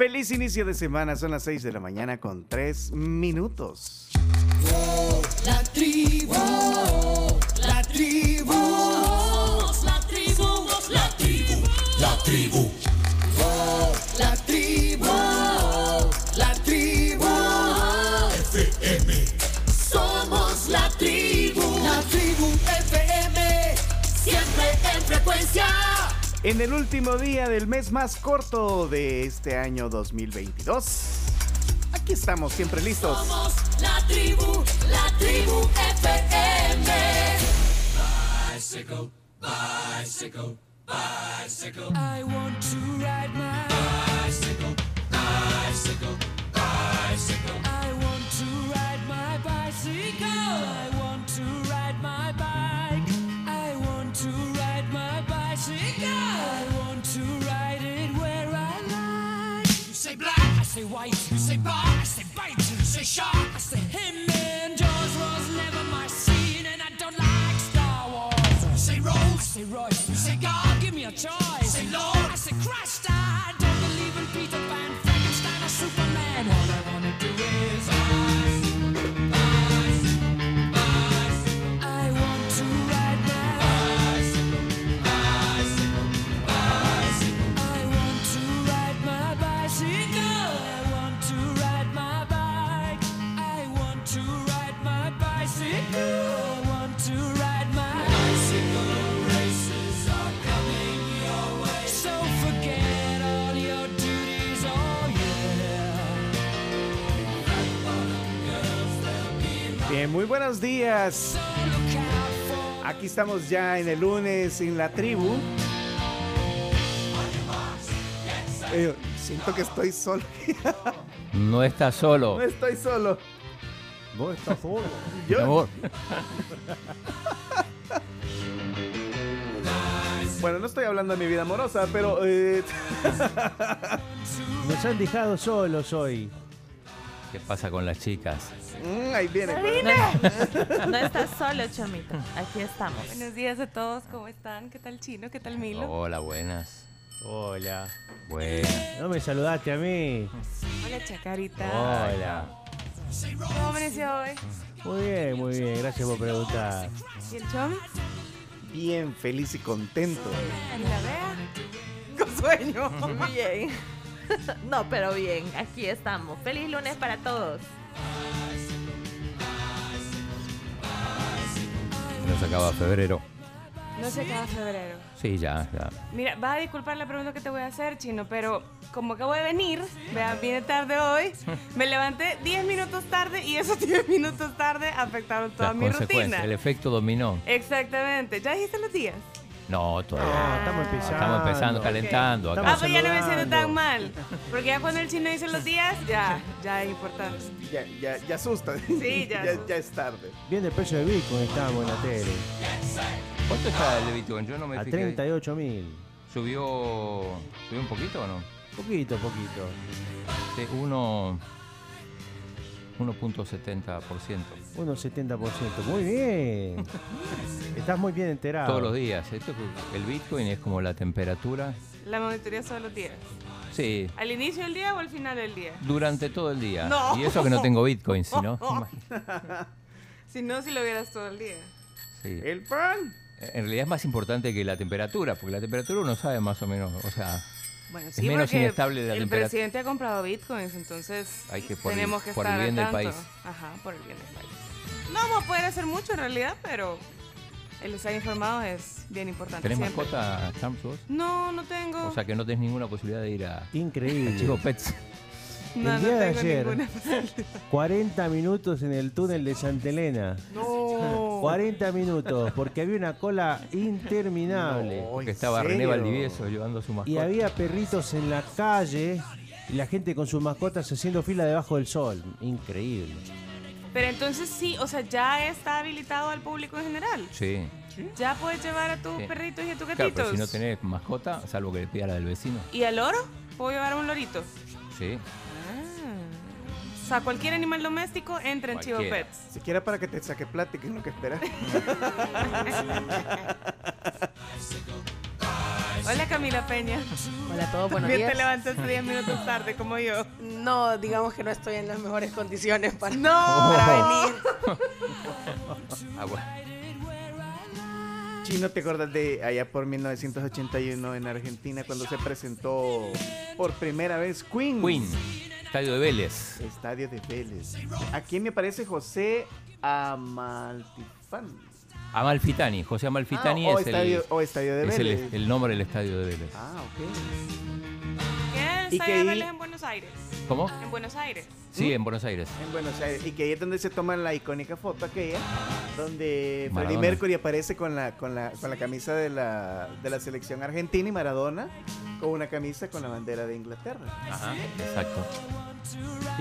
Feliz inicio de semana, son las 6 de la mañana con 3 minutos. La tribu, la tribu, la tribu, la tribu, la tribu, la tribu, la tribu, FM. Somos la tribu, la tribu FM, siempre en frecuencia. En el último día del mes más corto de este año 2022, aquí estamos siempre listos. Somos la tribu, la tribu FM. Bicycle, bicycle, bicycle. I want to ride my bicycle, bicycle, bicycle. I want to ride my bicycle. I want to say white. You say bar, I say bite. You say shark, I say him. And Jaws was never my scene, and I don't like Star Wars. You say Rose, I say Royce. Muy buenos días. Aquí estamos ya en el lunes en la tribu. Eh, siento que estoy solo. No estás solo. no estoy solo. Vos estás solo. Mi Yo, amor. bueno, no estoy hablando de mi vida amorosa, pero eh, Nos han dejado solos hoy. ¿Qué pasa con las chicas? Mm, ahí viene. No estás solo, Chomito. Aquí estamos. Buenos días a todos, ¿cómo están? ¿Qué tal Chino? ¿Qué tal Milo? Hola, buenas. Hola. Buenas. No me saludaste a mí. Hola Chacarita. Hola. ¿Cómo amaneció hoy? Muy bien, muy bien. Gracias por preguntar. ¿Y el Chomi? Bien, feliz y contento. ¿Y la Bea? Con sueño. Bien. No, pero bien, aquí estamos. Feliz lunes para todos. Nos acaba febrero. No se acaba febrero. Sí, ya, ya. Mira, vas a disculpar la pregunta que te voy a hacer, Chino, pero como acabo de venir, vea, viene tarde hoy, me levanté 10 minutos tarde y esos 10 minutos tarde afectaron toda Las mi rutina. el efecto dominó. Exactamente. ¿Ya dijiste los días? No, todavía. Ah, estamos empezando. Estamos empezando, calentando Ah, acá. pues ya no me siento tan mal. Porque ya cuando el chino dice los días, ya, ya es importante. Ya, ya, ya asusta. Sí, ya ya, asusta. ya es tarde. Bien el precio de Bitcoin estábamos en la tele. ¿Cuánto está el de Bitcoin? Yo no me A fijé. 38 mil. ¿Subió, ¿Subió un poquito o no? Poquito, poquito. Sí, uno... 1.70%. Unos 70%. Muy bien. Estás muy bien enterado. Todos los días. Esto, el Bitcoin es como la temperatura. La monitoría todos los días. Sí, ¿Al inicio del día o al final del día? durante todo el día. No. Y eso que no tengo Bitcoin, sino... Si no, si lo vieras todo el día. Sí. El pan. En realidad es más importante que la temperatura, porque la temperatura uno sabe más o menos, o sea, Bueno, Es menos inestable la el temperatura. presidente ha comprado bitcoins, entonces Hay que por el- tenemos que por el estar bien al del tanto. país. Ajá, por el bien del país. No vamos a poder hacer mucho en realidad, pero el estar informado es bien importante. ¿tenés siempre. mascota, Champs, vos? No, no tengo. O sea que no tenés ninguna posibilidad de ir a, a Increíble. Chico Pets. no, el no día de ayer. ninguna. 40 minutos en el túnel de Santa Elena. No. 40 minutos, porque había una cola interminable. No, Porque ¿en estaba René serio? Valdivieso llevando su mascota. Y había perritos en la calle y la gente con sus mascotas haciendo fila debajo del sol. Increíble. Pero entonces sí, o sea, ya está habilitado al público en general. Sí. Ya puedes llevar a tus Sí. perritos y a tus gatitos. Claro, pero si no tenés mascota, salvo que le pida la del vecino. ¿Y al loro? ¿Puedo llevar a un lorito? Sí. O sea, cualquier animal doméstico entra en Chivo Cualquiera. Pets. Siquiera para que te saque plática en lo que esperas. Hola Camila Peña. Hola a todos, buenos También te días. levantaste 10 minutos tarde, como yo. No, digamos que no estoy en las mejores condiciones para, ¡No! para venir. Ah, bueno. Chino, ¿te acuerdas de allá por 1981 en Argentina cuando se presentó por primera vez Queen? Queen, Estadio de Vélez. Estadio de Vélez. Aquí me aparece José Amaltifán. Amalfitani, José Amalfitani Ah, o, es, estadio, el, o Estadio de es el, Vélez. el nombre del estadio de Vélez. Ah, ok. ¿Qué Estadio ahí- Vélez en Buenos Aires? ¿Cómo? En Buenos Aires. Sí, en Buenos Aires. En Buenos Aires. Y que ahí es donde se toman la icónica foto aquella, donde Freddie Maradona. Mercury aparece con la, con la, con la camisa de la, de la selección argentina y Maradona con una camisa con la bandera de Inglaterra. Ajá, exacto.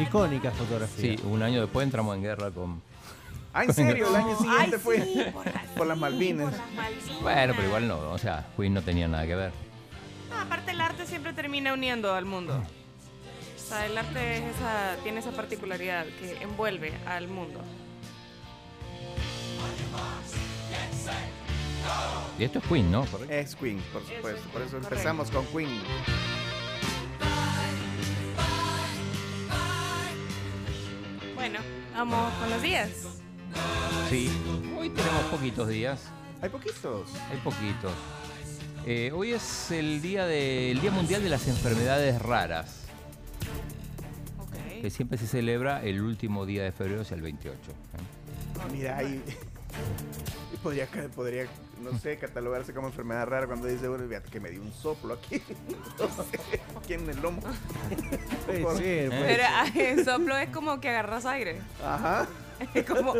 Icónica fotografía. Sí, un año después entramos en guerra con... Ah, ¿en serio? El año siguiente Ay, fue sí, por, las- por las Malvinas. por las Malvinas. Bueno, pero igual no, o sea, Queen no tenía nada que ver. No, aparte el arte siempre termina uniendo al mundo. O sea, el arte es esa, tiene esa particularidad que envuelve al mundo. Y esto es Queen, ¿no? Es Queen, por supuesto. Por eso correcto. empezamos con Queen. Bueno, vamos con los días. Sí. Hoy tenemos poquitos días. Hay poquitos. Hay poquitos. Eh, hoy es el día, de, el día Mundial de las Enfermedades Raras, que siempre se celebra el último día de febrero, o sea, el 28. ¿eh? Mira, ahí y podría, podría, no sé, catalogarse como enfermedad rara cuando dice, bueno, fíjate que me dio un soplo aquí. No sé, aquí en el lomo. Puede Por- ser, puede Pero ser. ah, el soplo es como que agarras aire. Ajá, Es como,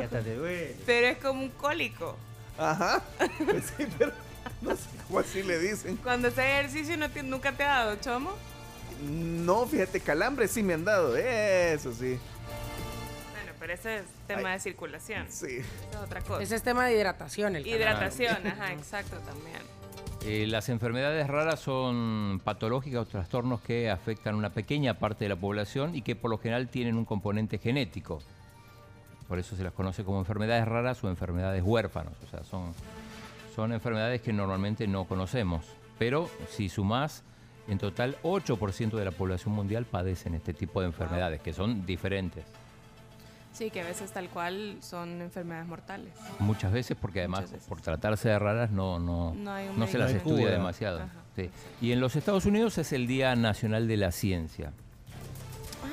pero es como un cólico. ajá. Pues sí, pero no sé cómo así le dicen. Cuando haces ejercicio no te- nunca te ha dado, chomo. No, fíjate, calambres sí me han dado, eso sí. Bueno, pero ese es tema Ay. de circulación. Sí. Esa es otra cosa. Ese es tema de hidratación. El. Hidratación, ajá, exacto también. Eh, las enfermedades raras son patológicas o trastornos que afectan a una pequeña parte de la población y que por lo general tienen un componente genético. Por eso se las conoce como enfermedades raras o enfermedades huérfanos. O sea, son, son enfermedades que normalmente no conocemos. Pero si sumás, en total 8% de la población mundial padecen este tipo de enfermedades, que son diferentes. Sí, que a veces tal cual son enfermedades mortales. Muchas veces, porque además veces. por tratarse de raras no, no, No hay un no se las estudia Cura. demasiado. Sí. Y en los Estados Unidos es el Día Nacional de la Ciencia,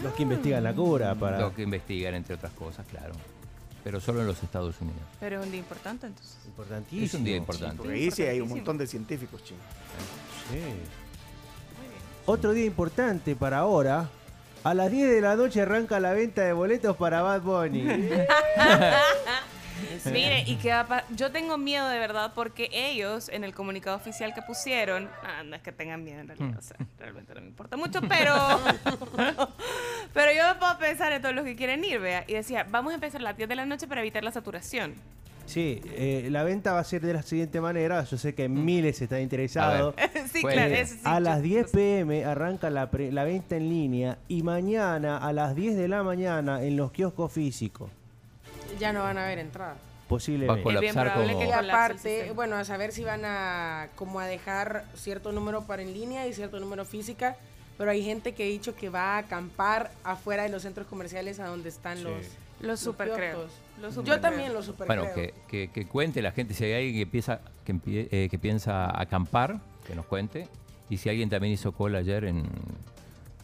Los que investigan la cura para. lo que investigan entre otras cosas, claro. Pero solo en los Estados Unidos. Pero es un día importante entonces. Importantísimo. Es un día importante. Porque ahí sí hay un montón de científicos, chino. Sí. Otro día importante para ahora. A las 10 de la noche arranca la venta de boletos para Bad Bunny. Mire, y que va a pa- yo tengo miedo de verdad porque ellos en el comunicado oficial que pusieron, ah, no es que tengan miedo en realidad, o sea, realmente no me importa mucho, pero pero yo me puedo pensar en todos los que quieren ir, vea, y decía, vamos a empezar a las 10 de la noche para evitar la saturación. Sí, eh, la venta va a ser de la siguiente manera. Yo sé que miles están interesados. sí, Bueno, claro, eh, sí, A las 10 lo sé. pm arranca la, pre- la venta en línea y mañana a las 10 de la mañana en los kioscos físicos. Ya no van a haber entrada. Va a Posiblemente. Es bien colapsar probable como... que sistema. bueno, a saber si van a como a dejar cierto número para en línea y cierto número física, pero hay gente que ha dicho que va a acampar afuera de los centros comerciales a donde están Sí. los Lo los super Yo creo. también lo super Bueno, creo. que, que- que cuente la gente, si hay alguien que piensa, que, empie- eh, que piensa acampar, que nos cuente. Y si alguien también hizo cola ayer en,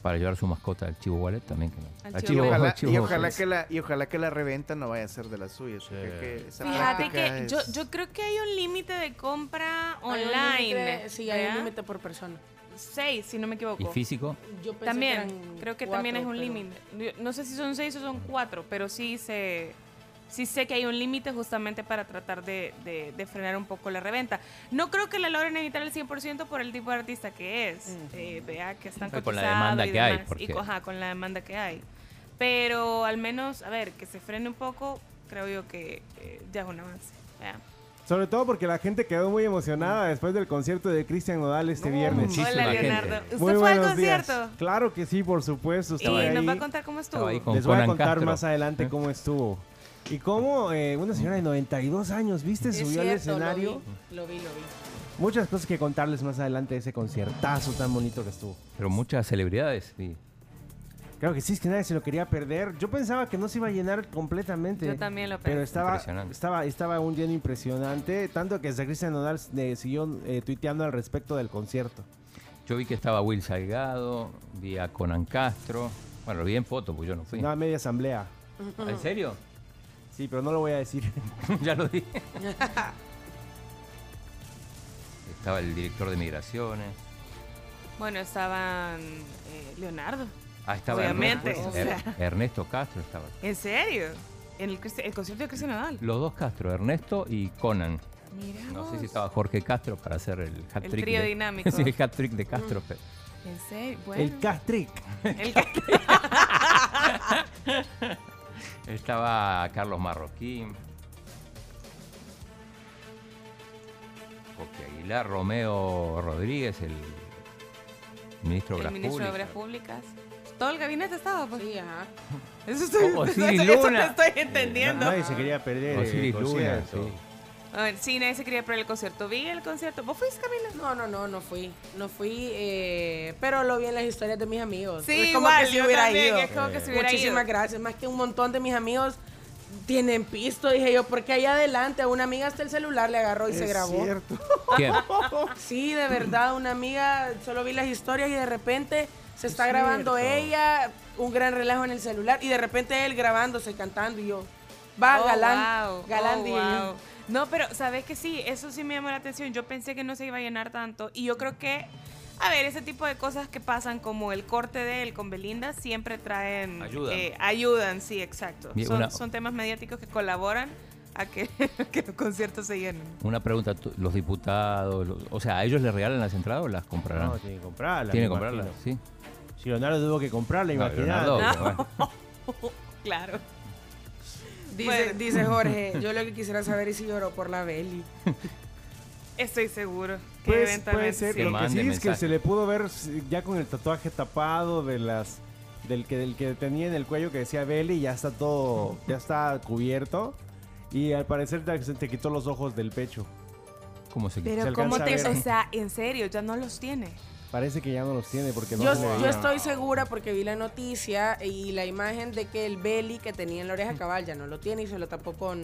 para llevar su mascota al Chivo Wallet, también que no. Al Y Chivo ojalá, Chivo y, ojalá Wallet. que la, y ojalá que la reventa no vaya a ser de las suyas. que Fíjate que es- yo, yo creo que hay un límite de compra online. sí, hay un límite por persona. Seis, si no me equivoco. ¿Y físico? Yo pensé También, eran creo que cuatro, también es un pero- límite. No sé si son seis o son cuatro, pero sí sé, sí sé que hay un límite justamente para tratar de, de- de frenar un poco la reventa. No creo que la logren evitar el 100% por el tipo de artista que es. Eh, vea que están con la cotizados demanda y que hay, porque- Y ajá, con la demanda que hay. Pero al menos, a ver, que se frene un poco, creo yo que eh, ya es un avance. vea. Sobre todo porque la gente quedó muy emocionada después del concierto de Cristian Nodal este viernes. Hola, gente. Leonardo. ¿Usted Muy fue al días. concierto? Claro que sí, por supuesto. Y nos va a contar cómo estuvo. Les voy a contar Castro. más adelante cómo estuvo. Y cómo eh, una señora de 92 años, ¿viste? Es Subió al escenario. Lo vi, lo vi. lo vi. Muchas cosas que contarles más adelante de ese conciertazo tan bonito que estuvo. Pero muchas celebridades, sí. Claro que sí, es que nadie se lo quería perder. Yo pensaba que no se iba a llenar completamente. Yo también lo Pero pensé. estaba, Impresionante. estaba, estaba un lleno impresionante. Tanto que hasta Cristian Nodal eh, siguió eh, tuiteando al respecto del concierto. Yo vi que estaba Will Salgado, vi a Conan Castro. Bueno, lo vi en foto, pues yo no fui. Una media asamblea. ¿Ah, ¿En serio? Sí, pero no lo voy a decir. ya lo dije. estaba el director de migraciones. Bueno, estaban eh, Leonardo. Ah, estaba Obviamente, Ernesto, o sea. Er- Ernesto Castro estaba. ¿En serio? En el, concierto de Cristian Nadal. Los dos Castro, Ernesto y Conan. Mira No sé si estaba Jorge Castro para hacer el hat El trick. trío de- dinámico. sí, el hat trick de Castro. pero- ¿En serio? Bueno. El Castric. El ca- Estaba Carlos Marroquín. Coque Aguilar, Romeo Rodríguez, el ministro de el Obras ministro de Públicas. Obras Públicas. Todo el gabinete estaba, pues. Sí, ajá. Eso estoy, Como eso- Osiris eso te Luna. estoy entendiendo. Nadie se quería perder. Luna, sí. A ver, sí, nadie se quería perder el concierto. Vi el concierto. ¿Vos fuiste, Camila? No, no, no, no fui. No fui, eh, pero lo vi en las historias de mis amigos. Sí, es como igual, que si yo hubiera también, ido. es como que si hubiera Muchísimas ido. gracias. Más que un montón de mis amigos tienen pisto, dije yo, porque allá adelante a una amiga hasta el celular le agarró y se grabó. Sí, de verdad, una amiga, solo vi las historias y de repente se está Es grabando cierto. ella, un gran relajo en el celular y de repente él grabándose, cantando y yo, va, Oh, galán, wow, galán, oh, dije yo. No, pero sabes que sí, eso sí me llamó la atención. Yo pensé que no se iba a llenar tanto. Y yo creo que, a ver, ese tipo de cosas que pasan, como el corte de él con Belinda, siempre traen. Ayudan. eh, ayudan, sí, exacto. Son, una- son temas mediáticos que colaboran a que, que los conciertos se llenen. Una pregunta, los diputados, los- o sea, ¿a ellos les regalan las entradas o las comprarán? No, tiene que comprarla. Tienen que comprarlas, sí. Si Leonardo tuvo que comprarla, No, imagínate. Leonardo, No. bueno. Claro. Dice, Bueno. dice Jorge, yo lo que quisiera saber es si lloró por la Beli. Estoy seguro que Pues, eventualmente puede ser. sí. Lo que sí es que se le pudo ver ya con el tatuaje tapado de las del que del que tenía en el cuello que decía Belly, ya está todo, ya está cubierto. Y al parecer te, se te quitó los ojos del pecho. ¿Cómo se quita? se Pero ¿cómo te...? O sea, en serio, ya no los tiene. Parece que ya no los tiene porque no Yo, se le yo estoy segura porque vi la noticia y la imagen de que el Belly que tenía en la oreja cabal ya no lo tiene y se lo tapó con,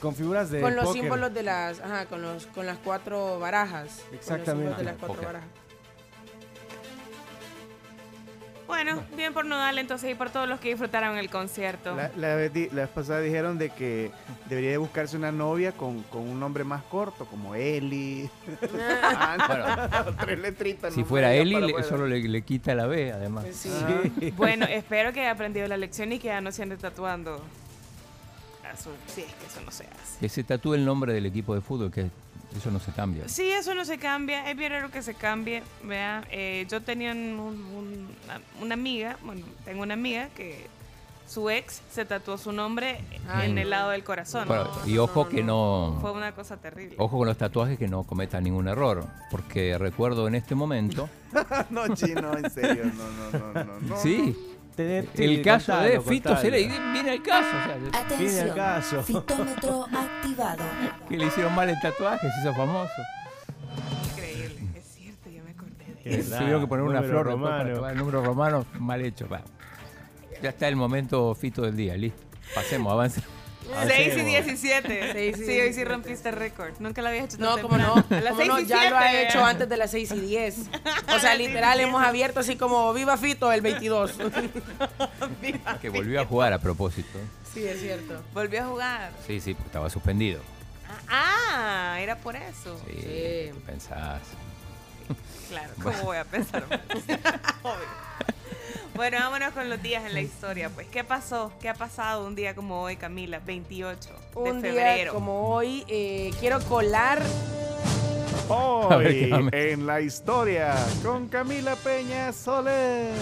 con figuras de con los póker. símbolos de las, ajá, con los, con las cuatro barajas. Con los Exactamente. símbolos de las cuatro póker. barajas. Bueno, bien por Nodal entonces y por todos los que disfrutaron el concierto. La, la vez, la vez pasada dijeron de que debería de buscarse una novia con, con un nombre más corto, como Eli. Ah, no, tres letritas. Si no fuera Eli, le- solo le, le quita la B, además. Sí. Bueno, espero que haya aprendido la lección y que ya no se ande tatuando. a su- Sí, es que eso no se hace. Que se tatúe el nombre del equipo de fútbol, que eso no se cambia. Sí, eso no se cambia. Es bien raro que se cambie. Vea, Eh, yo tenía un- un- una, una amiga, bueno, tengo una amiga que su ex se tatuó su nombre Ay, en no. el lado del corazón. Y ojo que no, Fue una cosa terrible. ojo con los tatuajes que no cometan ningún error, porque recuerdo en este momento, no, chino, en serio. No, no, no, no. no. sí, Tener- el caso de Fito contalo. Cela, y viene el caso, o sea, Viene Atención. el caso. Fitómetro activado. que le hicieron mal el tatuaje, se hizo famoso. Increíble. Es cierto, yo me acordé de Tuvieron que poner una flor romano. el número romano mal hecho. va. Ya está el momento Fito del día, listo. Pasemos, avance. 6 y Hacemos. 17. Seis y sí, hoy sí 17. rompiste récord. Nunca lo habías hecho No, como no. A las como no, 6 y ya lo ha 7. hecho antes de las 6 y 10. O sea, literal, hemos abierto así como Viva Fito el 22. Que volvió a jugar a propósito. Sí, es cierto. Volvió a jugar. Sí, sí, porque estaba suspendido. Ah, era por eso. Sí, Sí. ¿qué pensás? Claro, ¿cómo voy a pensar? Obvio. Bueno, vámonos con los días en la historia. Pues, ¿qué pasó? ¿Qué ha pasado un día como hoy, Camila? 28 Un de día febrero. como hoy, eh, quiero colar. Hoy en la historia con Camila Peña Soler.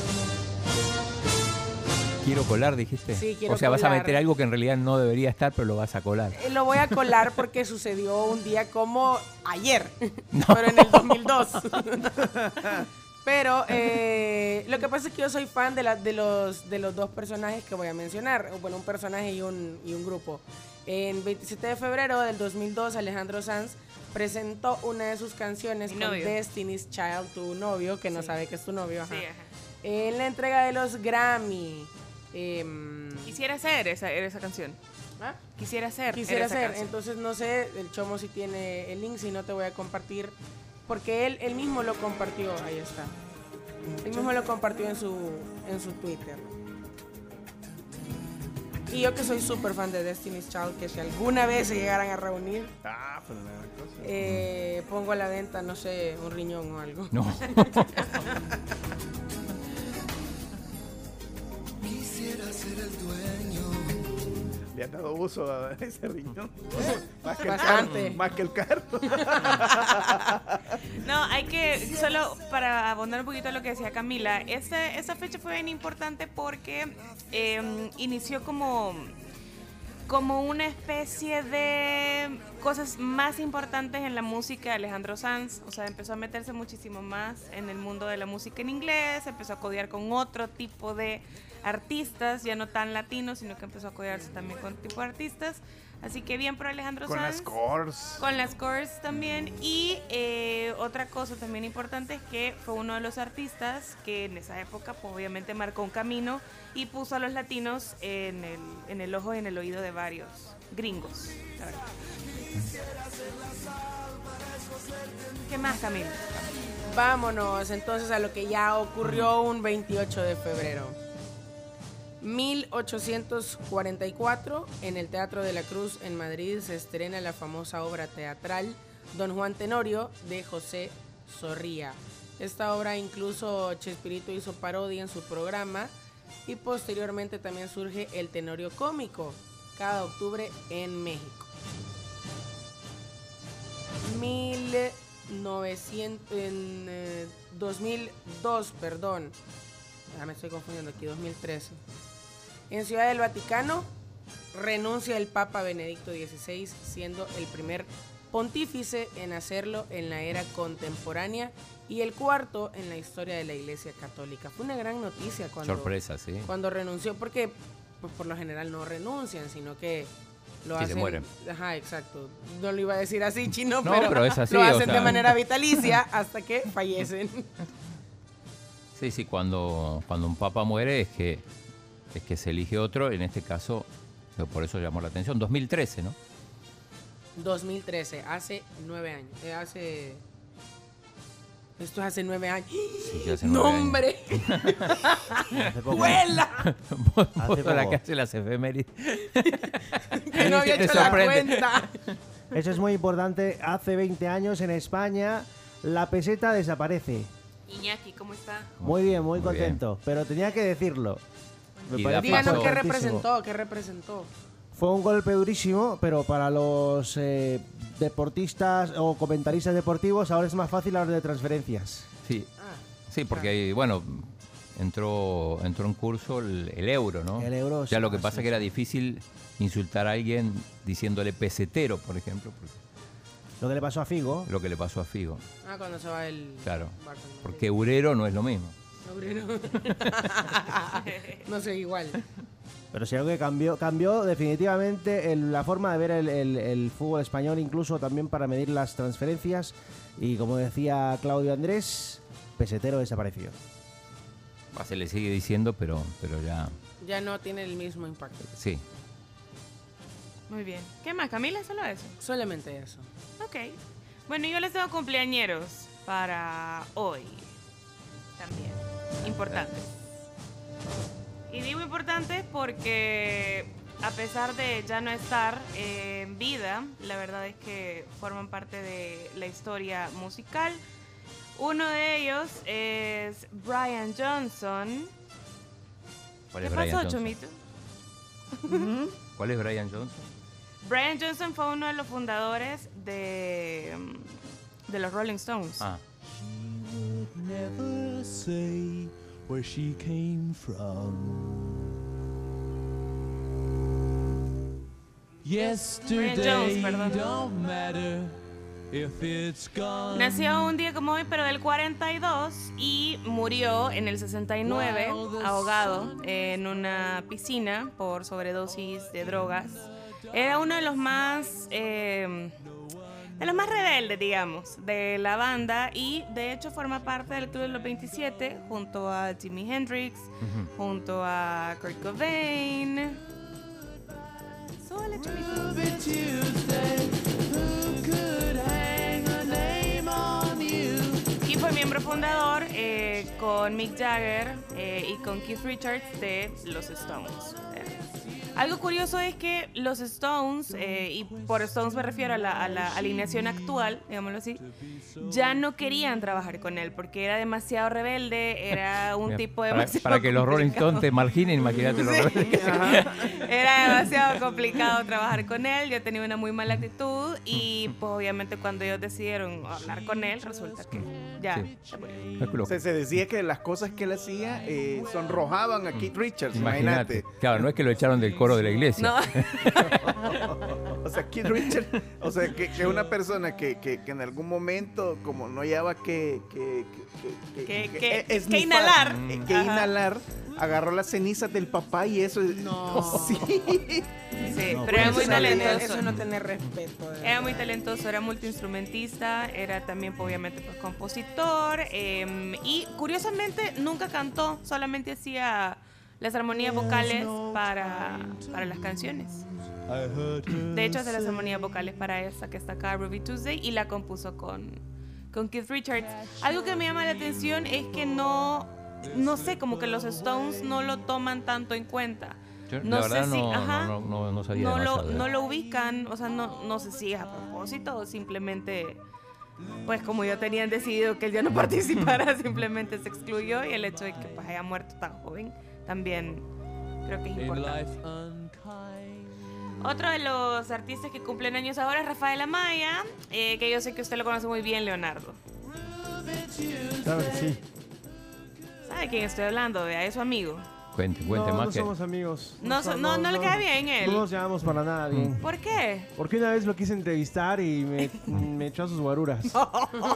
Quiero colar, dijiste. Sí, quiero o sea, vas a colar. meter algo que en realidad no debería estar, pero lo vas a colar. eh, Lo voy a colar porque sucedió un día como ayer, pero en el 2002. pero eh, lo que pasa es que yo soy fan de, la- de, los, de los dos personajes que voy a mencionar. o Bueno, un personaje y un, y un grupo. En 27 de febrero del 2002, Alejandro Sanz presentó una de sus canciones con. Destiny's Child, tu novio, que no Sí. sabe que es tu novio. Sí, ajá. ajá. En la entrega de los Grammy. em, Quisiera hacer esa, esa canción. ¿ah? Quisiera hacer. Quisiera canción. entonces no sé, el Chomo si tiene el link, si no te voy a compartir, porque él, él mismo lo compartió, ahí está. Él mismo lo compartió en su, en su Twitter. Y yo que soy súper fan de Destiny's Child, que si alguna vez se llegaran a reunir, Ah, pues la gran cosa. eh, pongo a la venta, no sé, un riñón o algo. No. Le han dado uso a ese riñón. Más que el carro. Más que el carro. No, hay que, solo para abonar un poquito a lo que decía Camila, ese- esa fecha fue bien importante porque eh, inició como, como una especie de cosas más importantes en la música de Alejandro Sanz, o sea, empezó a meterse muchísimo más en el mundo de la música en inglés, empezó a codear con otro tipo de artistas, ya no tan latinos, sino que empezó a codearse también con tipo de artistas. Así que bien por Alejandro Con Sanz. las cores. Con las scores también. Y eh, otra cosa también importante es que fue uno de los artistas que en esa época pues, obviamente marcó un camino y puso a los latinos en el, en el ojo y en el oído de varios gringos. la verdad. ¿Qué más, Camilo? Vámonos entonces a lo que ya ocurrió un 28 de febrero. 1844, en el Teatro de la Cruz en Madrid se estrena la famosa obra teatral Don Juan Tenorio de José Zorrilla. Esta obra incluso Chespirito hizo parodia en su programa y posteriormente también surge el Tenorio cómico cada octubre en México. 1900, en eh, 2002, perdón. Ya me estoy confundiendo aquí, 2013. En Ciudad del Vaticano renuncia el Papa Benedicto XVI, siendo el primer pontífice en hacerlo en la era contemporánea y el cuarto en la historia de la Iglesia Católica. Fue una gran noticia cuando, Sorpresa, sí. cuando renunció, porque pues, por lo general no renuncian, sino que lo Que se hacen. mueren. Ajá, exacto. No lo iba a decir así, chino, No, pero, pero es así, lo o hacen de manera vitalicia hasta que fallecen. Sí, sí, cuando, cuando un papa muere es que, es que se elige otro, en este caso, por eso llamó la atención, 2013, ¿no? 2013, hace nueve años. eh, hace. Esto es hace nueve años. Sí, ya hace ¡No, nueve años. hombre! Hace poco. ¡Vuela! Vos, vos la que hace las efemérides. Que no había hecho la cuenta. Eso es muy importante. Hace 20 años en España la peseta desaparece. Iñaki, ¿cómo está? Muy bien, muy, Muy bien. contento. Pero tenía que decirlo. Me parece Díganos qué representó, qué representó. Fue un golpe durísimo, pero para los eh, deportistas o comentaristas deportivos ahora es más fácil hablar de transferencias. Sí, Ah, sí porque ahí, bueno, entró, entró en curso el, el euro, ¿no? El euro, Ya lo que pasa es que era difícil insultar a alguien diciéndole pesetero, por ejemplo, porque Lo que le pasó a Figo. lo que le pasó a Figo. ah, cuando se va el. Claro. Porque eurero no es lo mismo. No sé, igual. Pero si algo que cambió, cambió definitivamente el- la forma de ver el, el- el fútbol español, incluso también para medir las transferencias. Y como decía Claudio Andrés, pesetero desapareció. Se le sigue diciendo, pero, pero ya, Ya no tiene el mismo impacto. sí. Muy bien. ¿Qué más, Camila? Solo eso. Solamente eso. Ok. Bueno, yo les tengo cumpleañeros para hoy. También. Importantes. Y digo importantes porque a pesar de ya no estar eh, en vida, la verdad es que forman parte de la historia musical. Uno de ellos es Brian Johnson. ¿Cuál ¿Qué Brian pasó, Johnson? Chomito? ¿Cuál es Brian Johnson? Brian Johnson fue uno de los fundadores de, de los Rolling Stones. Ah, never say where she came from. Yesterday Jones, don't matter if it's gone. Nació un día como hoy, pero del 42 y murió en el 69 ahogado en una piscina por sobredosis de drogas. Era uno de los más eh, de los más rebeldes, digamos, de la banda y de hecho forma parte del Club de los 27 junto a Jimi Hendrix, junto a Kurt Cobain. Y fue miembro fundador eh, con Mick Jagger eh, y con Keith Richards de los Stones. Algo curioso es que los Stones, eh, y por Stones me refiero a la, a la alineación actual, digámoslo así, ya no querían trabajar con él porque era demasiado rebelde, era un Mira, tipo para, demasiado para que los Rolling. Stones te marginen, imagínate los Rolling Era demasiado complicado trabajar con él, yo tenía una muy mala actitud y pues obviamente cuando ellos decidieron hablar con él, resulta que ya Sí. se murió. O sea, se decía que las cosas que él hacía eh, sonrojaban a Keith Richards, Imagínate. imagínate. Claro, no es que lo echaron del coro de la iglesia. No, O sea, Keith Richards, o sea, que, que una persona que, que, que en algún momento, como no hallaba que... Que, que, Que- que- eh, inhalar. eh, que Ajá. inhalar, agarró las cenizas del papá y eso... No. Sí. sí, No, pero era muy talentoso. Eso no tener respeto. Era muy talentoso, era multiinstrumentista, era también pues, obviamente pues, compositor eh, y curiosamente nunca cantó, solamente hacía las armonías vocales para, para las canciones. De hecho hace las armonías vocales para esa que está acá, Ruby Tuesday, y la compuso con, con Keith Richards. Algo que me llama la atención es que no, no sé, como que los Stones no lo toman tanto en cuenta. No sé si- no, ajá. no, no, no, no sabía no lo, demasiado de no él. lo ubican, o sea, no, no sé si es a propósito o simplemente, pues como ya tenían decidido que él ya no participara, simplemente se excluyó y el hecho de que pues, haya muerto tan joven también creo que es importante. Otro de los artistas que cumplen años ahora es Rafael Amaya, eh, que yo sé que usted lo conoce muy bien, Leonardo. Claro que sí. ¿Sabe de quién estoy hablando? Vea, es su amigo. Cuente, cuente no, más no que... somos amigos. No so- no- no le cae bien él. No nos llevamos para nada bien. ¿Por qué? Porque una vez lo quise entrevistar y me, me echó a sus guaruras.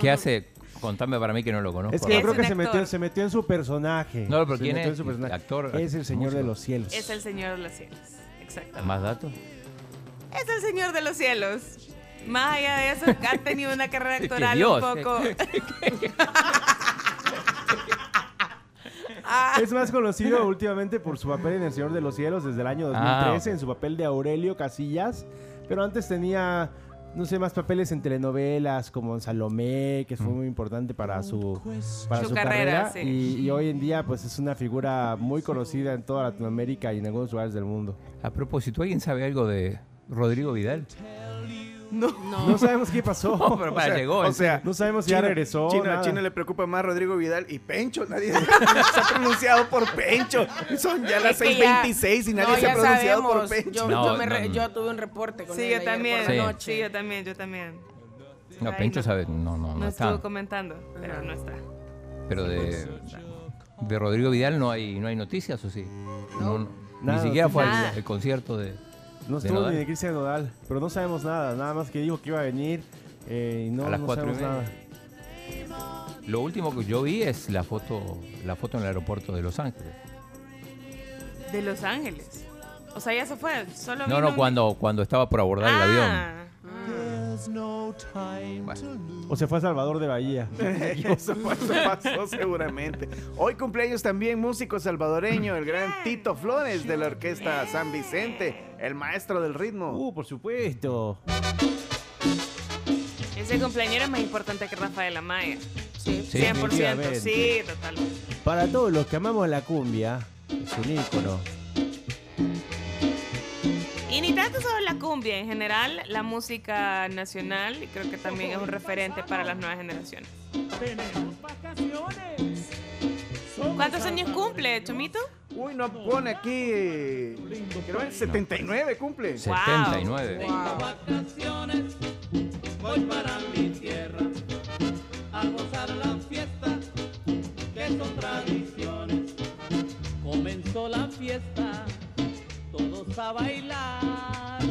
¿Qué hace? Contame para mí que no lo conozco. Es que yo creo que se metió, se metió en su personaje. No, pero Se ¿quién metió es? en su personaje. Actor, Es el señor de los cielos. Es el Señor de los Cielos. Exacto. ¿Más datos? Es el Señor de los Cielos. Más allá de eso, ha tenido una carrera actoral Dios, un poco. Es más conocido últimamente por su papel en El Señor de los Cielos desde el año 2013, Ah, en su papel de Aurelio Casillas. Pero antes tenía, no sé, más papeles en telenovelas como en Salomé, que fue muy importante para su, para Su su, carrera, carrera. sí. y, y hoy en día, pues es una figura muy conocida en toda Latinoamérica y en algunos lugares del mundo. A propósito, ¿alguien sabe algo de Rodrigo Vidal? No sabemos qué pasó. No, pero para, sea, llegó. o sea, No sabemos si ya regresó. Chino, nada. a Chino le preocupa más Rodrigo Vidal y Pencho. Nadie se ha pronunciado por Pencho. Son ya las Es que ya- 6.26 y nadie no, se ha ya pronunciado por sabemos. Pencho. Yo, No, yo me re- no, no. yo tuve un reporte con Sí, él yo ayer también. por la Sí. noche. Sí, yo también, yo también. No, Ay, Pencho no. sabe, no, no, No, no estuvo está. comentando, pero no está. Pero de, de Rodrigo Vidal no hay, no hay noticias, ¿o sí? No, no. Nada, Ni siquiera fue al, nada. al concierto de... No estuvo Nodal. ni de Cristian Nodal, pero no sabemos nada. Nada más que dijo que iba a venir eh, y no, A las no cuatro y sabemos nada. Lo último que yo vi es la foto, la foto en el aeropuerto de Los Ángeles. De Los Ángeles. O sea, ya se fue. Solo No, vino- no, cuando, cuando estaba por abordar el avión. Ah, O se fue a Salvador de Bahía. Eso, fue- eso pasó seguramente. Hoy cumpleaños también músico salvadoreño, el gran Tito Flores de la orquesta San Vicente, el maestro del ritmo. Uh, por supuesto. Ese cumpleañero es más importante que Rafael Amaya. Sí. Sí, 100%, definitivamente. sí, totalmente. Para todos los que amamos la cumbia, es un ícono. Y ni tanto solo la cumbia, en general, la música nacional, y creo que también es un referente para las nuevas generaciones. ¿Cuántos años cumple, Chomito? Uy, no pone aquí. Creo que 79 cumple. 79. vacaciones, voy para mi tierra a gozar la fiesta que son tradiciones. Comenzó la fiesta, todos a bailar.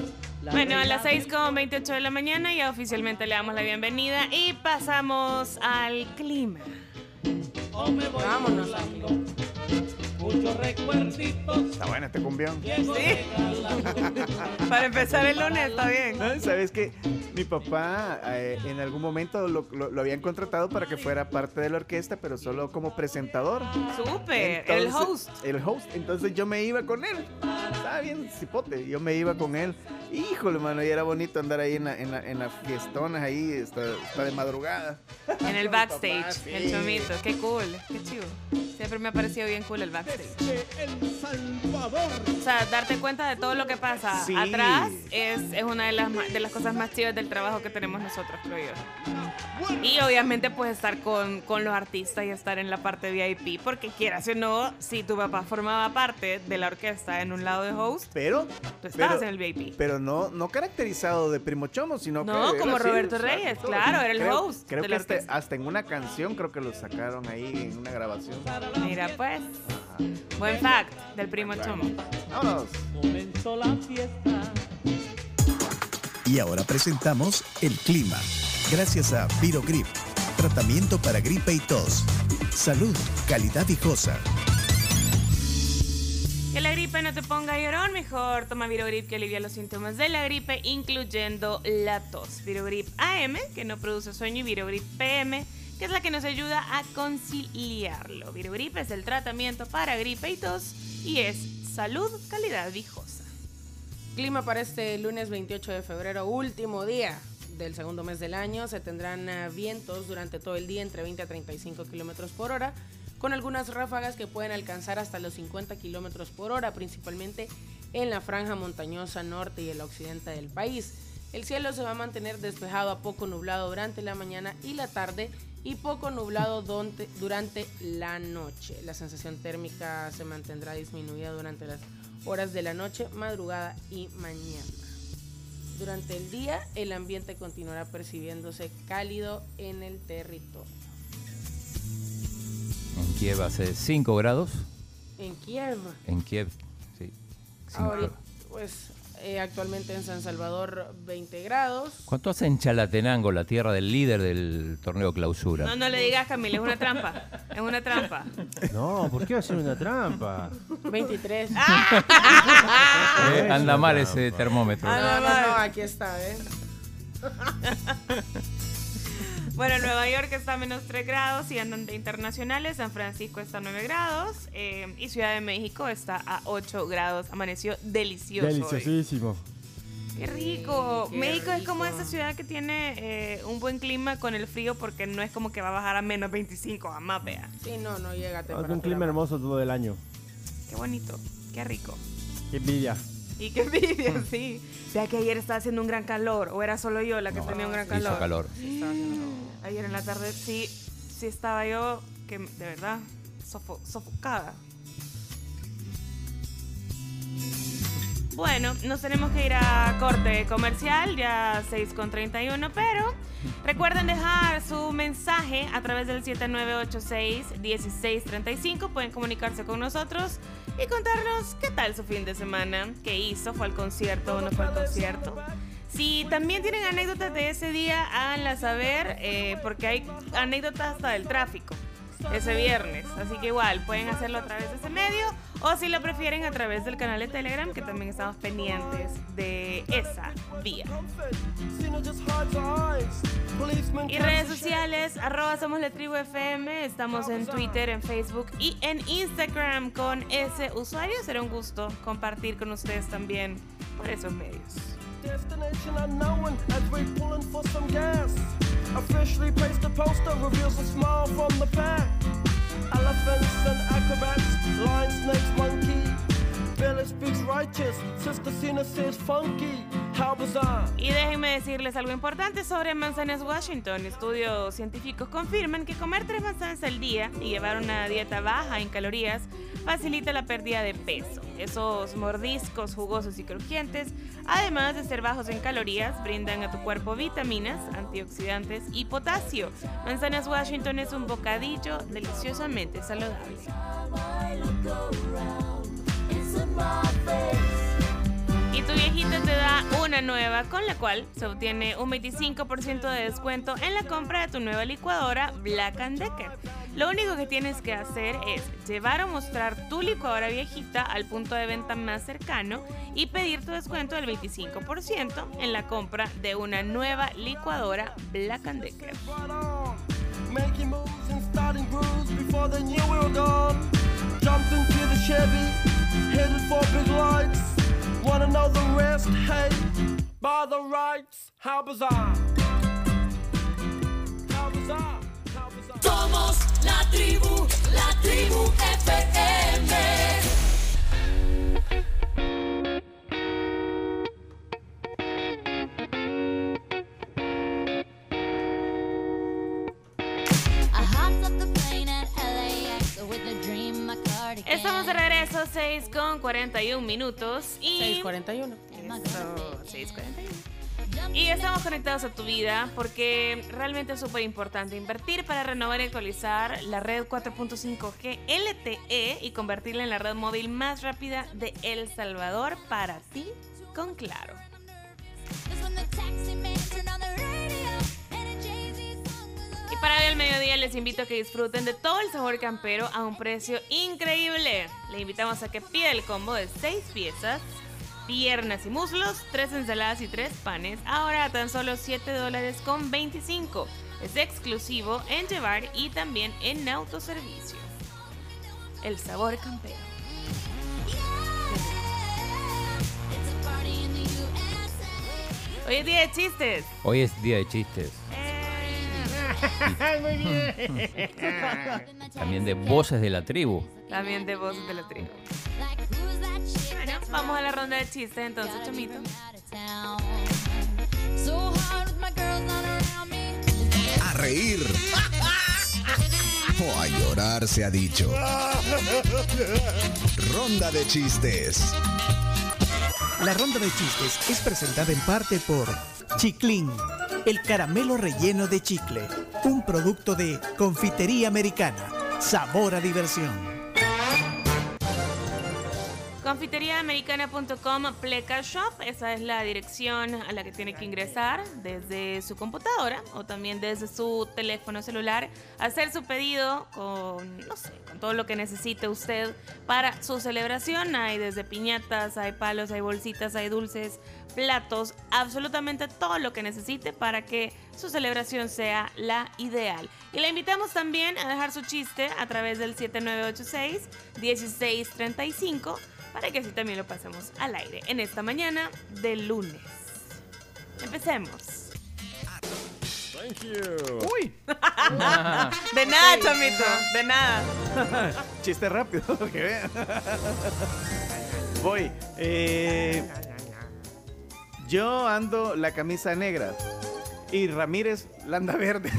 La Bueno, a las 6.28 de la mañana ya oficialmente le damos la bienvenida y pasamos al clima. o me voy Vámonos, burlando, Está bueno este cumbión. Para empezar el lunes, está bien. ¿No? ¿Sabes que Mi papá eh, en algún momento lo, lo- lo habían contratado para que fuera parte de la orquesta, pero solo como presentador. Súper, el host. El host. Entonces yo me iba con él. Estaba bien cipote. Yo me iba con él. Híjole, mano, y era bonito andar ahí en, la, en, la- en las fiestonas, ahí, hasta de madrugada. En el papá, backstage, sí. el chomito. Qué cool, qué chido. Siempre me ha parecido bien cool el backstage. O sea, darte cuenta de todo lo que pasa Sí. atrás es, es una de las, de las cosas más chivas del trabajo que tenemos nosotros, creo yo. Y obviamente pues estar con, con los artistas y estar en la parte VIP, porque quieras o no, si tu papá formaba parte de la orquesta en un lado de host, Pero, tú estabas pero- en el VIP. pero no, no caracterizado de primo chomo, sino No, que. como era así, Roberto exacto. Reyes, claro, era el Creo- host Creo de que la este- hasta en una canción creo que lo sacaron ahí en una grabación. Mira pues, buen fact del primo Chomo. Vámonos. Y ahora presentamos el clima. Gracias a Virogrip, tratamiento para gripe y tos. Salud, calidad viejosa. Que la gripe no te ponga llorón, mejor toma Virogrip que alivia los síntomas de la gripe, incluyendo la tos. Virogrip AM, que no produce sueño, y Virogrip PM, que es la que nos ayuda a conciliarlo. Virogrip es el tratamiento para gripe y tos y es salud, calidad viejosa. Clima para este lunes 28 de febrero, último día del segundo mes del año. Se tendrán eh, vientos durante todo el día entre 20 a 35 kilómetros por hora, con algunas ráfagas que pueden alcanzar hasta los 50 kilómetros por hora, principalmente en la franja montañosa norte y el occidente del país. El cielo se va a mantener despejado a poco nublado durante la mañana y la tarde y poco nublado durante la noche. La sensación térmica se mantendrá disminuida durante las horas de la noche, madrugada y mañana. Durante el día el ambiente continuará percibiéndose cálido en el territorio. En Kiev hace 5 grados. En Kiev, En Kiev, sí. ahorita, pues eh, actualmente en San Salvador 20 grados. ¿Cuánto hace en Chalatenango, la tierra del líder del torneo clausura? No, no le digas, Camila, es una trampa. Es una trampa. No, ¿por qué va a ser una trampa? 23. Eh, anda mal ese termómetro. No, no, no, aquí está, ¿eh? Bueno, Nueva York está a menos 3 grados y andan de internacionales. San Francisco está a 9 grados. eh, y Ciudad de México está a 8 grados. Amaneció delicioso. hoy. Deliciosísimo. Qué rico. Qué México es como esa ciudad que tiene eh, un buen clima con el frío porque no es como que va a bajar a menos 25, jamás vea. Sí, no, no llega a Es un clima hermoso todo el año. Qué bonito, qué rico. Qué envidia. Y qué envidia, sí. Vea que ayer estaba haciendo un gran calor, o era solo yo la que No, tenía un gran hizo calor. calor. Ayer en la tarde sí, sí estaba yo, que de verdad, sofo- sofocada. Bueno, nos tenemos que ir a corte comercial, ya 6.31, pero recuerden dejar su mensaje a través del 7986-1635. Pueden comunicarse con nosotros y contarnos qué tal su fin de semana, qué hizo, fue al concierto o no fue al concierto. Si también tienen anécdotas de ese día, háganlas saber, eh, porque hay anécdotas hasta del tráfico ese viernes. Así que igual, pueden hacerlo a través de ese medio o si lo prefieren a través del canal de Telegram, que también estamos pendientes de esa vía. Y redes sociales, arroba somos la FM, estamos en Twitter, en Facebook y en Instagram con ese usuario. Será un gusto compartir con ustedes también por esos medios. Destination unknown as we pulling for some gas. Officially placed the poster reveals a smile from the pack. Elephants and acrobats, lion, snakes, monkey. Y déjenme decirles algo importante sobre manzanas Washington. Estudios científicos confirman que comer tres manzanas al día y llevar una dieta baja en calorías facilita la pérdida de peso. Esos mordiscos jugosos y crujientes, además de ser bajos en calorías, brindan a tu cuerpo vitaminas, antioxidantes y potasio. Manzanas Washington es un bocadillo deliciosamente saludable. Una nueva, con la cual se obtiene un 25% de descuento en la compra de tu nueva licuadora Black Decker. Lo único que tienes que hacer es llevar o mostrar tu licuadora viejita al punto de venta más cercano y pedir tu descuento del 25% en la compra de una nueva licuadora Black Decker. Wanna know the rest? Hey, by the rights, how bizarre. How bizarre. How bizarre. Somos la tribu, la tribu FM. Estamos de regreso, 6 con 41 minutos y... 641. Eso, 6:41. Y estamos conectados a tu vida porque realmente es súper importante invertir para renovar y actualizar la red 4.5G LTE y convertirla en la red móvil más rápida de El Salvador para ti con Claro. Para hoy al mediodía les invito a que disfruten de todo el sabor campero a un precio increíble. Le invitamos a que pida el combo de 6 piezas, piernas y muslos, 3 ensaladas y 3 panes, ahora a tan solo 7 dólares con 25. Es exclusivo en llevar y también en autoservicio. El sabor campero. Hoy es día de chistes. Hoy es día de chistes. Muy bien. También de voces de la tribu. También de voces de la tribu. Bueno, vamos a la ronda de chistes entonces, Chomito. A reír. O a llorar se ha dicho. Ronda de chistes. La ronda de chistes es presentada en parte por Chiclin, el caramelo relleno de chicle, un producto de confitería americana. Sabor a diversión. Confiteriaamericana.com Pleca Shop, esa es la dirección a la que tiene que ingresar desde su computadora o también desde su teléfono celular, hacer su pedido con, no sé, con todo lo que necesite usted para su celebración. Hay desde piñatas, hay palos, hay bolsitas, hay dulces, platos, absolutamente todo lo que necesite para que su celebración sea la ideal. Y la invitamos también a dejar su chiste a través del 7986-1635 para que así también lo pasemos al aire en esta mañana de lunes. Empecemos. Thank you. Uy. De nada, chamito, de nada. Chiste rápido, que vean. Voy. Eh, yo ando la camisa negra y Ramírez la anda verde.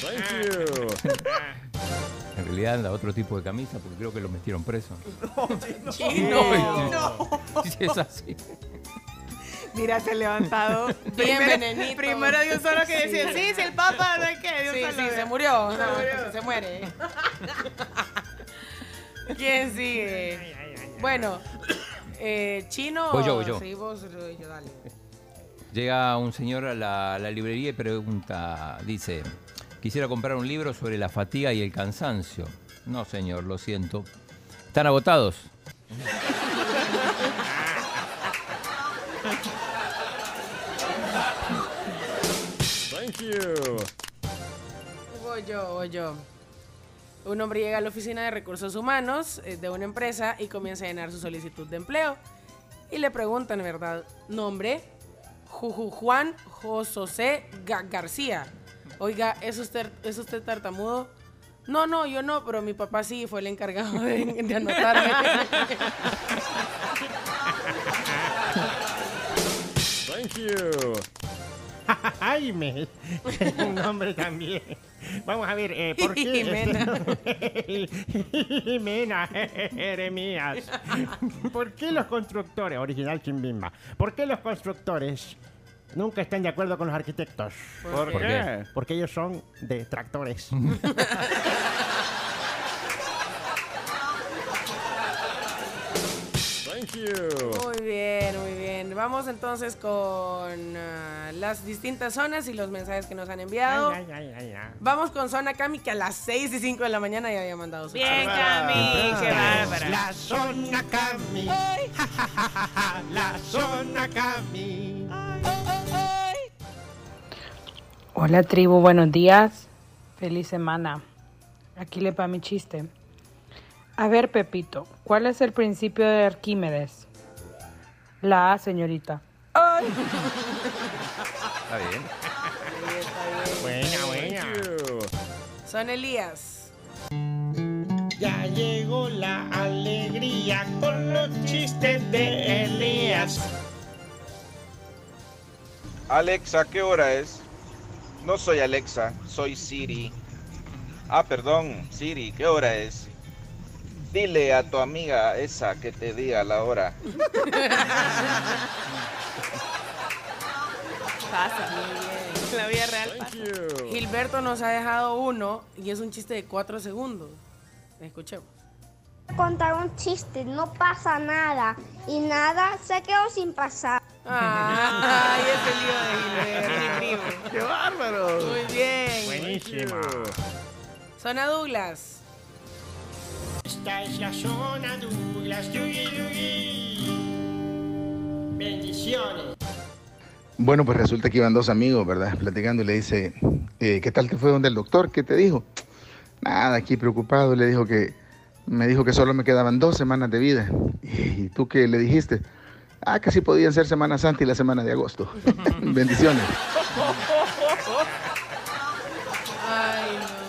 Thank you. En realidad anda otro tipo de camisa porque creo que lo metieron preso. Chino. Sí, es así. Mira, se ha levantado. Bien Primero- venenito. Primero dio solo que decía, sí, sí, el papa, no hay que. dio Sí, solo sí, se murió. Se No, murió. Se muere. ¿Quién sigue? Bueno, eh, chino. Voy yo, voy yo. Sí, vos, yo, dale. Llega un señor a la, a la librería y pregunta, dice, quisiera comprar un libro sobre la fatiga y el cansancio. No, señor, lo siento. ¿Están agotados? Thank you. Voy yo, voy yo. Un hombre llega a la oficina de recursos humanos eh, de una empresa y comienza a llenar su solicitud de empleo. Y le preguntan, ¿verdad? Nombre, Juan José Ga- García. Oiga, ¿es usted, ¿es usted tartamudo? No, no, yo no, pero mi papá sí fue el encargado de, de anotarme. Thank you. Jaime. Un nombre también. Vamos a ver, eh, ¿por qué? Jimena. Jimena, Jeremías. ¿Por qué los constructores, original Chimbimba, por qué los constructores nunca están de acuerdo con los arquitectos? ¿Por, ¿Por qué? qué? Porque ellos son de Thank you. Muy bien, muy bien. vamos entonces con ah, las distintas zonas y los mensajes que nos han enviado. Vamos con Zona Cami, que a las 6 y 5 de la mañana ya había mandado su Bien. Cami, qué bárbara. La zona Cami. Ja, ja, ja, ja, ja, La zona Cami. Hola tribu, buenos días. Feliz semana. Aquí le va mi chiste. A ver, Pepito, ¿cuál es el principio de Arquímedes? La A, señorita. Está bien. Buena, buena. Son Elías. Ya llegó la alegría con los chistes de Elías. Alexa, ¿qué hora es? No soy Alexa, soy Siri. Ah, perdón, Siri, ¿qué hora es? Dile a tu amiga esa que te diga la hora. Pasa. La vida real pasa. Gilberto nos ha dejado uno y es un chiste de 4 segundos. Escuchemos. contar un chiste, no pasa nada. Y nada se quedó sin pasar. Ay, es el lío de Gilberto. ¡Qué bárbaro! Muy bien. Buenísimo. Zona Douglas. Esta es la zona Douglas. Yugi, yugi. Bendiciones. Bueno, pues resulta que iban dos amigos, ¿verdad? Platicando y le dice, eh, ¿qué tal te fue donde el doctor? ¿Qué te dijo? Nada, aquí preocupado, le dijo que, me dijo que solo me quedaban dos semanas de vida. ¿Y tú qué le dijiste? Ah, que sí podían ser Semana Santa y la semana de agosto. Bendiciones. Ay, no.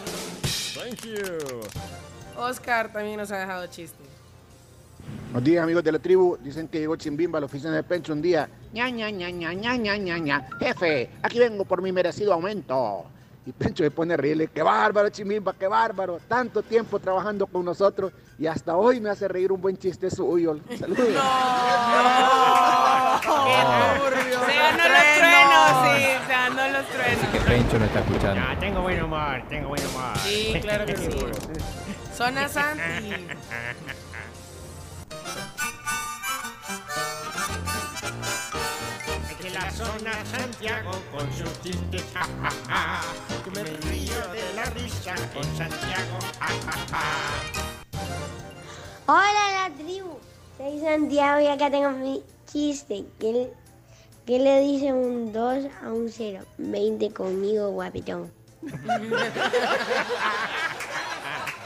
Thank you. Oscar también nos ha dejado chiste. Buenos días, amigos de la tribu. Dicen que llegó Chimbimba a la oficina de Pencho un día. ña, ña, ña, ña, ña, ña, ña, ña. Jefe, aquí vengo por mi merecido aumento. Y Pencho se pone a reírle. ¡Qué bárbaro, Chimbimba! ¡Qué bárbaro! Tanto tiempo trabajando con nosotros y hasta hoy me hace reír un buen chiste suyo. Saludos. Se ganó los truenos, sí, se ganó los truenos. Que Pencho no está escuchando. Tengo buen humor, tengo buen humor. Sí, claro que sí. Zona Santi. Aquí la zona Santiago con sus chistes. Ja, ja, ja. Que me río de la risa con Santiago. Ja, ja, ja. Hola la tribu, soy Santiago y acá tengo mi chiste. ¿Qué le, qué le dice un 2 a un 0? 20 conmigo, guapetón.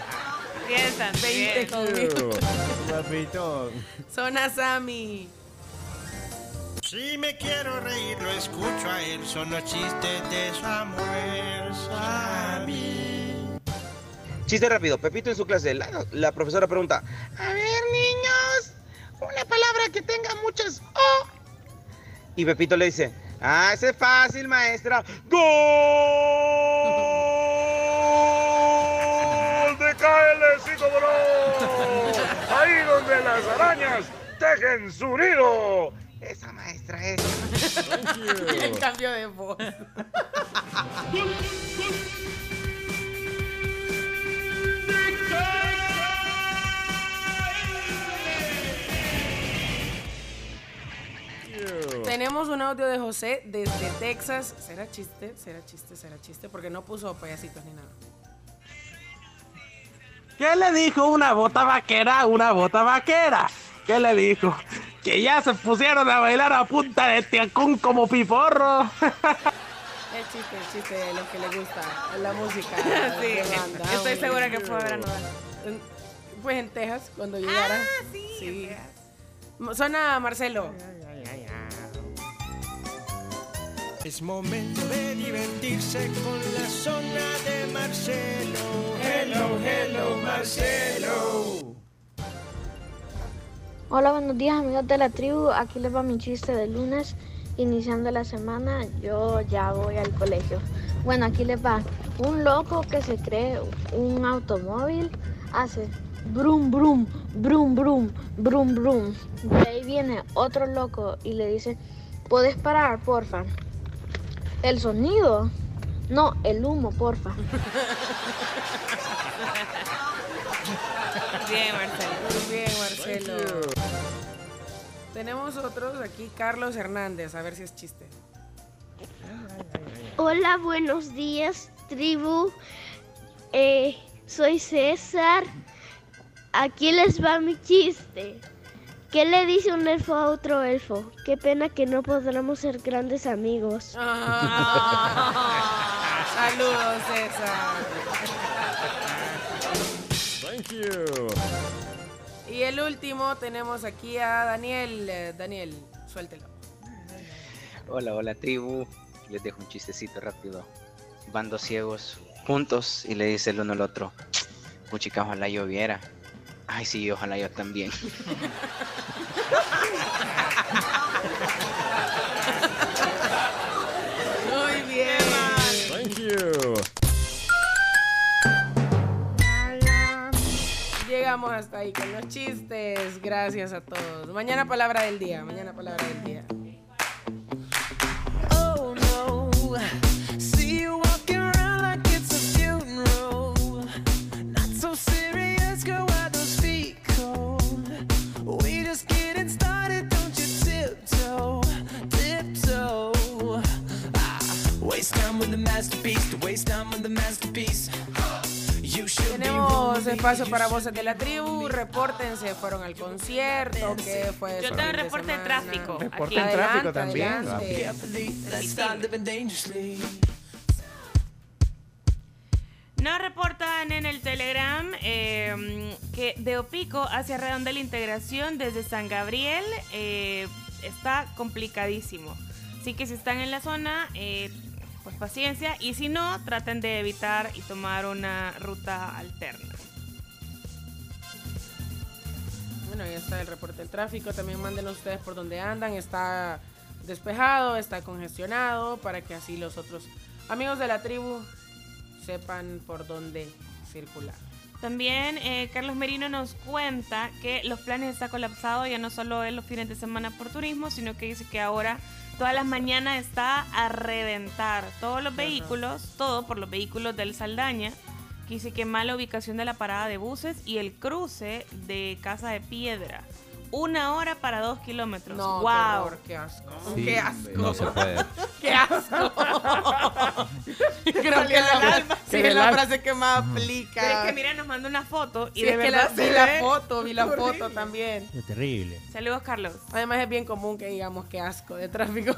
Bien, Santi, 20 bien. conmigo. Guapito. Zona Sammy. Si me quiero reír, lo escucho a él. Son los chistes de Samuel Sammy. Chiste rápido, Pepito en su clase, la, la profesora pregunta, A ver, niños, una palabra que tenga muchas O. y Pepito le dice, ah, ese es fácil, maestra. ¡Gol Las arañas tejen su nido. Esa maestra es. El cambio de voz. Tenemos un audio de José desde Texas. ¿Será chiste? ¿Será chiste? ¿Será chiste? Porque no puso payasitos ni nada. ¿Qué le dijo una bota vaquera a una bota vaquera? ¿Qué le dijo? Que ya se pusieron a bailar a punta de tiacún como piporro. El chiste, el chiste de lo que le gusta, la música. Sí, banda. estoy segura que fue a ver a Nodal. En- Pues en Texas, cuando llegara. sí, Suena Marcelo. Es momento de divertirse con la zona de Marcelo. Hello, hello, Marcelo. Hola, buenos días amigos de la tribu. Aquí les va mi chiste de lunes. Iniciando la semana, yo ya voy al colegio. Bueno, aquí les va. Un loco que se cree un automóvil hace brum brum, brum brum, brum brum. De ahí viene otro loco y le dice, ¿puedes parar, porfa? ¿El sonido? No, el humo, porfa. Bien, Marcelo. Muy bien, Marcelo. Tenemos otros aquí, Carlos Hernández, a ver si es chiste. Hola, buenos días, tribu. Eh, soy César. Aquí les va mi chiste. ¿Qué le dice un elfo a otro elfo? Qué pena que no podremos ser grandes amigos. Ah, saludos, César. Thank you. Y el último tenemos aquí a Daniel. Eh, Daniel, suéltelo. Hola, hola tribu. Les dejo un chistecito rápido. Van dos ciegos juntos y le dice el uno al otro, puchica, ojalá yo viera. Ay, sí, ojalá yo también. Muy bien. Thank you. Llegamos hasta ahí con los chistes. Gracias a todos. Mañana palabra del día. Mañana palabra del día. Tenemos espacio you para should voces de la tribu. Repórtense, fueron al concierto. ¿Qué fue Yo tengo de reporte de tráfico. Reporte en tráfico también. adelante. Nos reportan en el Telegram eh, que de Opico hacia Redondela Integración desde San Gabriel eh, está complicadísimo. Así que si están en la zona, eh, pues paciencia. Y si no, traten de evitar y tomar una ruta alterna. Bueno, ahí está el reporte del tráfico. También mándenos ustedes por donde andan. Está despejado, está congestionado, para que así los otros amigos de la tribu sepan por dónde circular. También eh, Carlos Merino nos cuenta que los planes está colapsado ya no solo en los fines de semana por turismo, sino que dice que ahora todas las mañanas está a reventar todos los vehículos, todo por los vehículos del Saldaña, que dice que mala ubicación de la parada de buses y el cruce de Casa de Piedra. Una hora para dos kilómetros. No, qué wow. horror, qué asco. Sí, qué asco. no se puede. ¡Qué asco! Creo que la, alma. sí, es la frase que más aplica. Pero es que mira, nos mandó una foto y Sí, de es que verdad la, se vi la foto, vi la horrible. foto también. Es terrible. Saludos, Carlos. Además es bien común que digamos que asco de tráfico.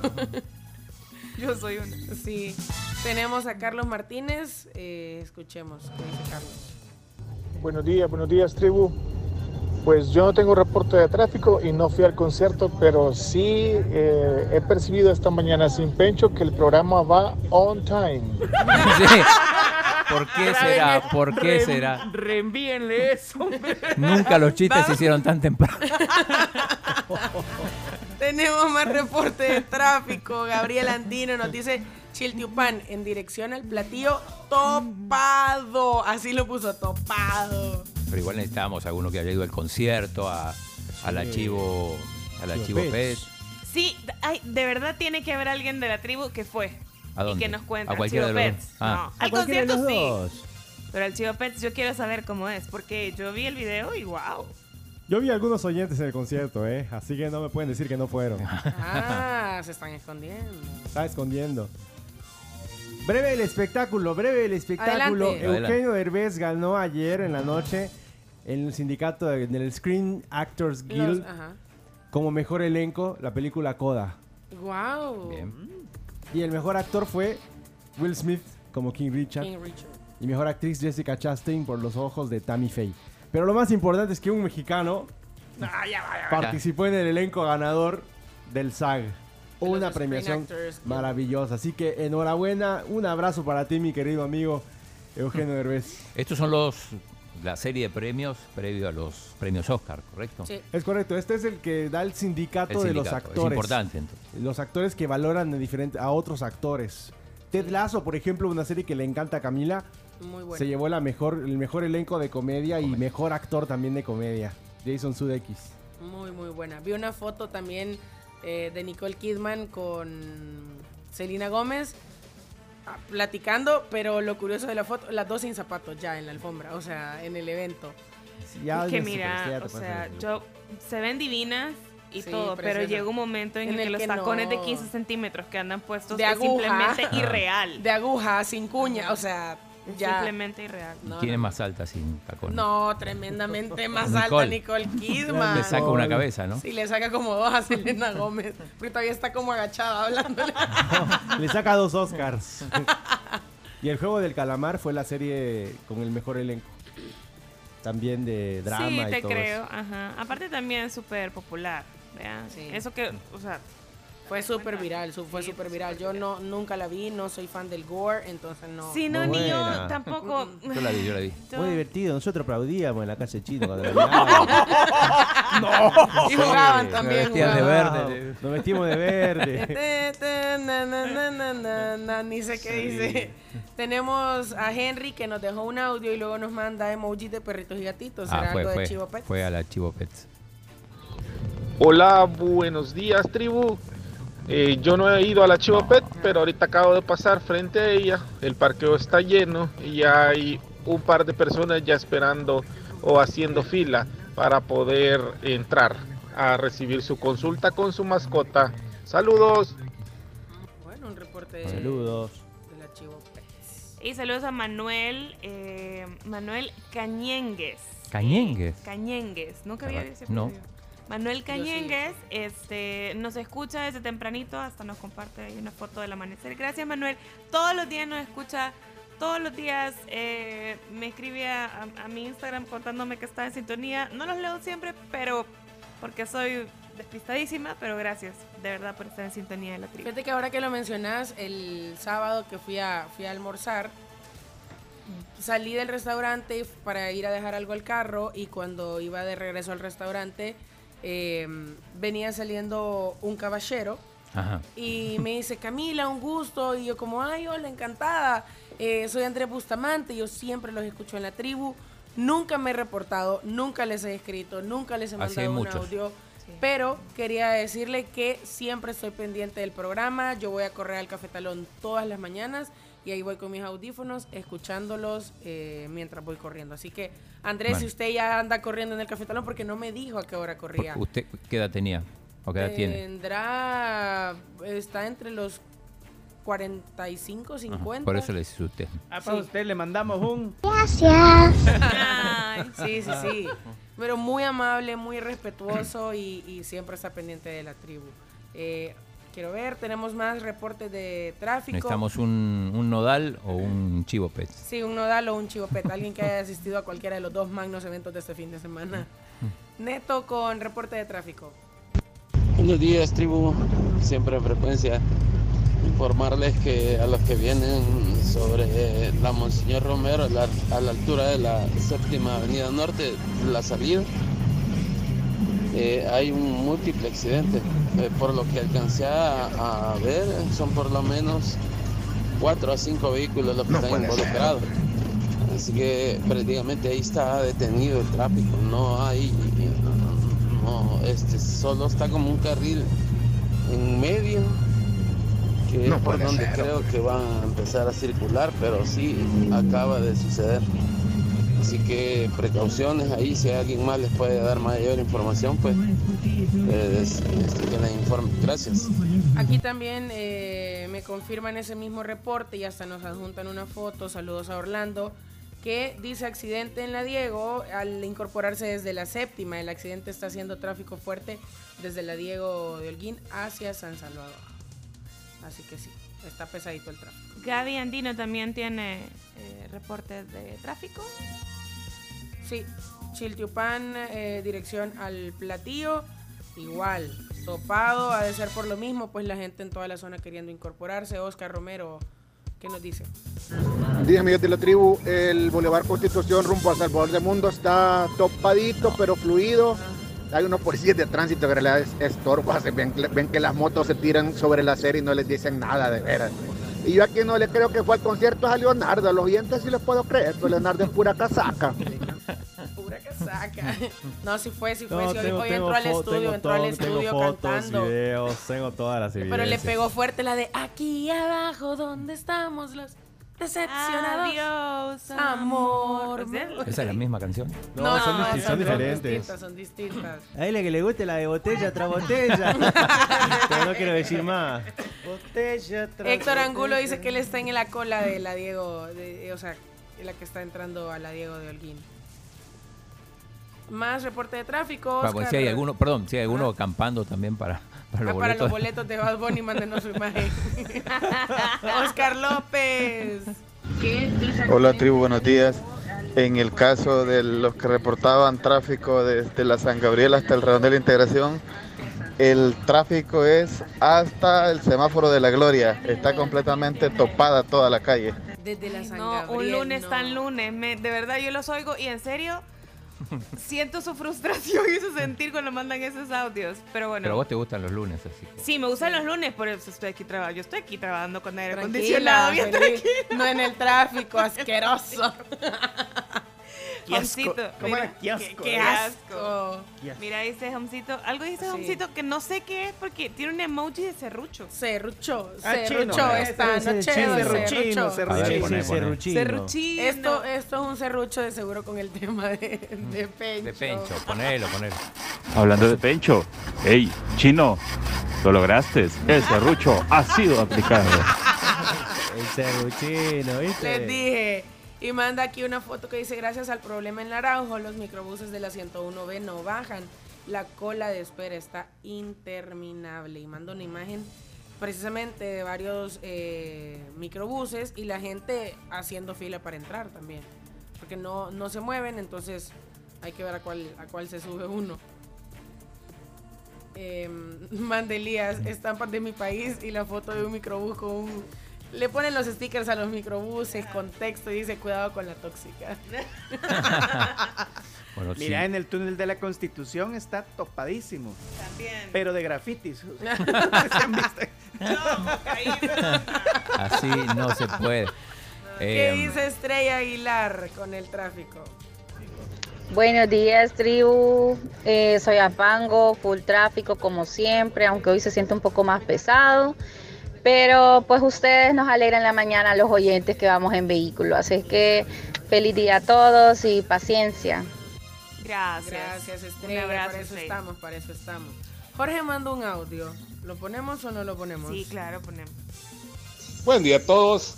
Yo soy una. Sí. Tenemos a Carlos Martínez. eh, escuchemos qué dice Carlos. Buenos días, buenos días, tribu. Pues yo no tengo reporte de tráfico y no fui al concierto, pero sí eh, he percibido esta mañana sin pencho que el programa va on time. Sí. ¿Por qué será? ¿Por qué será? Reenvíenle eso. Nunca los chistes se hicieron tan temprano. Tenemos más reporte de tráfico. Gabriel Andino nos dice Chiltiupan en dirección al platillo topado. Así lo puso, topado. Pero igual necesitábamos alguno que haya ido al concierto, a, al archivo, al archivo Pets. PET. Sí, ay, de verdad tiene que haber alguien de la tribu que fue. ¿A dónde? Y que nos cuente. ¿A cualquiera Archivo de los Pets. dos? Ah. No, ¿A al cualquiera de concierto los sí. dos? Pero el Chivo Pets yo quiero saber cómo es, porque yo vi el video y wow. Yo vi algunos oyentes en el concierto, ¿eh? Así que no me pueden decir que no fueron. Ah, se están escondiendo. Está escondiendo. Breve el espectáculo, breve el espectáculo. Adelante. Eugenio Derbez ganó ayer en la noche en el sindicato de- del Screen Actors Guild Los- ajá. como mejor elenco la película Coda. Wow. Y el mejor actor fue Will Smith como King Richard. King Richard. Y mejor actriz Jessica Chastain por los ojos de Tammy Faye. Pero lo más importante es que un mexicano participó en el elenco ganador del SAG. Una premiación maravillosa. Así que enhorabuena, un abrazo para ti, mi querido amigo Eugenio Derbez. Estos son los la serie de premios previo a los premios Oscar, ¿correcto? Es correcto, este es el que da el sindicato, El de los sindicato, es actores. importante, entonces. Los actores que valoran a, diferente, a otros actores. Ted Lasso, por ejemplo, una serie que le encanta a Camila, Muy bueno. se llevó la mejor, el mejor elenco de comedia y mejor actor también de comedia. Jason Sudeikis. Muy, muy buena. Vi una foto también eh, de Nicole Kidman con Selena Gómez ah, platicando, pero lo curioso de la foto, las dos sin zapatos ya en la alfombra, o sea, en el evento. Ya es que mira, o sea, yo se ven divinas y Sí, todo, pero llega un momento en, En el que los que tacones de no. 15 centímetros que andan puestos De es aguja. simplemente irreal. De aguja, sin cuña, o sea, ya. Simplemente irreal. ¿Quién es más alta sin tacón? No, tremendamente más alta Nicole. Kidman. Le saca una cabeza, ¿no? Sí, le saca como dos a Selena Gómez. Porque todavía está como agachada hablándole. Le saca dos Oscars. y el juego del calamar fue la serie con el mejor elenco. También de drama sí, y te todo creo. eso. Ajá. Aparte también es súper popular. ¿vean? Eso que, o sea, Fue súper viral, su- fue súper viral. Yo no nunca la vi, no soy fan del gore, entonces no. Sí, no, Muy ni yo tampoco. Yo la vi, yo la vi. Muy divertido. Nosotros aplaudíamos en la casa de chino cuando la mirábamos. Y jugaban Sí, también, Nos vestían de verde. Nos vestimos de verde. Te, te, na, na, na, na, na, na, Ni sé qué Sí. dice. Tenemos a Henry que nos dejó un audio y luego nos manda emojis de perritos y gatitos. ¿Será Ah, fue, algo de fue, Chivo Pet? fue a la Chivo Pets. Hola, buenos días, tribu. Eh, yo no he ido a la Chivo Pet, pero ahorita acabo de pasar frente a ella. El parqueo está lleno y hay un par de personas ya esperando o haciendo fila para poder entrar a recibir su consulta con su mascota. Saludos. Bueno, un reporte de, Saludos. de la Chivo Pet. Y saludos a Manuel, eh, Manuel Cañengues. Cañengues. Cañengues. Nunca había ese No. Manuel sí. Cañengues este, nos escucha desde tempranito, hasta nos comparte ahí una foto del amanecer. Gracias, Manuel. Todos los días nos escucha, todos los días eh, me escribe a, a mi Instagram contándome que está en sintonía. No los leo siempre, pero porque soy despistadísima, pero gracias de verdad por estar en sintonía de la tribu. Fíjate que ahora que lo mencionas, el sábado que fui a, fui a almorzar, salí del restaurante para ir a dejar algo al carro y cuando iba de regreso al restaurante, eh, venía saliendo un caballero Ajá. y me dice, Camila, un gusto. Y yo como, ay, hola, encantada. Eh, soy Andrés Bustamante, yo siempre los escucho en la tribu. Nunca me he reportado, nunca les he escrito, nunca les he mandado un muchos. audio. Pero quería decirle que siempre estoy pendiente del programa. Yo voy a correr al cafetalón todas las mañanas y ahí voy con mis audífonos escuchándolos eh, mientras voy corriendo. Así que, Andrés, si usted ya anda corriendo en el cafetalón, porque no me dijo a qué hora corría. ¿Usted qué edad tenía? ¿O qué edad tiene? Tendrá, está entre los 45, Ajá, 50. Por eso le dice usted. Ah, para usted le mandamos un. Gracias. sí, sí, sí. Pero muy amable, muy respetuoso y, y siempre está pendiente de la tribu. Eh, quiero ver, tenemos más reportes de tráfico. Necesitamos un, un nodal o un chivo pets. Sí, un nodal o un chivopet. Alguien que haya asistido a cualquiera de los dos magnos eventos de este fin de semana. Neto con reporte de tráfico. Buenos días, tribu. Siempre en frecuencia. Informarles que a los que vienen sobre la Monseñor Romero, la- a la altura de la séptima avenida norte, la salida, eh, hay un múltiple accidente. Eh, por lo que alcancé a, a ver, son por lo menos cuatro a cinco vehículos los que están involucrados. Así que prácticamente ahí está detenido el tráfico. No hay, no, este, solo está como un carril en medio que No es por donde ser, creo que van a empezar a circular, pero sí acaba de suceder. Así que precauciones ahí, si alguien más les puede dar mayor información, pues eh, es- este, que la informe. Gracias. Aquí también eh, me confirman ese mismo reporte y hasta nos adjuntan una foto, saludos a Orlando, que dice accidente en la Diego al incorporarse desde la séptima. El accidente está haciendo tráfico fuerte desde la Diego de Holguín hacia San Salvador. Así que sí, está pesadito el tráfico. Gaby Andino también tiene eh, reportes de tráfico. Sí, Chiltiupan, eh, dirección al platillo, igual, topado, ha de ser por lo mismo, pues la gente en toda la zona queriendo incorporarse. Oscar Romero, ¿qué nos dice? Días, amigos de la tribu. El Boulevard Constitución rumbo a Salvador del Mundo está topadito, pero fluido. Hay unos policías de tránsito que en realidad es estorbo. se Ven, ven que las motos se tiran sobre la acera y no les dicen nada, de veras. Y yo aquí no le creo que fue al concierto a Leonardo. A los oyentes sí les puedo creer, pero Leonardo es pura casaca. Pura casaca. No, si fue, si fue. No, sí, hoy, tengo- hoy tengo entró al estudio, tengo entró al tengo estudio fotos, cantando. videos, tengo todas las Pero le pegó fuerte la de aquí abajo, donde estamos los. Decepcionados. Adiós, amor. ¿Esa es la misma canción? No, son, disti- son diferentes. distintas, son distintas. A él que le guste la de botella tras botella. Pero no quiero decir más. Botella tras Héctor Angulo dice que él está en la cola de la Diego, de- o sea, en la que está entrando a la Diego de Holguín. Más reporte de tráfico. Pues, si hay alguno, perdón, si hay alguno acampando también para, para los Ah, para boletos. los boletos de Bad Bunny, mándenos su imagen. Oscar López. Hola tribu, buenos días. En el caso de los que reportaban tráfico desde la San Gabriel hasta el Redondel de Integración, el tráfico es hasta el semáforo de la Gloria. Está completamente topada toda la calle. Desde la San No, Gabriel, un lunes no. tan lunes. me- de verdad, yo los oigo y en serio siento su frustración y su sentir cuando mandan esos audios. Pero bueno. Pero a vos te gustan los lunes, así que. Sí, me gustan los lunes, por eso estoy aquí trabajando. Yo estoy aquí trabajando con aire Tranquila, acondicionado. bien feliz. No en el tráfico, asqueroso. Qué asco. Homcito, ¿Cómo mira, era? Qué asco, Qué, asco. Qué asco. Mira, dice Homcito. Algo dice Sí. Homcito que no sé qué es porque tiene un emoji de serrucho. Serrucho, Ah, serrucho noche. chino, serruchino, serruchino, serruchino. Esto, esto es un serrucho de seguro con el tema de, de Pencho. De pencho, ponelo, ponelo. Hablando de Pencho, hey, chino, lo lograste. El serrucho ha sido aplicado. El serruchino, ¿viste? Les dije. Y manda aquí una foto que dice, gracias al problema en Naranjo, los microbuses de la 101B no bajan. La cola de espera está interminable. Y manda una imagen precisamente de varios eh, microbuses y la gente haciendo fila para entrar también. Porque no, no se mueven, entonces hay que ver a cuál, a cuál se sube uno. Eh, Mandelías, estampas de mi país y la foto de un microbús con un... Le ponen los stickers a los microbuses con texto y dice cuidado con la tóxica. Bueno, sí. Mira, en el túnel de la Constitución está topadísimo. También. Pero de grafitis. ¿Se han visto? Así no se puede. ¿Qué Eh, dice Estrella Aguilar con el tráfico? Buenos días, tribu. Eh, soy Apango, full tráfico como siempre, aunque hoy se siente un poco más pesado. Pero pues ustedes nos alegran la mañana a los oyentes que vamos en vehículo. Así que feliz día a todos y paciencia. Gracias. Gracias, Un Estrella. abrazo, para eso Estrella. estamos, para eso estamos. Jorge manda un audio. ¿Lo ponemos o no lo ponemos? Sí, claro, ponemos. Buen día a todos.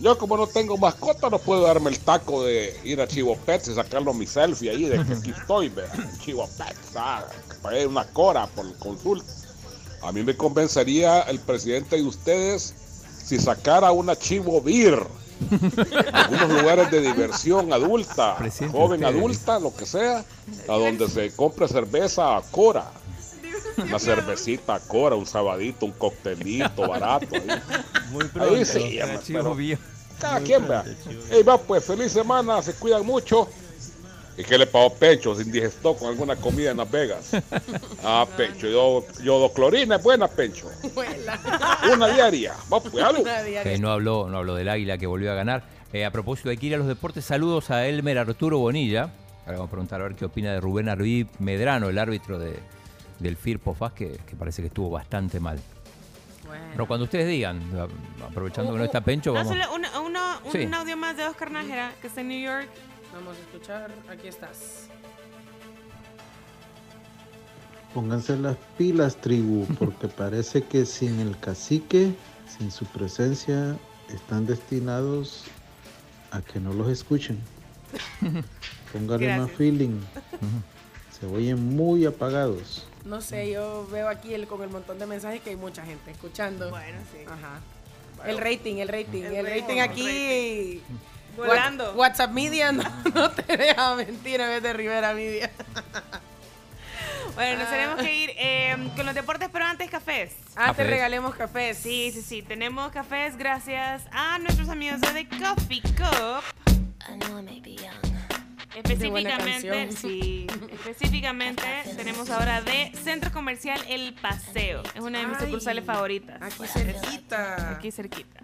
Yo como no tengo mascota no puedo darme el taco de ir a Chivo Pets y sacarlo mi selfie ahí de que aquí estoy, vea, Chivo Pets, ah, una cora por consulta. A mí me convencería el presidente de ustedes si sacara una Chivo Beer. Algunos lugares de diversión adulta, Presidente joven ustedes. adulta, lo que sea, a donde se compre cerveza a cora. Una cervecita a cora, un sabadito, un coctelito barato. Ahí. Muy Ahí sí, pero cada quien vea. Ey, va pues, feliz semana, se cuidan mucho. ¿Y qué le pasó Pecho? ¿Se indigestó con alguna comida en Las Vegas? Ah, Pecho, yo, yo clorina es buena, Pecho. Una diaria. Va pues, algo. Eh, no habló, no habló del águila que volvió a ganar. Eh, a propósito de que ir a los deportes, saludos a Elmer Arturo Bonilla. Ahora vamos a preguntar a ver qué opina de Rubén Arbí Medrano, el árbitro de, del Firpo FAS, que, que parece que estuvo bastante mal. Pero cuando ustedes digan, aprovechando que no está Pencho, Ah, vamos. una- una- un Sí. audio más de Oscar Nájera, que está en New York. Vamos a escuchar. Aquí estás. Pónganse las pilas, tribu, porque parece que sin el cacique, sin su presencia, están destinados a que no los escuchen. Póngale más feeling. Se oyen muy apagados. No sé, yo veo aquí el, con el montón de mensajes que hay mucha gente escuchando. Bueno, sí. Ajá. El rating, el rating. El, rating, aquí. rating. Volando. What- WhatsApp Media no, no te deja mentir en vez de Rivera Media. Bueno, nos tenemos que ir eh, con los deportes, pero antes cafés. Antes Cafés. regalemos cafés. Sí, sí, sí. Tenemos cafés gracias a nuestros amigos de The Coffee Cup. Específicamente, sí, específicamente tenemos ahora de Centro Comercial El Paseo. Es una de mis Ay, sucursales favoritas. aquí cerquita. Aquí cerquita.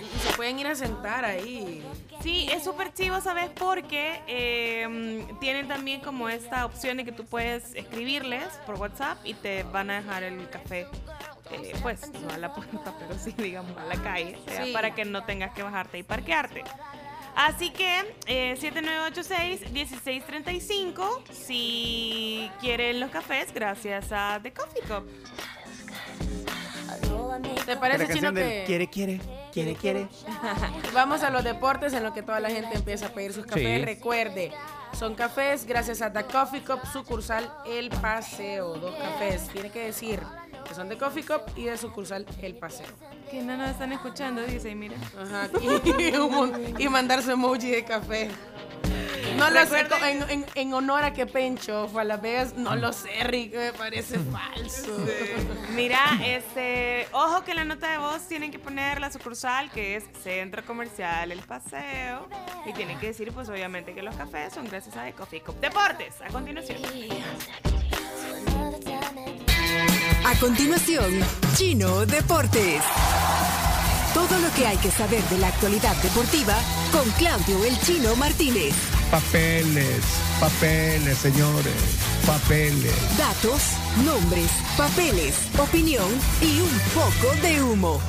Y se pueden ir a sentar ahí. Sí, es súper chivo, ¿sabes? Porque eh, tienen también como esta opción de que tú puedes escribirles por WhatsApp y te van a dejar el café eh, pues no a la puerta, pero sí, digamos, a la calle, o sea, Sí. para que no tengas que bajarte y parquearte. Así que eh, 7986-1635, si quieren los cafés, gracias a The Coffee Cup. ¿Te parece, Chino, que quiere, quiere, quiere, quiere. vamos a los deportes en lo que toda la gente empieza a pedir sus cafés? Sí. Recuerde, son cafés gracias a The Coffee Cup, sucursal El Paseo. Dos cafés, tiene que decir que son de Coffee Cup y de sucursal El Paseo. Que no nos están escuchando, dice, y mira. Ajá, y, y mandar su emoji de café. No lo sé, en, en- en honor a que Pencho fue a Las Vegas, no lo sé, Rick, me parece falso. Mira, este, ojo que en la nota de voz tienen que poner la sucursal que es Centro Comercial El Paseo y tienen que decir pues obviamente que los cafés son gracias a The Coffee Cup. Deportes, a continuación. A continuación, Chino Deportes. Todo lo que hay que saber de la actualidad deportiva con Claudio El Chino Martínez. Papeles, papeles, señores, papeles. Datos, nombres, papeles, opinión y un poco de humo.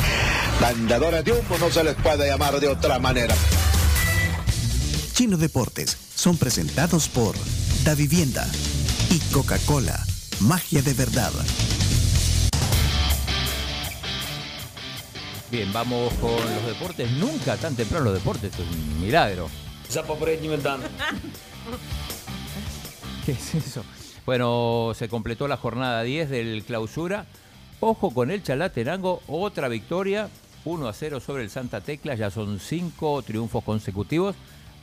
Vendedores de humo no se les puede llamar de otra manera. Chino Deportes son presentados por Da Vivienda y Coca-Cola, magia de verdad. Bien, vamos con los deportes. Nunca tan temprano los deportes, es un milagro. ¿Qué es eso? Bueno, se completó la jornada 10 del clausura. Ojo con el Chalatenango, otra victoria, 1 a 0 sobre el Santa Tecla. Ya son cinco triunfos consecutivos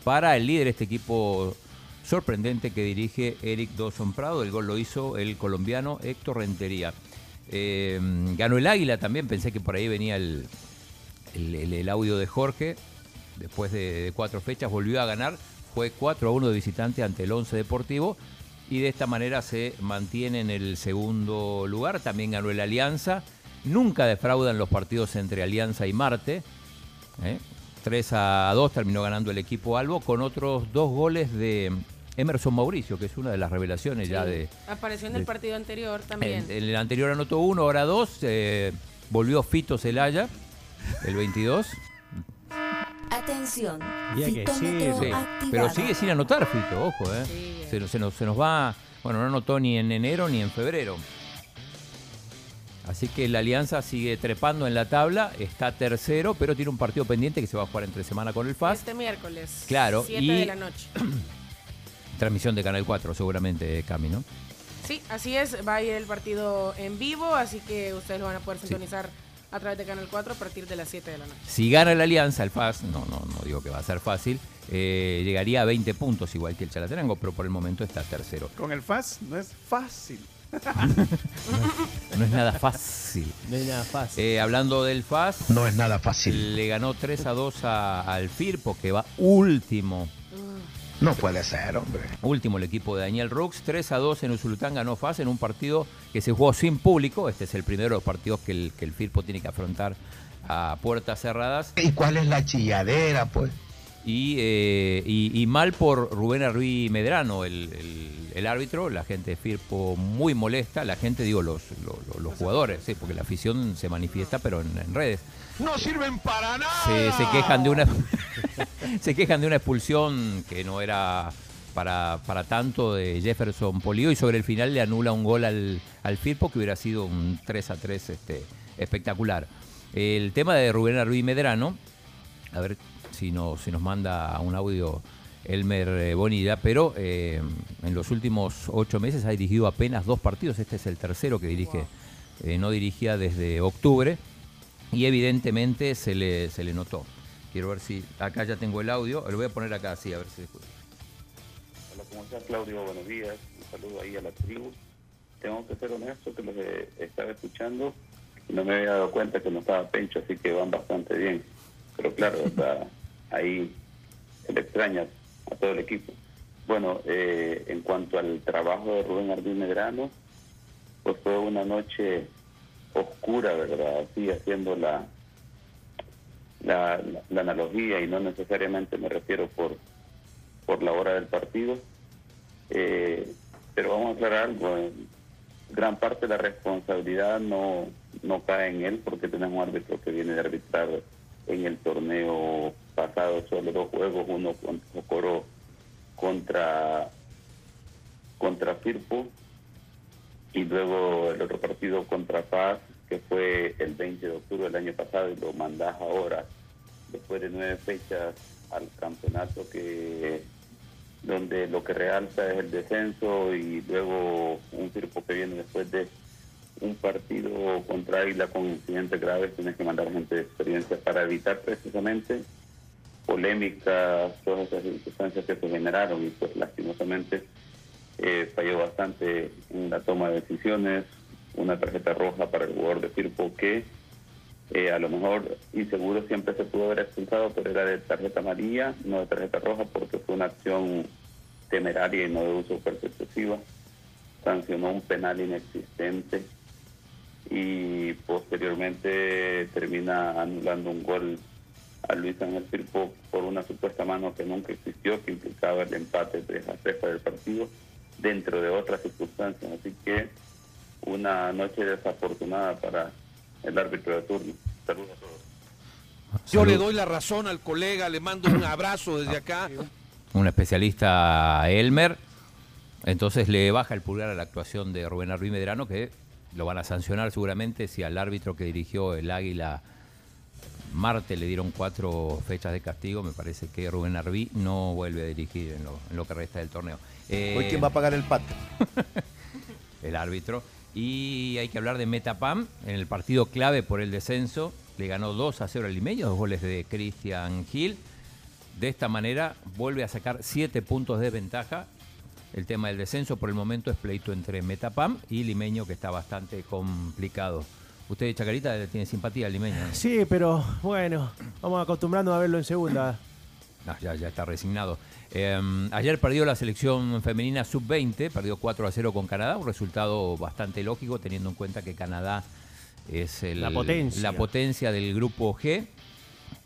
para el líder, este equipo sorprendente que dirige Eric Dawson Prado. El gol lo hizo el colombiano Héctor Rentería. Eh, ganó el Águila también, pensé que por ahí venía el- el audio de Jorge. Después de, de cuatro fechas volvió a ganar. Fue 4 a 1 de visitante ante el 11 Deportivo. Y de esta manera se mantiene en el segundo lugar. También ganó el Alianza. Nunca defraudan los partidos entre Alianza y Marte. ¿eh? 3 a 2 terminó ganando el equipo Albo con otros dos goles de Emerson Mauricio, que es una de las revelaciones ya de, Apareció en el partido anterior también. en, en el anterior anotó uno, ahora dos. eh, volvió Fito Celaya, el 22. Atención. Ya que Sí, activado. Pero sigue sin anotar Fito, ojo, ¿eh? Se, nos- se nos, se nos va. Bueno, no anotó ni en enero ni en febrero. Así que la Alianza sigue trepando en la tabla, está tercero, pero tiene un partido pendiente que se va a jugar entre semana con el FAS. Este miércoles. Claro, 7 y- de la noche. Transmisión de Canal 4, seguramente, Cami, ¿no? Sí, así es. Va a ir el partido en vivo, así que ustedes lo van a poder sintonizar a través de Canal 4 a partir de las 7 de la noche. Si gana la Alianza, el FAS, no, no, no digo que va a ser fácil, eh, llegaría a 20 puntos igual que el Chalatenango, pero por el momento está tercero. Con el FAS no es fácil. No es nada fácil. No es nada fácil. Eh, hablando del FAS. No es nada fácil. Le ganó 3 a 2 a- al Firpo, que va último. No puede ser, hombre. Último el equipo de Daniel Rux. 3 a 2 en Usulután ganó FAS en un partido que se jugó sin público. Este es el primero de los partidos que el, que el Firpo tiene que afrontar a puertas cerradas. ¿Y cuál es la chilladera, pues? Y, eh, y- y mal por Rubén Arruí Medrano, el, el- el árbitro, la gente de Firpo muy molesta, la gente, digo, los, los, los jugadores, sí, porque la afición se manifiesta, pero en, en redes. No sirven para nada. Se, se quejan de una se quejan de una expulsión que no era para, para tanto de Jefferson Polío y sobre el final le anula un gol al, al Firpo que hubiera sido un 3 a 3 este, espectacular. El tema de Rubén Arruí Medrano, a ver si nos, si nos manda un audio Elmer eh, Bonilla, pero eh, en los últimos ocho meses ha dirigido apenas dos partidos, este es el tercero que dirige, Eh, no dirigía desde octubre y evidentemente se le, se le notó. Quiero ver si acá ya tengo el audio, lo voy a poner acá así, a ver si escucha. Hola, ¿cómo estás, Claudio? Buenos días. Un saludo ahí a la tribu. Tengo que ser honesto que los eh, estaba escuchando y no me había dado cuenta que no estaba Pencho, así que van bastante bien. Pero claro, o sea, ahí se le extraña a todo el equipo. Bueno, eh, en cuanto al trabajo de Rubén Ardín Medrano, pues fue una noche oscura, ¿verdad? Así haciendo la, la, la- analogía y no necesariamente me refiero por, por la hora del partido. Eh, pero vamos a aclarar algo. eh, gran parte de la responsabilidad no, no cae en él porque tenemos un árbitro que viene de arbitrar en el torneo pasado solo dos juegos, uno con Socorro contra, contra Firpo y luego el otro partido contra Paz que fue el 20 de octubre del año pasado y lo mandás ahora después de nueve fechas al campeonato que donde lo que realza es el descenso y luego un Firpo que viene después de un partido contra Águila con incidentes graves, tienes que mandar gente de experiencia para evitar precisamente polémicas, todas esas circunstancias que se generaron y pues lastimosamente eh, falló bastante en la toma de decisiones, una tarjeta roja para el jugador de Firpo que eh, a lo mejor inseguro siempre se pudo haber expulsado, pero era de tarjeta amarilla, no de tarjeta roja porque fue una acción temeraria y no de uso excesiva. Sancionó un penal inexistente y posteriormente termina anulando un gol a Luis Ángel Firpo por una supuesta mano que nunca existió, que implicaba el empate 3 a 3 para partido, dentro de otras circunstancias. Así que una noche desafortunada para el árbitro de turno. Saludos a todos. Yo le doy la razón al colega, le mando un abrazo desde acá. un especialista Elmer. Entonces le baja el pulgar a la actuación de Rubén Arruí Medrano, que lo van a sancionar seguramente si al árbitro que dirigió el Águila Marte le dieron cuatro fechas de castigo. Me parece que Rubén Arruí no vuelve a dirigir en lo, en lo que resta del torneo. Eh, Hoy, ¿quién va a pagar el pato? el árbitro. Y hay que hablar de Metapam en el partido clave por el descenso. Le ganó 2 a 0 al Limeño, dos goles de Cristian Gil. De esta manera vuelve a sacar 7 puntos de ventaja. El tema del descenso por el momento es pleito entre Metapam y Limeño, que está bastante complicado. Usted, Chacarita, le tiene simpatía al Limeño. ¿no? Sí, pero bueno, vamos acostumbrando a verlo en segunda. No, ya, ya está resignado. Eh, ayer perdió la selección femenina sub-20, perdió 4 a 0 con Canadá, un resultado bastante lógico teniendo en cuenta que Canadá es el- La potencia. la potencia del grupo G.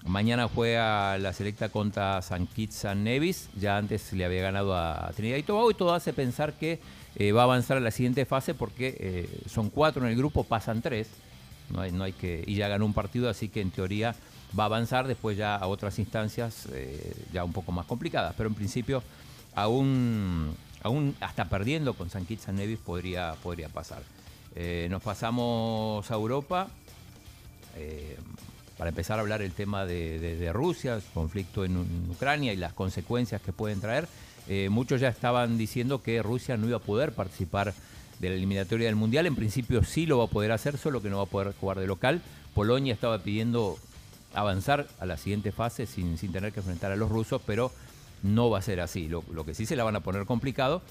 Mañana juega la selecta contra San Kitts San Nevis, ya antes le había ganado a Trinidad y Tobago y todo hace pensar que eh, va a avanzar a la siguiente fase porque eh, son cuatro en el grupo, pasan tres, no hay, no hay que, y ya ganó un partido, así que en teoría va a avanzar después ya a otras instancias eh, ya un poco más complicadas, pero en principio aún, aún hasta perdiendo con San Kitts San Nevis podría, podría pasar. Eh, nos pasamos a Europa eh, para empezar a hablar el tema de, Rusia, el conflicto en, en Ucrania y las consecuencias que pueden traer. Muchos ya estaban diciendo que Rusia no iba a poder participar de la eliminatoria del Mundial. En principio sí lo va a poder hacer, solo que no va a poder jugar de local. Polonia estaba pidiendo avanzar a la siguiente fase sin, sin tener que enfrentar a los rusos, pero no va a ser así. Lo, lo que sí se la van a poner complicado,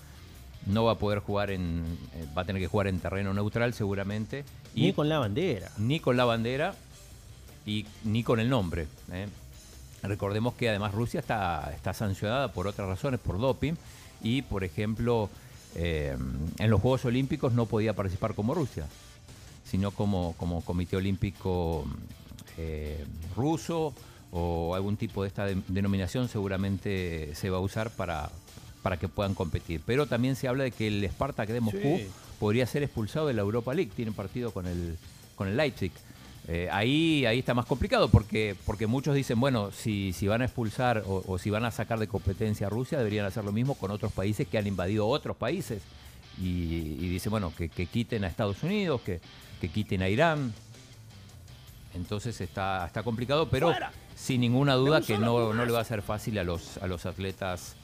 no va a poder jugar en, eh, va a tener que jugar en terreno neutral seguramente. Ni con la bandera. Ni con la bandera y ni con el nombre. ¿eh? Recordemos que además Rusia está, está sancionada por otras razones, por doping, y por ejemplo, eh, en los Juegos Olímpicos no podía participar como Rusia, sino como, como Comité Olímpico eh, ruso o algún tipo de esta de- denominación seguramente se va a usar para, para que puedan competir. Pero también se habla de que el Spartak de Moscú Sí. podría ser expulsado de la Europa League, tiene partido con el, con el Leipzig. Eh, ahí, ahí está más complicado porque, porque muchos dicen, bueno, si, si van a expulsar o, o si van a sacar de competencia a Rusia, deberían hacer lo mismo con otros países que han invadido otros países. Y, y dicen, bueno, que, que quiten a Estados Unidos, que, que quiten a Irán. Entonces está, está complicado, pero sin ninguna duda que no, no le va a ser fácil a los, a los atletas,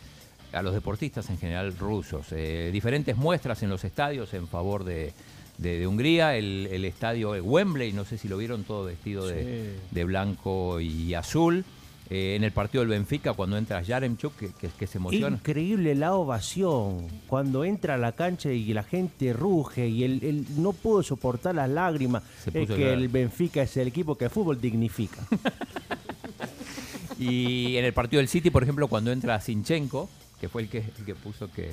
a los deportistas en general rusos. Eh, diferentes muestras en los estadios en favor de, de- de Hungría, el, el estadio de Wembley, no sé si lo vieron todo vestido de, Sí. de blanco y azul. Eh, en el partido del Benfica, cuando entra Yaremchuk, que, que, que se emociona. Increíble la ovación. Cuando entra a la cancha y la gente ruge y él, él no pudo soportar las lágrimas. Se Es puso a que el Benfica es el equipo que el fútbol dignifica. Y en el partido del City, por ejemplo, cuando entra Sinchenko, que fue el que, el que puso que...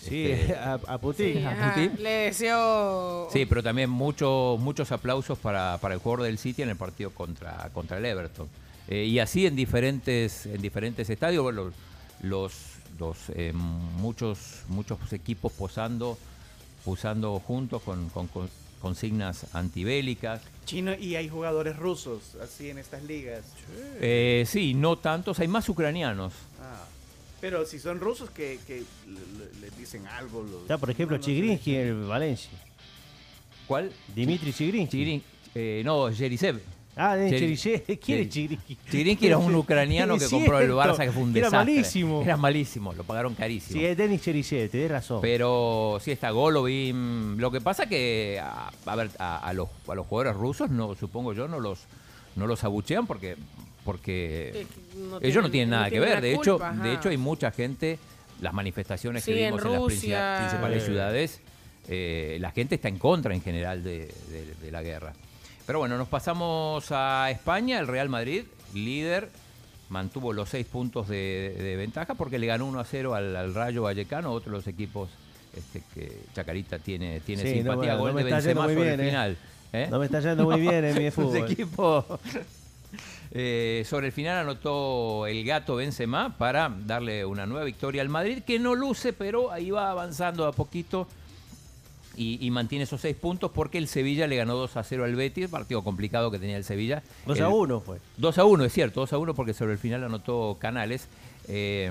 Sí, este, a, a Putin. Sí, ajá, le deseo. Sí, pero también muchos muchos aplausos para, para el jugador del City en el partido contra, contra el Everton. Eh, y así en diferentes, en diferentes estadios, bueno, los, los eh, muchos, muchos equipos posando usando juntos con, con- con consignas antibélicas. Chino, y hay jugadores rusos así en estas ligas. Eh, sí, no tantos, hay más ucranianos. Ah, pero si son rusos que, que le, le- le dicen algo. Los, Está, por ejemplo, no, no Chigrinsky en el Valencia. ¿Cuál? Dimitri Chigrinsky. Chigrin- eh, no, Jerisev. Ah, de Cherisev. ¿Quién es Chigrinsky? Chigrinsky era un ucraniano que compró el Barça, que fue un que era desastre. malísimo. Era malísimo, lo pagaron carísimo. Sí, es Denis Cherisev, tenés razón. Pero sí está Golovin. Lo que pasa que a, a ver, a, a los, a los jugadores rusos, no supongo yo, no los, no los abuchean porque, porque Es que no ellos tienen- no tienen nada no que tienen ver. De hecho, ajá. de hecho hay mucha gente, las manifestaciones que Sí, vimos en, las principales Sí. ciudades, eh, la gente está en contra en general de, de- de la guerra. Pero bueno, nos pasamos a España, el Real Madrid, líder, mantuvo los seis puntos de, de ventaja porque le ganó 1 a 0 al, al Rayo Vallecano, otro de los equipos este, que Chacarita tiene, tiene Sí, no, simpatía, no gol me de Benzema sobre bien, el eh. final. ¿eh? No me está yendo muy bien en mi fútbol. equipo. Eh, sobre el final anotó el gato Benzema para darle una nueva victoria al Madrid, que no luce, pero ahí va avanzando a poquito y, y mantiene esos seis puntos porque el Sevilla le ganó 2 a 0 al Betis, partido complicado que tenía el Sevilla. 2 El- a 1 fue. 2 a 1, es cierto, 2 a 1 porque sobre el final anotó Canales. Eh,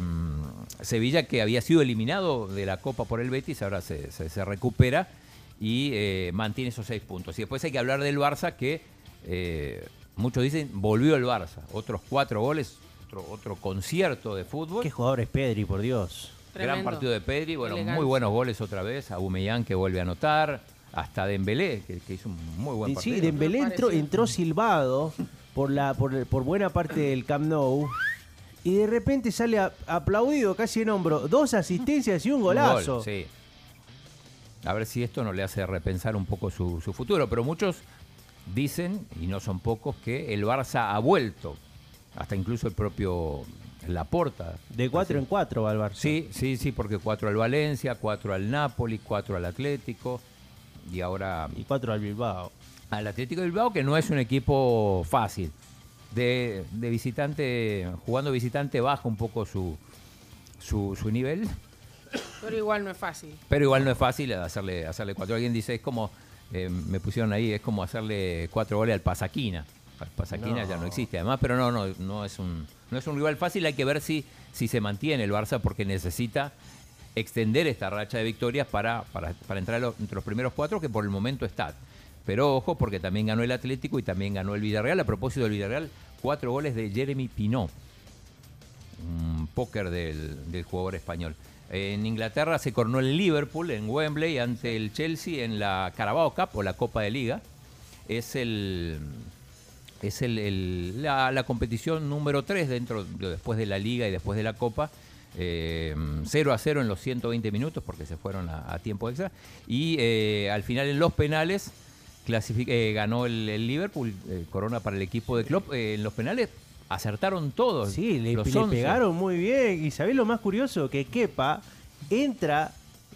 Sevilla que había sido eliminado de la Copa por el Betis, ahora se, se- se recupera y eh, mantiene esos seis puntos. Y después hay que hablar del Barça que eh, muchos dicen volvió el Barça, otros cuatro goles, otro, otro concierto de fútbol. Qué jugador es Pedri, por Dios. Gran partido de Pedri, bueno, Elegancia. muy buenos goles otra vez, a Umeyán que vuelve a anotar, hasta Dembélé que, que hizo un muy buen partido. Sí, Dembélé entró, entró silbado por, la, por, por buena parte del Camp Nou y de repente sale a- aplaudido casi en hombro. Dos asistencias y un Un golazo. gol, sí. A ver si esto no le hace repensar un poco su, su futuro. Pero muchos dicen, y no son pocos, que el Barça ha vuelto. Hasta incluso el propio Laporta. De 4 en 4 va Barça. Sí, sí, sí, porque cuatro al Valencia, cuatro al Napoli, cuatro al Atlético y ahora... Y 4 al Bilbao. Al Atlético de Bilbao, que no es un equipo fácil. De, de visitante, jugando visitante baja un poco su, su, su nivel. Pero igual no es fácil. Pero igual no es fácil hacerle, hacerle cuatro. Alguien dice, es como, eh, me pusieron ahí, es como hacerle cuatro goles al Pasaquina. El Pasaquina ya no existe además, pero no, no, no es un, no es un rival fácil. Hay que ver si, si se mantiene el Barça porque necesita extender esta racha de victorias para, para, para entrar entre los primeros cuatro, que por el momento está. Pero ojo, porque también ganó el Atlético y también ganó el Villarreal. A propósito del Villarreal, cuatro goles de Jeremy Pinot un póker del, del jugador español. En Inglaterra se coronó el Liverpool en Wembley ante el Chelsea en la Carabao Cup o la Copa de Liga. Es el es el, el- la, la competición número 3 dentro de- después de la Liga y después de la Copa. Eh, 0 a 0 en los 120 minutos porque se fueron a, a tiempo extra. Y eh, al final en los penales eh, ganó el, el Liverpool, eh, corona para el equipo de Klopp. Eh, en los penales acertaron todos. Sí, le, los le 11. pegaron muy bien. Y ¿sabés lo más curioso? Que Kepa entra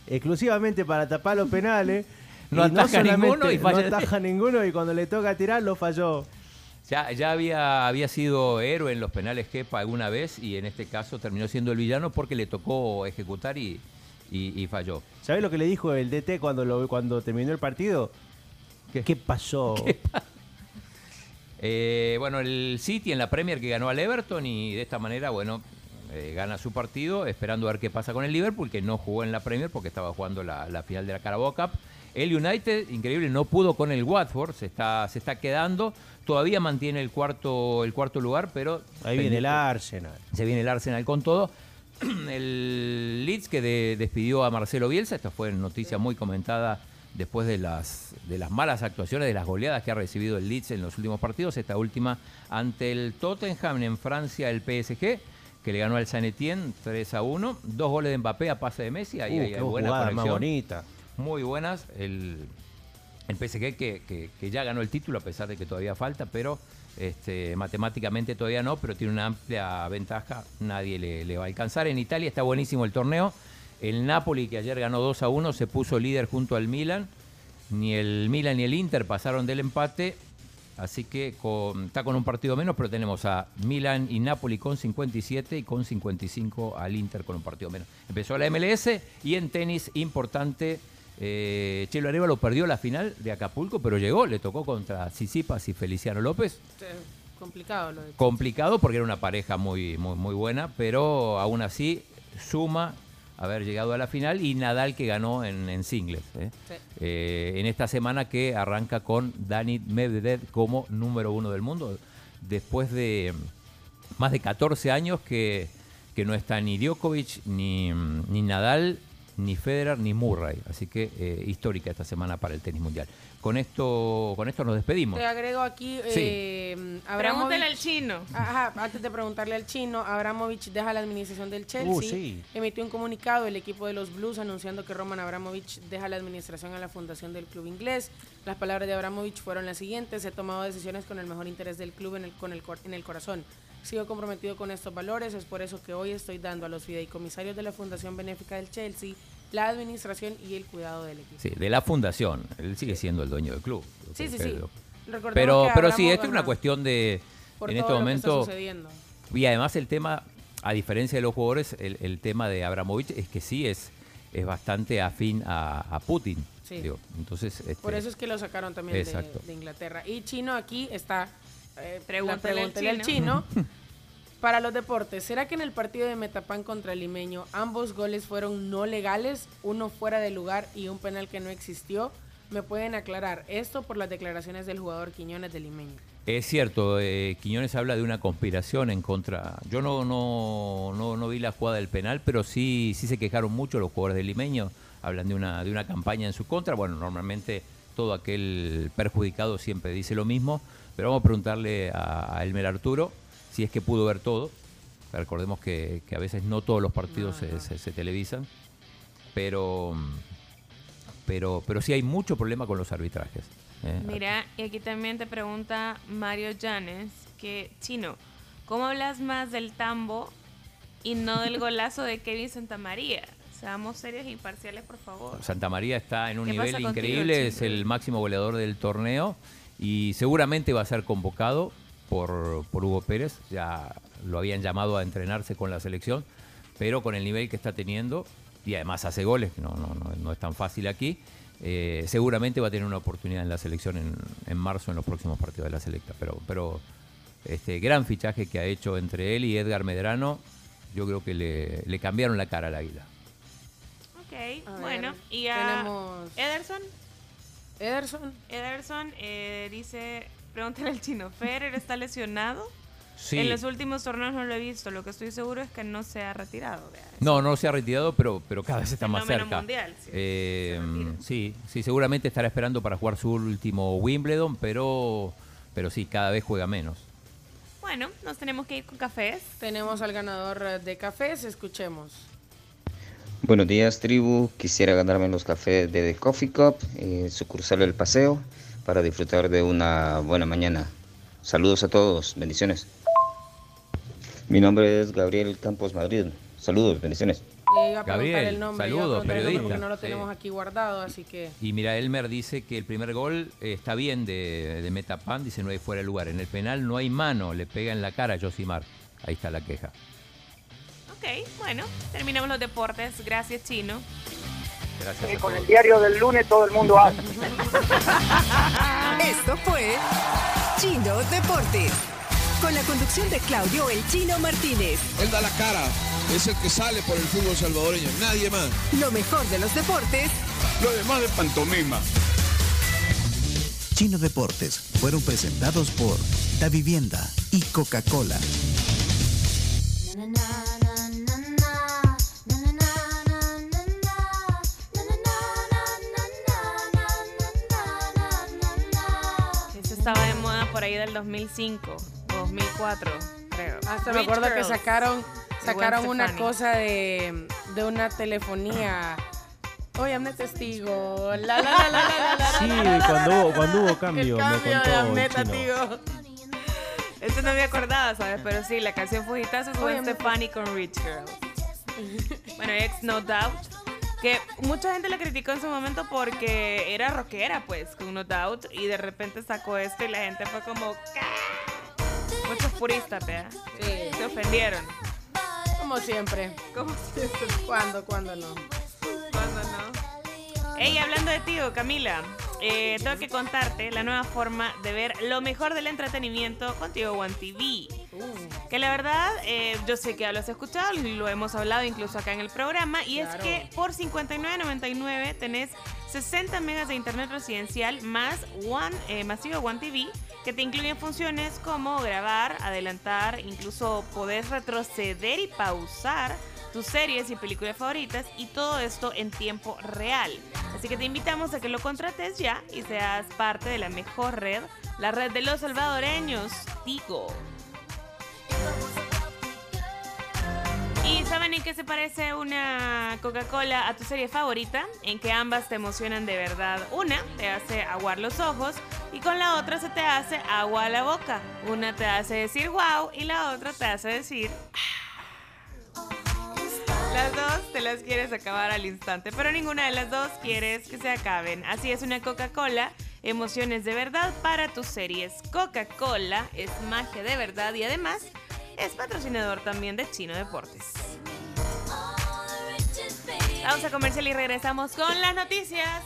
exclusivamente para tapar los penales. No ataja ninguno y no falla. ataja ninguno y cuando le toca tirar lo falló. Ya, ya había, había sido héroe en los penales Kepa alguna vez y en este caso terminó siendo el villano porque le tocó ejecutar y, y- y falló. ¿Sabés lo que le dijo el DT cuando, lo, cuando terminó el partido? ¿Qué, pasó? Eh, bueno, el City en la Premier que ganó al Everton y de esta manera, bueno, eh, gana su partido, esperando a ver qué pasa con el Liverpool, que no jugó en la Premier porque estaba jugando la, la final de la Carabao Cup. El United, increíble, no pudo con el Watford, se está, se está quedando, todavía mantiene el cuarto, el cuarto lugar, pero... Ahí viene el Arsenal. Se viene el Arsenal con todo. El Leeds que de- despidió a Marcelo Bielsa, esta fue noticia muy comentada después de las, de las malas actuaciones, de las goleadas que ha recibido el Leeds en los últimos partidos. Esta última ante el Tottenham en Francia, el PSG, que le ganó al San Etienne 3 a 1. Dos goles de Mbappé a pase de Messi. Ahí, Uh, hay buena jugada más conexión. bonita. Muy buenas. El, el PSG que, que- ya ganó el título, a pesar de que todavía falta, pero este, matemáticamente todavía no, pero tiene una amplia ventaja, nadie le, va a alcanzar. En Italia está buenísimo el torneo. El Napoli, que ayer ganó 2 a 1, se puso líder junto al Milan. Ni el Milan ni el Inter pasaron del empate. Así que está con un partido menos, pero tenemos a Milan y Napoli con 57 y con 55 al Inter con un partido menos. Empezó la MLS y en tenis, importante, Eh, Chelo Arevalo perdió la final de Acapulco, pero llegó, le tocó contra Sisipas y Feliciano López. Sí, complicado lo de Complicado porque era una pareja muy, muy, muy buena, pero aún así suma haber llegado a la final y Nadal que ganó en, en singles. ¿eh? Sí. Eh, en esta semana que arranca con Dani Medvedev como número uno del mundo, después de más de 14 años que, que no está ni Djokovic, ni, ni Nadal, ni Federer, ni Murray. Así que eh, histórica esta semana para el tenis mundial. Con esto, con esto nos despedimos. Te agrego aquí, Sí. eh, Pregúntale al chino. Ajá, antes de preguntarle al chino, Abramovich deja la administración del Chelsea. Uh, sí. Emitió un comunicado el equipo de los Blues anunciando que Roman Abramovich deja la administración a la fundación del club inglés. Las palabras de Abramovich fueron las siguientes: he tomado decisiones con el mejor interés del club en el, con el, en el corazón. Sigo comprometido con estos valores, es por eso que hoy estoy dando a los fideicomisarios de la Fundación Benéfica del Chelsea la administración y el cuidado del equipo. Sí, de la fundación. Él sigue siendo el dueño del club. Sí, sí, sí. Pero, Recordemos pero, sí, esto es una cuestión de, por en todo este lo que está momento, sucediendo. y además el tema, a diferencia de los jugadores, el, el tema de Abramovich es que sí es, es bastante afín a, a Putin. Sí. digo. Entonces, este, Por eso es que lo sacaron también de Inglaterra. Y Chino aquí está. Eh, Pregúntale al pregúntale al chino. Para los deportes, ¿será que en el partido de Metapan contra el Limeño ambos goles fueron no legales, uno fuera de lugar y un penal que no existió? ¿Me pueden aclarar esto por las declaraciones del jugador Quiñones del Limeño? Es cierto, eh, Quiñones habla de una conspiración en contra. Yo no, no, no, no vi la jugada del penal, pero sí, sí se quejaron mucho los jugadores del limeño. Hablan de una, de una campaña en su contra. Bueno, normalmente todo aquel perjudicado siempre dice lo mismo, pero vamos a preguntarle a, a Elmer Arturo si es que pudo ver todo. Recordemos que, que a veces no todos los partidos se, se- se televisan, pero, pero, pero sí hay mucho problema con los arbitrajes. ¿eh? Mira, y aquí también te pregunta Mario Llanes que, Chino, ¿cómo hablas más del tambo y no del golazo de Kevin Santamaría? Seamos serios e imparciales, por favor. Santa María está en un ¿Qué nivel contigo, increíble, es el máximo goleador del torneo y seguramente va a ser convocado por, por Hugo Pérez. Ya lo habían llamado a entrenarse con la selección, pero con el nivel que está teniendo y además hace goles, que no, no, no, no es tan fácil aquí, eh, seguramente va a tener una oportunidad en la selección en, en marzo en los próximos partidos de la selecta. Pero, pero este gran fichaje que ha hecho entre él y Edgar Medrano, yo creo que le, le cambiaron la cara al águila. Ok, A bueno, ver, y a tenemos- Ederson. Ederson. Ederson eh, dice, pregúntale al chino, ¿Federer está lesionado? Sí. En los últimos torneos no lo he visto, lo que estoy seguro es que no se ha retirado. vea. No, no se ha retirado, pero, pero cada vez está más cerca. mundial, sí, Eh, sí, sí, seguramente estará esperando para jugar su último Wimbledon, pero, pero sí, cada vez juega menos. Bueno, nos tenemos que ir con cafés. Tenemos al ganador de cafés, escuchemos. Buenos días, tribu. Quisiera ganarme los cafés de The Coffee Cup, eh, sucursal del Paseo, para disfrutar de una buena mañana. Saludos a todos, bendiciones. Mi nombre es Gabriel Campos Madrid. Saludos, bendiciones. Le iba a preguntar Gabriel, el nombre, saludos, periodista. no lo Sí. tenemos aquí guardado, así que Y mira, Elmer dice que el primer gol eh, está bien de, de Metapan, dice no hay fuera de lugar. En el penal no hay mano, le pega en la cara a Josimar. Ahí está la queja. Ok, bueno, terminamos los deportes. Gracias, Chino. Gracias. a con el diario del lunes todo el mundo hace. Esto fue Chino Deportes. Con la conducción de Claudio El Chino Martínez. Él da la cara, es el que sale por el fútbol salvadoreño, nadie más. Lo mejor de los deportes Lo demás de pantomima. Chino Deportes fueron presentados por Da Vivienda y Coca-Cola. Por ahí del 2005 o 2004, creo. hasta me acuerdo que Girls, sacaron de Gwen sacaron una cosa de, de una telefonía. Oye, Amnet testigo. La, la, la, la, la, la, Sí, la, la, la, cuando hubo, cuando hubo el cambio, me cambio de contó el Amnet. Eso no me acordaba, ¿sabes? Pero sí, la canción fue hitazo, Gwen Stefani con Rich Girl. Bueno, ex No Doubt. Que mucha gente la criticó en su momento porque era rockera, pues, con No Doubt. Y de repente sacó esto y la gente fue como... Muchos puristas, ¿verdad? Sí. Se ofendieron. Como siempre. Como siempre. ¿Cuándo, cuándo no? ¿Cuándo no? Hey, hablando de ti, Camila, eh, tengo que contarte la nueva forma de ver lo mejor del entretenimiento contigo One TV. Que la verdad, eh, yo sé que ya lo has escuchado, y lo hemos hablado incluso acá en el programa, y es que por 59.99 tenés 60 megas de internet residencial más One, eh, masivo One TV, que te incluyen funciones como grabar, adelantar, incluso podés retroceder y pausar tus series y películas favoritas y todo esto en tiempo real. Así que te invitamos a que lo contrates ya y seas parte de la mejor red, la red de los salvadoreños, Tigo. ¿Y saben en qué se parece una Coca-Cola a tu serie favorita? En que ambas te emocionan de verdad. Una te hace aguar los ojos y con la otra se te hace agua a la boca. Una te hace decir wow y la otra te hace decir las dos te las quieres acabar al instante, pero ninguna de las dos quieres que se acaben. Así es una Coca-Cola, emociones de verdad para tus series. Coca-Cola es magia de verdad y además es patrocinador también de Chino Deportes. Vamos a comercial y regresamos con las noticias.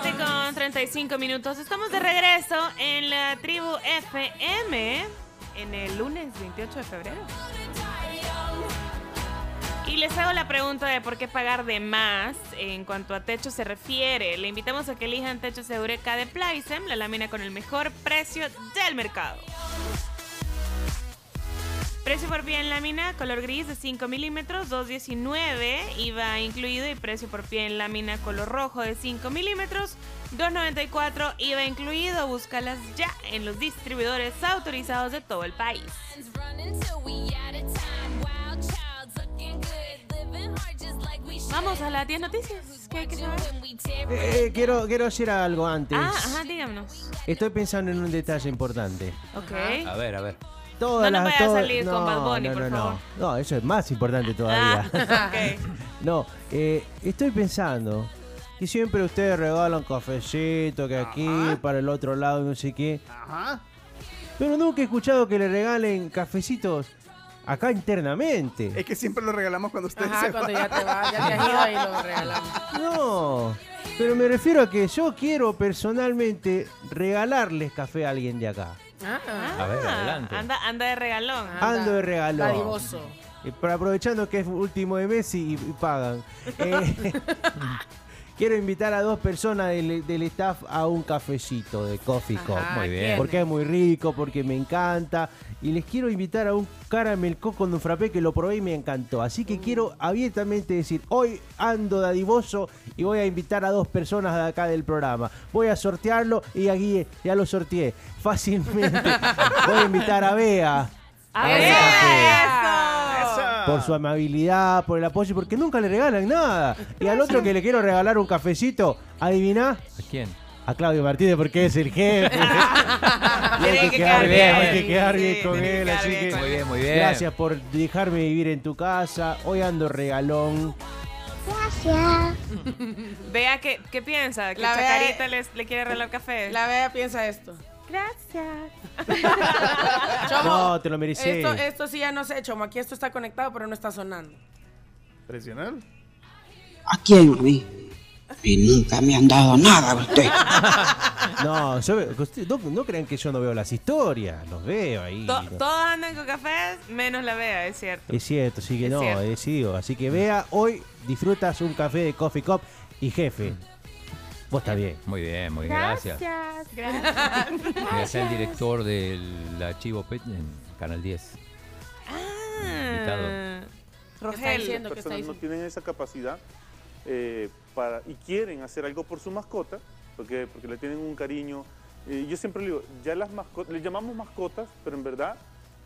7 con 35 minutos. Estamos de regreso en la tribu FM en el lunes 28 de febrero. Y les hago la pregunta de por qué pagar de más en cuanto a techo se refiere. Le invitamos a que elijan techos Eureka de Plaisem, la lámina con el mejor precio del mercado. Precio por pie en lámina, color gris de 5 milímetros, 2.19 IVA incluido y precio por pie en lámina color rojo de 5 milímetros, 2.94 IVA incluido. Búscalas ya en los distribuidores autorizados de todo el país. Vamos a las 10 noticias. ¿Qué hay que saber? Eh, quiero, quiero decir algo antes. Ah, ajá, díganos. Estoy pensando en un detalle importante. Ok. A ver, a ver. Todas No nos vaya a salir con Bad Bunny, no, por no, no. favor. No, eso es más importante todavía. Ah, ok. No, eh, estoy pensando que siempre ustedes regalan cafecito, que aquí, para el otro lado, no sé qué. Ajá. Pero nunca he escuchado que le regalen cafecitos acá internamente. Es que siempre lo regalamos cuando ustedes Ajá, se cuando van. ya te vas, ya te has ido y lo regalamos. No, pero me refiero a que yo quiero personalmente regalarles café a alguien de acá. Ah, A ver, adelante. Anda, anda de regalón. Ando de regalo. Dadivoso. Eh, pero aprovechando que es último de mes y, y pagan. Eh, quiero invitar a dos personas del, del staff a un cafecito de Coffee Cup. Ajá, Muy bien. Porque es muy rico, porque me encanta. Y les quiero invitar a un caramel coco con un frappé que lo probé y me encantó. Así que quiero abiertamente decir, hoy ando dadivoso y voy a invitar a dos personas de acá del programa. Voy a sortearlo y aquí ya lo sorteé fácilmente. voy a invitar a Bea. ¡A ver, ver, café. eso! Por su amabilidad, por el apoyo, porque nunca le regalan nada. Y al otro que le quiero regalar un cafecito, adivina, ¿A quién? a Claudio Martínez porque es el jefe. Y hay que que quedar bien, bien. hay que quedar bien Sí, con él, quedar así bien que con Muy bien, muy bien. gracias por dejarme vivir en tu casa. Hoy ando regalón. Vea qué, qué piensa, que La Bea- Chacarita les- le quiere regalar café. La Bea piensa esto. Gracias. Chomo, No, te lo merecí. Esto, esto sí ya no sé, Chomo. Aquí esto está conectado, pero no está sonando. Presionar. Aquí hay un y nunca me han dado nada usted. No, yo no, no crean que yo no veo las historias, los veo ahí. To- ¿no? todos andan con cafés, menos la Bea, es cierto. Es cierto, sí que Es no, cierto. he decidido. Así que vea, hoy disfrutas un café de Coffee Cup y jefe. Vos está bien. Muy bien, muy bien. Gracias. Gracias. Gracias al director del archivo PET en Canal 10. Invitado. Ah, ¿Qué está Rogel. está personas no tienen esa capacidad eh, para, y quieren hacer algo por su mascota, porque, porque le tienen un cariño. Eh, yo siempre le digo, ya las mascotas, les llamamos mascotas, pero en verdad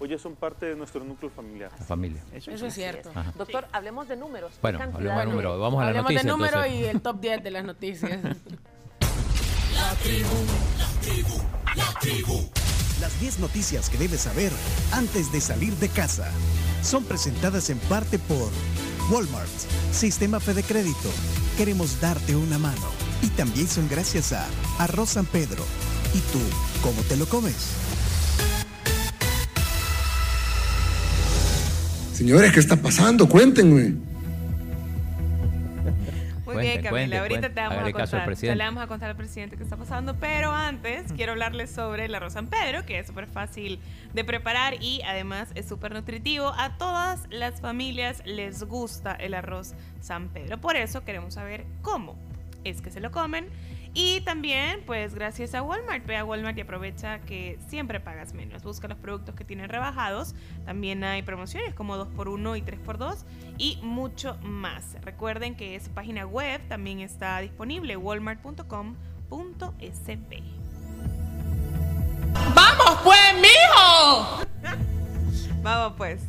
hoy ya son parte de nuestro núcleo familiar. La familia. Eso es cierto. Ajá. Doctor, hablemos de números. ¿Qué Bueno, hablemos de números. Vamos a la Hablemos noticia. de número entonces. y el top 10 de las noticias. Las 10 noticias que debes saber antes de salir de casa. son presentadas en parte por Walmart, Sistema Fede Crédito. Queremos darte una mano. Y también son gracias a Arroz San Pedro. ¿Y tú, cómo te lo comes? Señores, ¿qué está pasando? Cuéntenme. Muy Cuente, bien, Camila. cuente, Ahorita cuente. te vamos Hágale a contar. Ya le vamos a contar al presidente qué está pasando. Pero antes, quiero hablarles sobre el arroz San Pedro, que es súper fácil de preparar y además es súper nutritivo. A todas las familias les gusta el arroz San Pedro. Por eso queremos saber cómo es que se lo comen. Y también, pues gracias a Walmart, ve a Walmart y aprovecha que siempre pagas menos. Busca los productos que tienen rebajados. También hay promociones como 2x1 y 3x2 y mucho más. Recuerden que su página web también está disponible, walmart.com.sb. ¡Vamos pues, mijo! Vamos pues.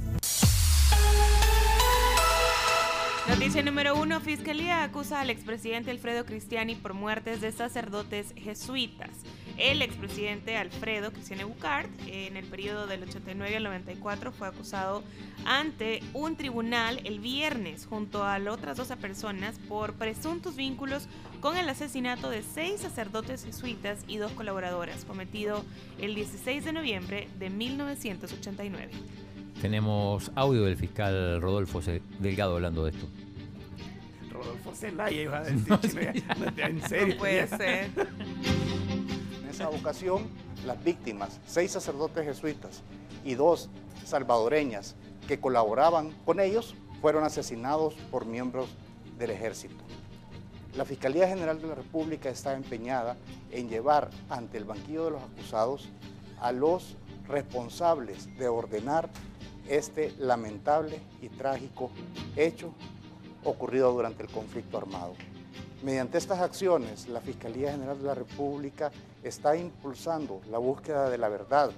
Noticia número uno. Fiscalía acusa al expresidente Alfredo Cristiani por muertes de sacerdotes jesuitas. El expresidente Alfredo Cristiani Bucart, en el periodo del 89 al 94, fue acusado ante un tribunal el viernes junto a otras 12 personas por presuntos vínculos con el asesinato de seis sacerdotes jesuitas y dos colaboradoras, cometido el 16 de noviembre de 1989. Tenemos audio del fiscal Rodolfo Delgado hablando de esto. Rodolfo Zelaya iba a decir, chino, ya, en serio. No puede ya. ser. En esa ocasión, las víctimas, seis sacerdotes jesuitas y dos salvadoreñas que colaboraban con ellos, fueron asesinados por miembros del ejército. La Fiscalía General de la República está empeñada en llevar ante el banquillo de los acusados a los responsables de ordenar este lamentable y trágico hecho ocurrido durante el conflicto armado. Mediante estas acciones, la Fiscalía General de la República está impulsando la búsqueda de la verdad,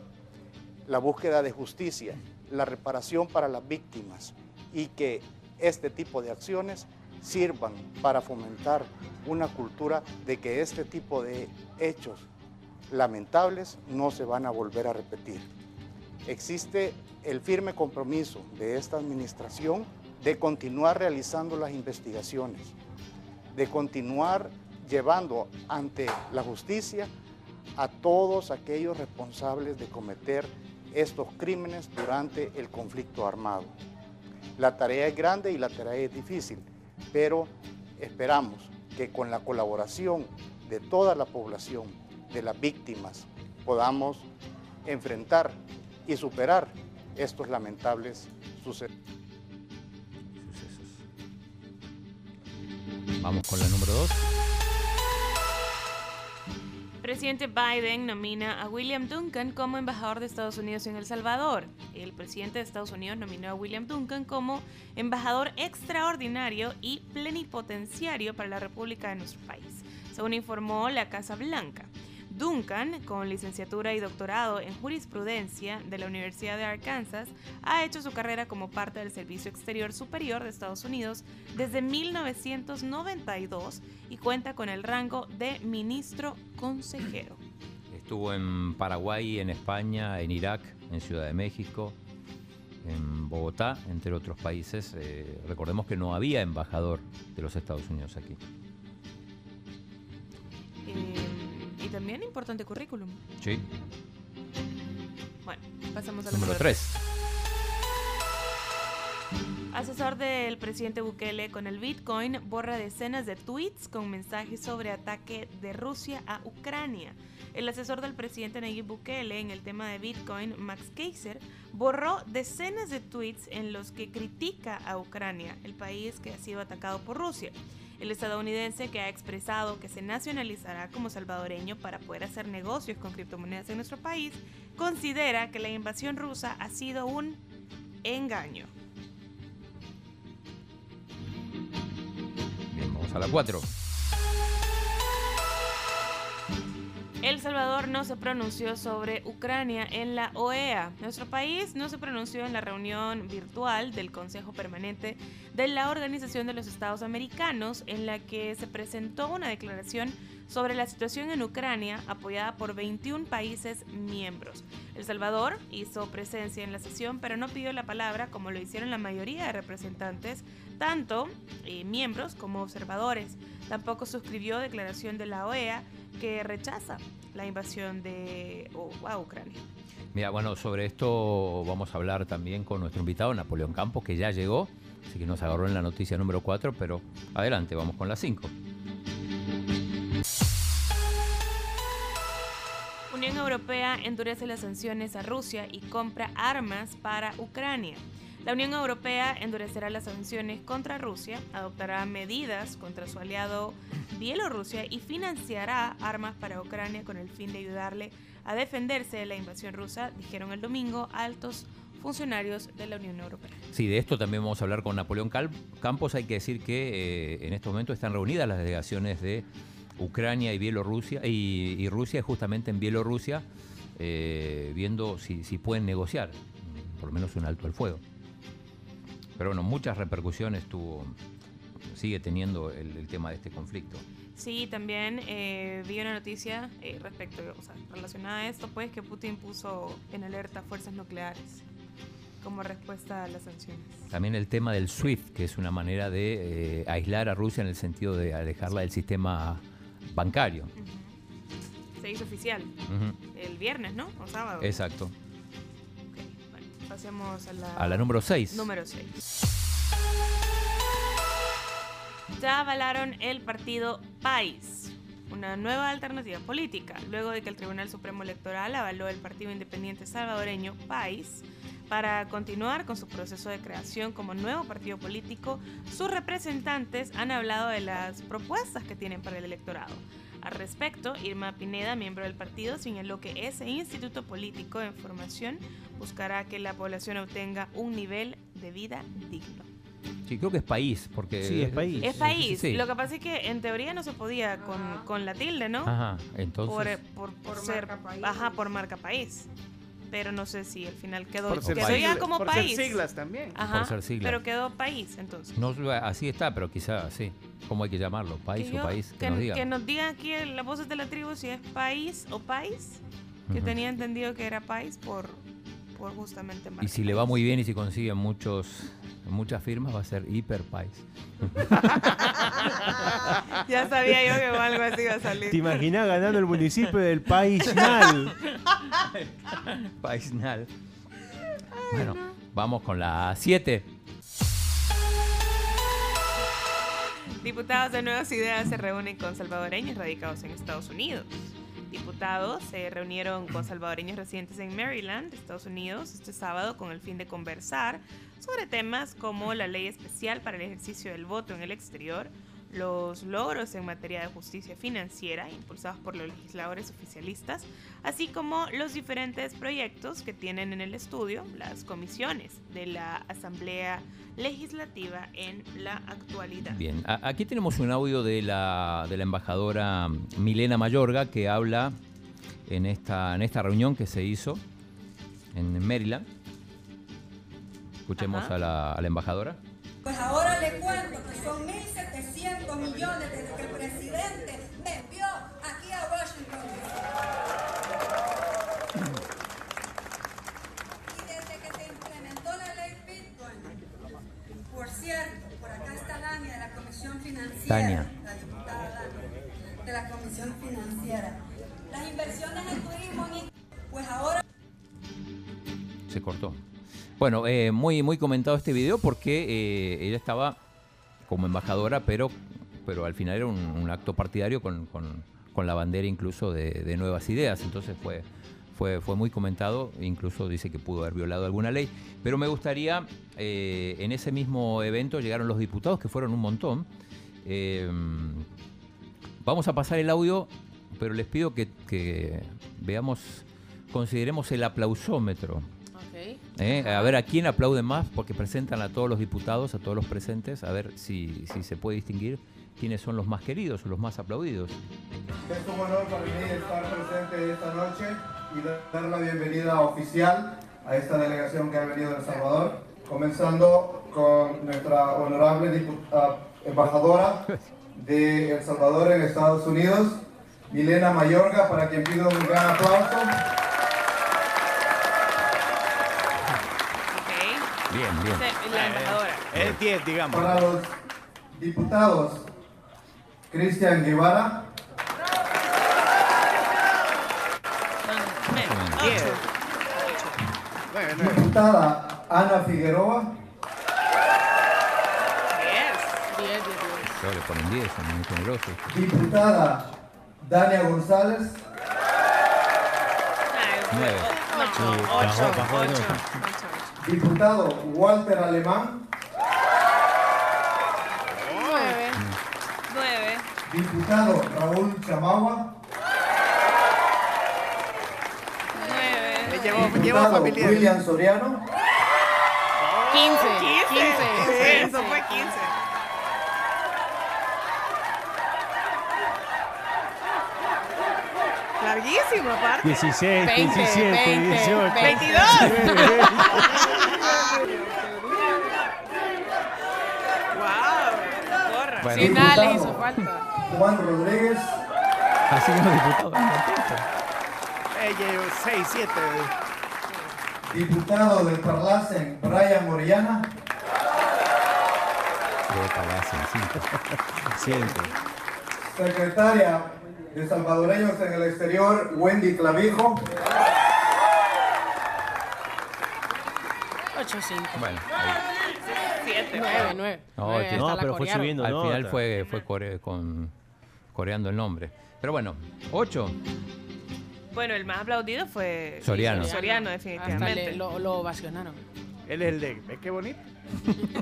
la búsqueda de justicia, la reparación para las víctimas y que este tipo de acciones sirvan para fomentar una cultura de que este tipo de hechos lamentables no se van a volver a repetir. Existe el firme compromiso de esta administración de continuar realizando las investigaciones, de continuar llevando ante la justicia a todos aquellos responsables de cometer estos crímenes durante el conflicto armado. La tarea es grande y la tarea es difícil, pero esperamos que con la colaboración de toda la población, de las víctimas, podamos enfrentar y superar estos lamentables sucesos. Vamos con la número 2. Presidente Biden nomina a William Duncan como embajador de Estados Unidos en El Salvador. El presidente de Estados Unidos nominó a William Duncan como embajador extraordinario y plenipotenciario para la República de nuestro país, según informó la Casa Blanca. Duncan, con licenciatura y doctorado en jurisprudencia de la Universidad de Arkansas, ha hecho su carrera como parte del Servicio Exterior Superior de Estados Unidos desde 1992 y cuenta con el rango de ministro consejero. Estuvo en Paraguay, en España, en Irak, en Ciudad de México, en Bogotá, entre otros países. Eh, recordemos que no había embajador de los Estados Unidos aquí. Eh, también importante currículum. Sí. Bueno, pasamos al Número 3. Asesor del presidente Bukele con el Bitcoin borra decenas de tweets con mensajes sobre ataque de Rusia a Ucrania. El asesor del presidente Nayib Bukele en el tema de Bitcoin, Max Keiser, borró decenas de tweets en los que critica a Ucrania, el país que ha sido atacado por Rusia. El estadounidense que ha expresado que se nacionalizará como salvadoreño para poder hacer negocios con criptomonedas en nuestro país, considera que la invasión rusa ha sido un engaño. Vamos a la 4. El Salvador no se pronunció sobre Ucrania en la OEA. Nuestro país no se pronunció en la reunión virtual del Consejo Permanente de la Organización de los Estados Americanos, en la que se presentó una declaración sobre la situación en Ucrania apoyada por 21 países miembros. El Salvador hizo presencia en la sesión, pero no pidió la palabra como lo hicieron la mayoría de representantes, tanto eh, miembros como observadores. Tampoco suscribió declaración de la OEA que rechaza la invasión de a Ucrania. Mira, bueno, sobre esto vamos a hablar también con nuestro invitado, Napoleón Campos, que ya llegó, así que nos agarró en la noticia número 4, pero adelante, vamos con la 5. Unión Europea endurece las sanciones a Rusia y compra armas para Ucrania. La Unión Europea endurecerá las sanciones contra Rusia, adoptará medidas contra su aliado Bielorrusia y financiará armas para Ucrania con el fin de ayudarle a defenderse de la invasión rusa, dijeron el domingo altos funcionarios de la Unión Europea. Sí, de esto también vamos a hablar con Napoleón Campos. Hay que decir que eh, en este momento están reunidas las delegaciones de Ucrania y Bielorrusia, y, y Rusia justamente en Bielorrusia, eh, viendo si, si pueden negociar, por lo menos un alto el fuego. Pero bueno, muchas repercusiones tuvo, sigue teniendo el, el tema de este conflicto. Sí, también eh, vi una noticia eh, respecto, o sea, relacionada a esto, pues que Putin puso en alerta fuerzas nucleares como respuesta a las sanciones. También el tema del SWIFT, que es una manera de eh, aislar a Rusia en el sentido de alejarla del sistema bancario. Se hizo oficial Ujú. el viernes, ¿no? O sábado. Exacto. Pasemos a la... A la número seis. Número 6. Ya avalaron el partido PAIS, una nueva alternativa política, luego de que el Tribunal Supremo Electoral avaló el partido independiente salvadoreño PAIS para continuar con su proceso de creación como nuevo partido político, sus representantes han hablado de las propuestas que tienen para el electorado. Al respecto, Irma Pineda, miembro del partido, señaló que ese instituto político en formación buscará que la población obtenga un nivel de vida digno. Sí, creo que es país, porque... Sí, es país. Es país. Sí. Lo que pasa es que en teoría no se podía con, con la tilde, ¿no? Ajá, entonces... Por, por, por Por ser, marca país. ajá, por marca país. Pero no sé si al final quedó, Por ser quedó ya como por ser país. siglas también. Ajá, Por ser siglas. Pero quedó país, entonces. No, así está, pero quizá sí. ¿Cómo hay que llamarlo? ¿País Que o yo- país? Que, que, nos digan. que nos digan aquí en las voces de la tribu si es país o país. Que Ujú. tenía entendido que era país por, por justamente Y si le va muy bien y si consiguen muchos, muchas firmas, va a ser hiper país. Ya sabía yo que algo así iba a salir. ¿Te imaginas ganando el municipio del País Nal? Paisnal. Bueno, vamos con la 7. Diputados de Nuevas Ideas se reúnen con salvadoreños radicados en Estados Unidos. Diputados se reunieron con salvadoreños residentes en Maryland, Estados Unidos, este sábado con el fin de conversar sobre temas como la ley especial para el ejercicio del voto en el exterior, los logros en materia de justicia financiera impulsados por los legisladores oficialistas, así como los diferentes proyectos que tienen en el estudio las comisiones de la Asamblea Legislativa en la actualidad. Bien, aquí tenemos un audio de la, de la embajadora Milena Mayorga que habla en esta, en esta reunión que se hizo en Maryland. Escuchemos a la, a la embajadora. Pues ahora le cuento que son 1.700 millones desde que el presidente me envió aquí a Washington. Y desde que se implementó la ley Bitcoin, por cierto, por acá está Dania de la Comisión Financiera, Tania. la diputada Dania, de la Comisión Financiera. Las inversiones en turismo, pues ahora Se cortó. Bueno, eh, muy, muy comentado este video porque eh, ella estaba como embajadora, pero, pero al final era un, acto partidario con, con- la bandera incluso de, nuevas ideas. Entonces fue, fue, fue muy comentado, incluso dice que pudo haber violado alguna ley. Pero me gustaría, eh, en ese mismo evento llegaron los diputados, que fueron un montón. Eh, vamos a pasar el audio, pero les pido que veamos, consideremos el aplausómetro. ¿Eh? A ver a quién aplauden más, porque presentan a todos los diputados, a todos los presentes, a ver si, si se puede distinguir quiénes son los más queridos o los más aplaudidos. Es un honor para mí estar presente esta noche y dar la bienvenida oficial a esta delegación que ha venido de El Salvador, comenzando con nuestra honorable embajadora de El Salvador en Estados Unidos, Milena Mayorga, para quien pido un gran aplauso. La embajadora. Es 10, digamos. Para los diputados, Cristian Guevara, diputada Ana Figueroa, Yo le ponen 10, son muy generosos. diputada Dania González, 9. Sí, bajó, bajó de nuevo. Diputado Walter Alemán, Nueve. Nueve. diputado Raúl Chamagua, Nueve. llevó- llevó diputado familiar. William Soriano, 15. 15. 15. Eso fue 15. Larguísimo, aparte. 16, 20, 17, 20, 18. 22. wow. Porra. Bueno. Sin nada le Diputado hizo falta. Juan Rodríguez, Así que los diputados. Ella llevó 6, 7. diputado del Parlacen Brian Moriana, Siento. secretaria de Salvadoreños en el Exterior Wendy Clavijo, 8-5. Bueno, 7. 9, 9. No, No, pero fue subiendo Al final fue, fue core- con, coreando el nombre. Pero bueno, 8. Bueno, el más aplaudido fue Soriano. Soriano, Hasta definitivamente. le- lo, lo ovacionaron. Él es el de. ¿Ves qué bonito?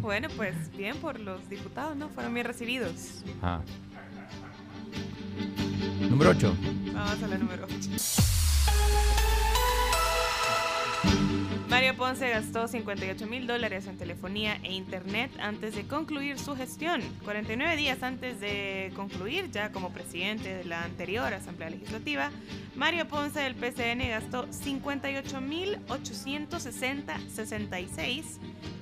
Bueno, pues bien por los diputados, ¿no? Fueron bien recibidos. Ah. Número 8. Vamos a la número 8. Mario Ponce gastó 58 mil dólares en telefonía e internet antes de concluir su gestión. 49 días antes de concluir, ya como presidente de la anterior Asamblea Legislativa, Mario Ponce del PCN gastó 58 mil 860.66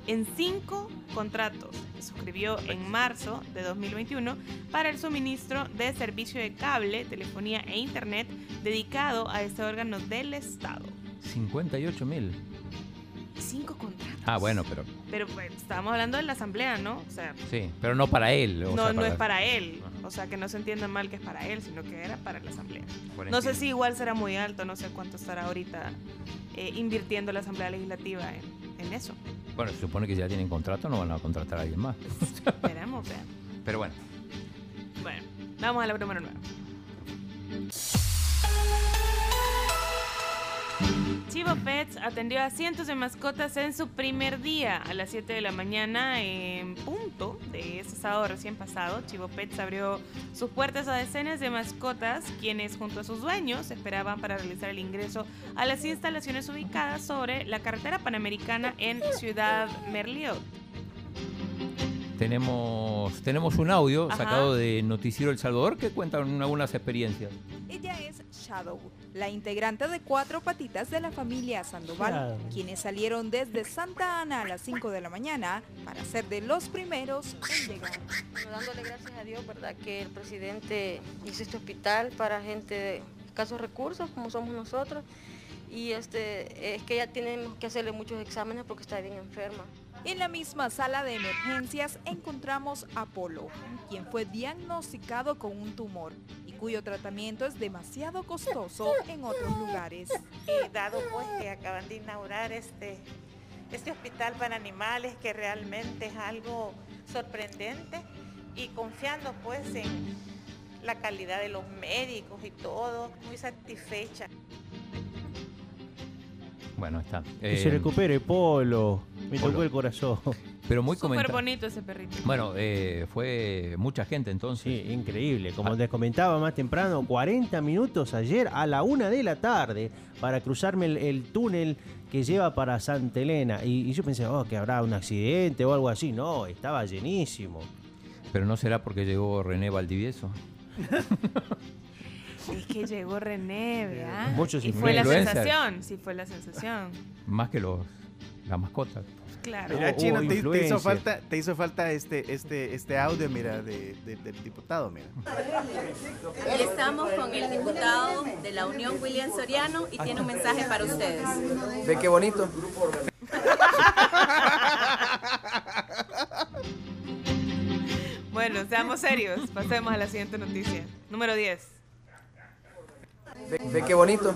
en cinco contratos que suscribió en marzo de 2021 para el suministro de servicio de cable, telefonía e internet dedicado a este órgano del Estado. 58 mil. Cinco contratos. Ah, bueno, pero Pero pues, estábamos hablando de la asamblea, ¿no? O sea, sí, pero no para él. o no, sea, no es para él. O sea, que no se entienda mal que es para él, sino que era para la asamblea. No sé si igual será muy alto, no sé cuánto estará ahorita eh, invirtiendo la asamblea legislativa en, en eso. Bueno, se supone que si ya tienen contrato, no van a contratar a alguien más. Esperemos, vean. Pero bueno. Bueno, vamos a la número 9. Chivo Pets atendió a cientos de mascotas en su primer día a las 7 de la mañana en punto de ese sábado recién pasado. Chivo Pets abrió sus puertas a decenas de mascotas quienes junto a sus dueños esperaban para realizar el ingreso a las instalaciones ubicadas sobre la carretera panamericana en Ciudad Merliot. Tenemos, tenemos un audio Ajá. sacado de Noticiero El Salvador que cuenta algunas experiencias. Ella es Shadow, la integrante de cuatro patitas de la familia Sandoval, quienes salieron desde Santa Ana a las 5 de la mañana para ser de los primeros en llegar. Bueno, dándole gracias a Dios, ¿verdad? Que el presidente hizo este hospital para gente de escasos recursos, como somos nosotros. Y este, es que ya tenemos que hacerle muchos exámenes porque está bien enferma. En la misma sala de emergencias encontramos a Polo, quien fue diagnosticado con un tumor cuyo tratamiento es demasiado costoso en otros lugares. Y dado pues que acaban de inaugurar este, este hospital para animales que realmente es algo sorprendente y confiando pues en la calidad de los médicos y todo, muy satisfecha. Bueno, está. Que se Eh, recupere Polo. Me tocó el corazón. Pero muy Súper bonito ese perrito. Bueno, eh, fue mucha gente entonces. Sí, increíble. Como les comentaba más temprano, 40 minutos ayer a la una de la tarde para cruzarme el, el túnel que lleva para Santa Elena. Y, y yo pensé, oh, que habrá un accidente o algo así. No, estaba llenísimo. Pero no será porque llegó René Valdivieso. Es que llegó René, ¿verdad? Muchos y fue la sensación, sí fue la sensación. Más que los las mascotas. Claro. Mira, Chino, te, te hizo falta, te hizo falta este, este, este audio, mira, de, de- del diputado, mira. Y estamos con el diputado de la Unión, William Soriano, y tiene un mensaje para ustedes. Ve qué bonito. Bueno, seamos serios. Pasemos a la siguiente noticia. Número 10. Ve, qué bonito.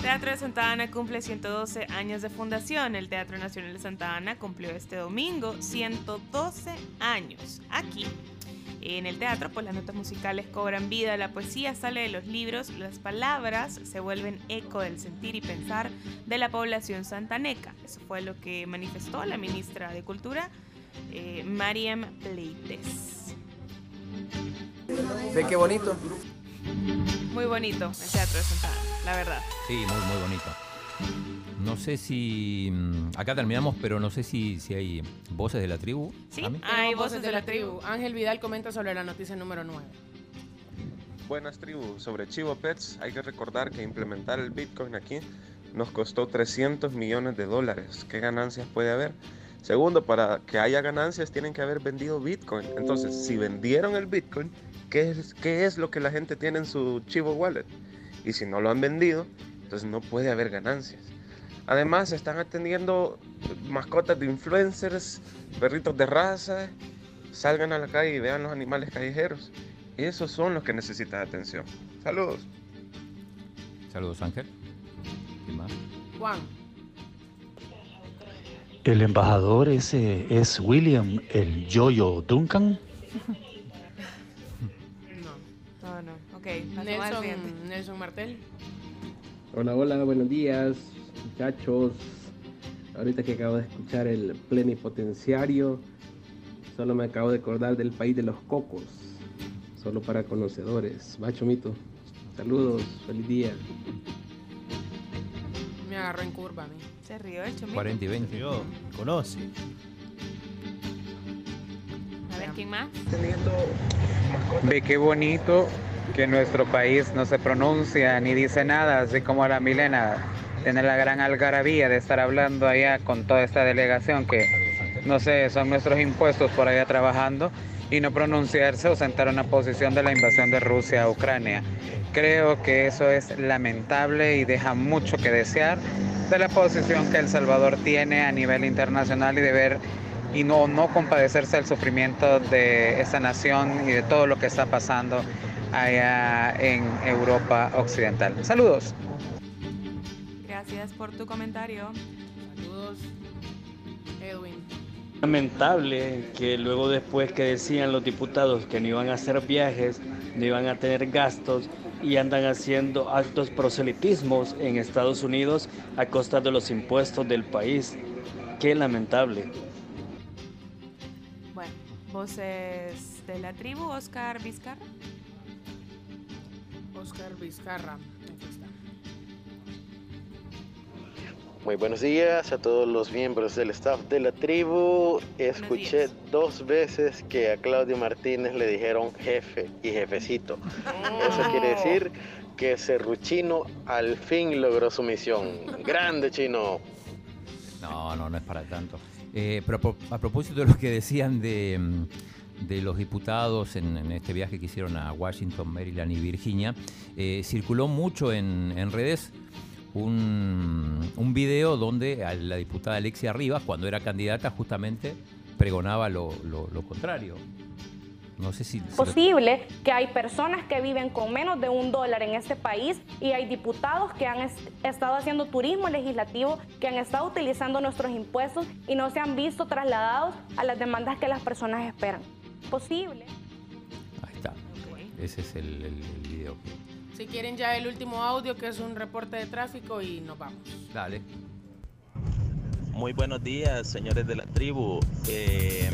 Teatro de Santa Ana cumple 112 años de fundación. El Teatro Nacional de Santa Ana cumplió este domingo 112 años. Aquí, en el teatro, pues las notas musicales cobran vida, la poesía sale de los libros, las palabras se vuelven eco del sentir y pensar de la población santaneca. Eso fue lo que manifestó la ministra de Cultura, eh, Mariam Pleites. Ve qué bonito. Muy bonito el Teatro de Santa Ana, la verdad. Sí, muy, muy bonito. No sé si. mm, Acá terminamos, pero no sé si, si hay voces de la tribu. Sí. Hay voces de la tribu. Ángel Vidal comenta sobre la noticia número 9. Buenas tribus, sobre Chivo Pets hay que recordar que implementar el Bitcoin aquí nos costó 300 millones de dólares. ¿Qué ganancias puede haber? Segundo, para que haya ganancias tienen que haber vendido Bitcoin. Entonces, si vendieron el Bitcoin, ¿qué es, qué es lo que la gente tiene en su Chivo Wallet? Y si no lo han vendido, entonces no puede haber ganancias. Además, se están atendiendo mascotas de influencers, perritos de raza. Salgan a la calle y vean los animales callejeros. Esos son los que necesitan atención. Saludos. Saludos, Ángel. ¿Quién más? Juan. El embajador ese es William el Yoyo Duncan. No, no. Ok, al siguiente. Nelson, Nelson Martel. Hola, hola, buenos días, muchachos. Ahorita que acabo de escuchar el plenipotenciario, solo me acabo de acordar del país de los cocos. Solo para conocedores. Va, Chomito. Saludos, feliz día. Me agarró en curva a mí. Se rió el chomito. 40 y 20. conoce. A ver, ¿quién más? Ve qué bonito que nuestro país no se pronuncia ni dice nada, así como la Milena tiene la gran algarabía de estar hablando allá con toda esta delegación que, no sé, son nuestros impuestos por allá trabajando y no pronunciarse o sentar una posición de la invasión de Rusia a Ucrania. Creo que eso es lamentable y deja mucho que desear de la posición que El Salvador tiene a nivel internacional y de ver y no, no compadecerse del sufrimiento de esta nación y de todo lo que está pasando allá en Europa Occidental. Saludos. Gracias por tu comentario. Saludos. Edwin. Lamentable que luego después que decían los diputados que no iban a hacer viajes, no iban a tener gastos y andan haciendo actos proselitismos en Estados Unidos a costa de los impuestos del país. Qué lamentable. Bueno, voces de la tribu, Oscar Vizcarra. Oscar Vizcarra. Muy buenos días a todos los miembros del staff de la tribu. Escuché dos veces que a Claudio Martínez le dijeron jefe y jefecito. Eso quiere decir que Serruchino al fin logró su misión. Grande chino. No, no, no es para tanto. Eh, pero a pro- a propósito de lo que decían de, mm, de los diputados en, en este viaje que hicieron a Washington, Maryland y Virginia, eh, circuló mucho en, en redes un, un video donde a la diputada Alexia Rivas, cuando era candidata, justamente pregonaba lo, lo- lo contrario. No sé si... posible que hay personas que viven con menos de un dólar en este país y hay diputados que han es- estado haciendo turismo legislativo, que han estado utilizando nuestros impuestos y no se han visto trasladados a las demandas que las personas esperan. Posible. Ahí está. Ese es el, el- el video. Si quieren ya el último audio, que es un reporte de tráfico, y nos vamos. Dale. Muy buenos días, señores de la tribu. Eh,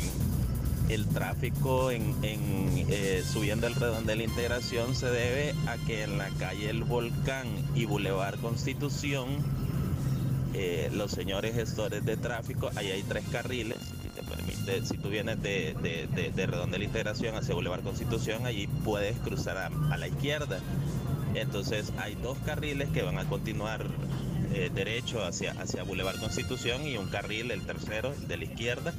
el tráfico en, en, eh, subiendo el redón de la integración se debe a que en la calle El Volcán y Boulevard Constitución, eh, los señores gestores de tráfico, ahí hay tres carriles. Si te permite, si tú vienes de, de, de- de redón de la integración hacia Boulevard Constitución, allí puedes cruzar a, a la izquierda. Entonces hay dos carriles que van a continuar eh, derecho hacia, hacia Boulevard Constitución y un carril, el tercero, de la izquierda,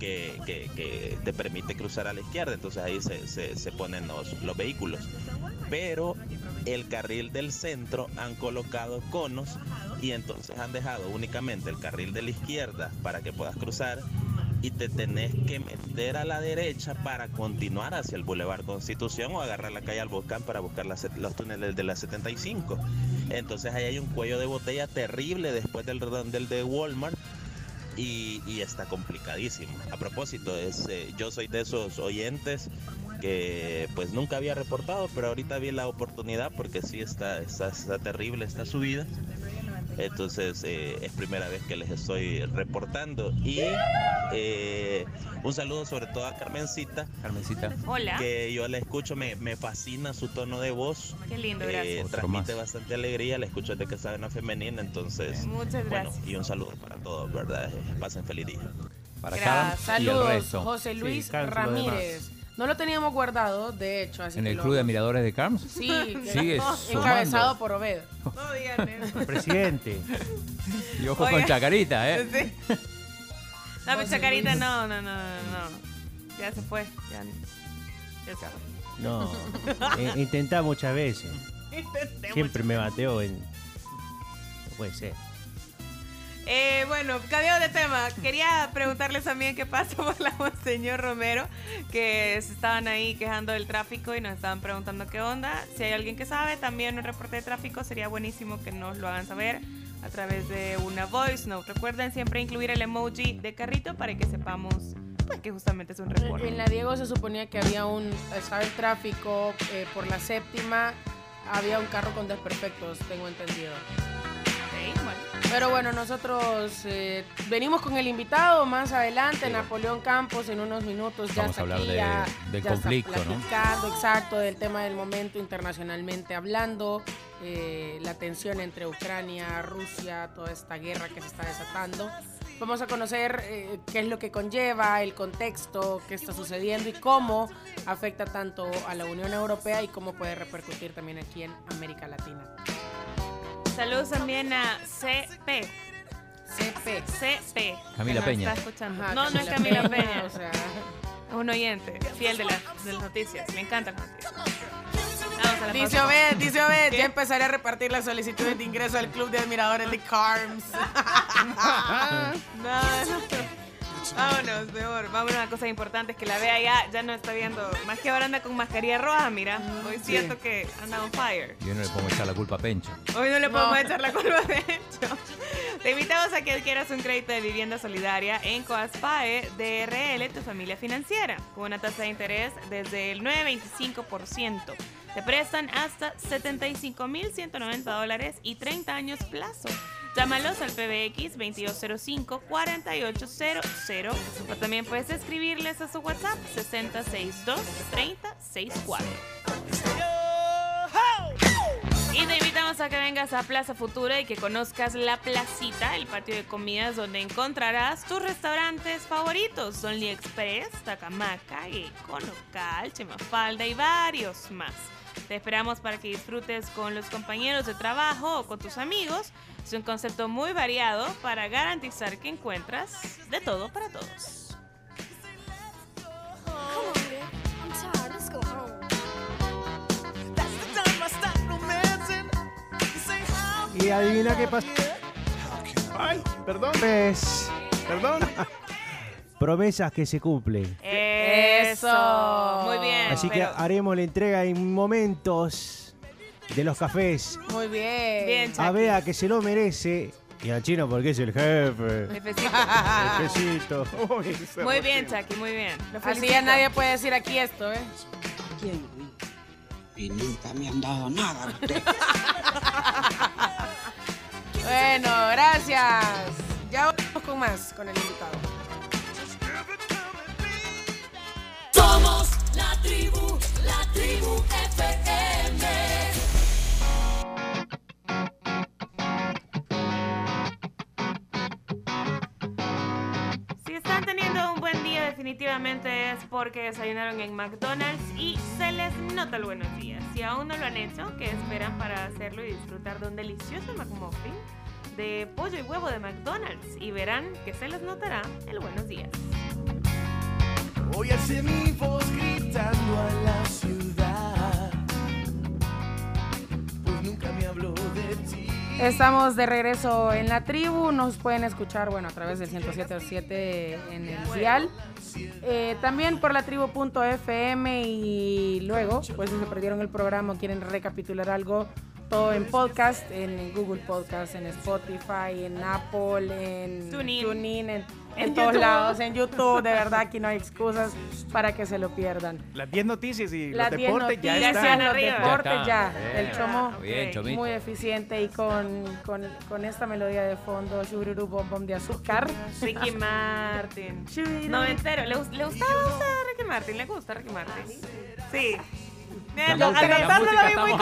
que, que- te permite cruzar a la izquierda. Entonces ahí se, se- se ponen los, los vehículos. Pero el carril del centro han colocado conos y entonces han dejado únicamente el carril de la izquierda para que puedas cruzar y te tenés que meter a la derecha para continuar hacia el Boulevard Constitución o agarrar la calle al volcán para buscar las- los túneles de la 75. Entonces ahí hay un cuello de botella terrible después del redondel de Walmart y, y está complicadísimo. A propósito, es, eh, yo soy de esos oyentes que pues nunca había reportado, pero ahorita vi la oportunidad porque sí está, está, está terrible esta subida. Entonces eh, es primera vez que les estoy reportando. Y eh, un saludo sobre todo a Carmencita. Carmencita. Hola. Que yo la escucho, me, me fascina su tono de voz. Qué lindo, Eh, gracias. Otro transmite más. bastante alegría, la escucho desde que estaba en la femenina, entonces. Muchas bueno, gracias. y un saludo para todos, ¿verdad? Eh, Pasen feliz día. Para. Carms y el Saludos, resto. José Luis. Ramírez. No lo teníamos guardado, de hecho, así ¿En que el lo club de admiradores de Carms? Sí, Sigue encabezado por Obed. No digan eso. Presidente. Y ojo Oiga. con Chacarita, ¿eh? Sí. No, pero Chacarita, no, no, no, no. Ya se fue. Ya, ya se fue. No. Eh, intenta muchas veces. Intenté Siempre me bateó en. No puede ser. Eh, bueno, cambiado de tema. Quería preguntarles también qué pasó por la Monseñor Romero, que se estaban ahí quejando del tráfico y nos estaban preguntando qué onda. Si hay alguien que sabe, también un reporte de tráfico sería buenísimo que nos lo hagan saber a través de una voice note. Recuerden siempre incluir el emoji de carrito para que sepamos pues, que justamente es un reporte. En la Diego se suponía que había un. Estaba el tráfico eh, por la séptima. Había un carro con desperfectos, tengo entendido. Bueno. Pero bueno, nosotros eh, venimos con el invitado más adelante, Napoleón Campos, en unos minutos ya Vamos está a hablar aquí, de- ya- del ya está conflicto, ¿no? platicando, exacto, del tema del momento internacionalmente hablando, eh, la tensión entre Ucrania, Rusia, toda esta guerra que se está desatando. Vamos a conocer eh, qué es lo que conlleva, el contexto, qué está sucediendo y cómo afecta tanto a la Unión Europea y cómo puede repercutir también aquí en América Latina. Saludos también a CP. CP. CP. Camila que Peña. Está escuchando. Ajá, no, no es Camila Peña, Peña. o sea. Es un oyente, fiel de, las- de las noticias. Le encantan las noticias. Vamos a la Dice. Obed, dice Obed, ya empezaré a repartir las solicitudes de ingreso al club de admiradores de CARMS. No, no. Vámonos, mejor. Vámonos a cosas importantes que la vea ya, ya no está viendo. Más que ahora anda con mascarilla roja, mira. Hoy Sí. siento que anda on fire. Yo no le puedo echar la culpa a Pencho. Hoy no le podemos No. echar la culpa de hecho. Te invitamos a que adquieras un crédito de vivienda solidaria en Coaspae DRL, tu familia financiera, con una tasa de interés desde el 9.25%. Te prestan hasta 75.190 dólares y 30 años plazo. Llámalos al PBX 2205-4800 o también puedes escribirles a su WhatsApp 6062-3064. Y te invitamos a que vengas a Plaza Futura y que conozcas la placita, el patio de comidas donde encontrarás tus restaurantes favoritos. Only Express, Tacamaca, Gecko, Local, Chemafalda y varios más. Te esperamos para que disfrutes con los compañeros de trabajo o con tus amigos. Es un concepto muy variado para garantizar que encuentras de todo para todos. Y adivina qué pasa. Ay, perdón. Pues, Perdón. promesas que se cumplen. Eso. Muy bien. Así que haremos la entrega en momentos de los cafés. Muy bien. Bien, A Bea que se lo merece. Y a Chino porque es el jefe. Jefecito. Jefecito. Muy bien, Chucky, muy bien. Así ya nadie puede decir aquí esto, ¿eh? Y nunca me han dado nada usted. Bueno, gracias. Ya vamos con más, con el invitado. Somos la tribu, la tribu FM. Definitivamente es porque desayunaron en McDonald's y se les nota el buenos días. Si aún no lo han hecho, ¿qué esperan para hacerlo y disfrutar de un delicioso McMuffin de pollo y huevo de McDonald's? Y verán que se les notará el buenos días. Hoy hace mi voz gritando a la ciudad. Pues nunca me habló de ti. Estamos de regreso en la tribu. Nos pueden escuchar, bueno, a través del 107.7 en el dial. Eh, también por la tribu.fm y luego, pues si se perdieron el programa quieren recapitular algo, todo en podcast, en Google Podcast, en Spotify, en Apple, en TuneIn. TuneIn, en, en En todos YouTube. lados, en YouTube. De verdad, aquí no hay excusas para que se lo pierdan. Las 10 noticias y Las los 10 deportes ya están. los deportes Ya ya. está. El Bien. chomo Bien, muy eficiente y con, con, con esta melodía de fondo, Shururu Bom Bom de azúcar. Ricky Martin. Noventero. ¿Le, gust- ¿Le gustaba a Ricky Martin? ¿Le gusta Ricky Martin? Sí. La al cantarlo lo vi muy. Sí,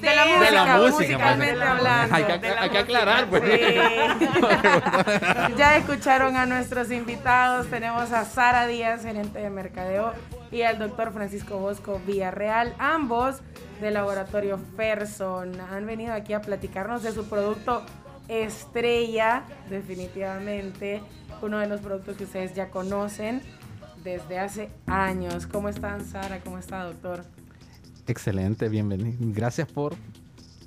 De la sí, música, de la música, musicalmente pues. hablando. Hay que, de la hay que aclarar, pues. Ya escucharon a nuestros invitados. Tenemos a Sara Díaz, gerente de mercadeo, y al doctor Francisco Bosco Villarreal, ambos del laboratorio Ferson. Han venido aquí a platicarnos de su producto estrella, definitivamente, uno de los productos que ustedes ya conocen desde hace años. ¿Cómo están, Sara? ¿Cómo está, doctor? Excelente, bienvenido. Gracias por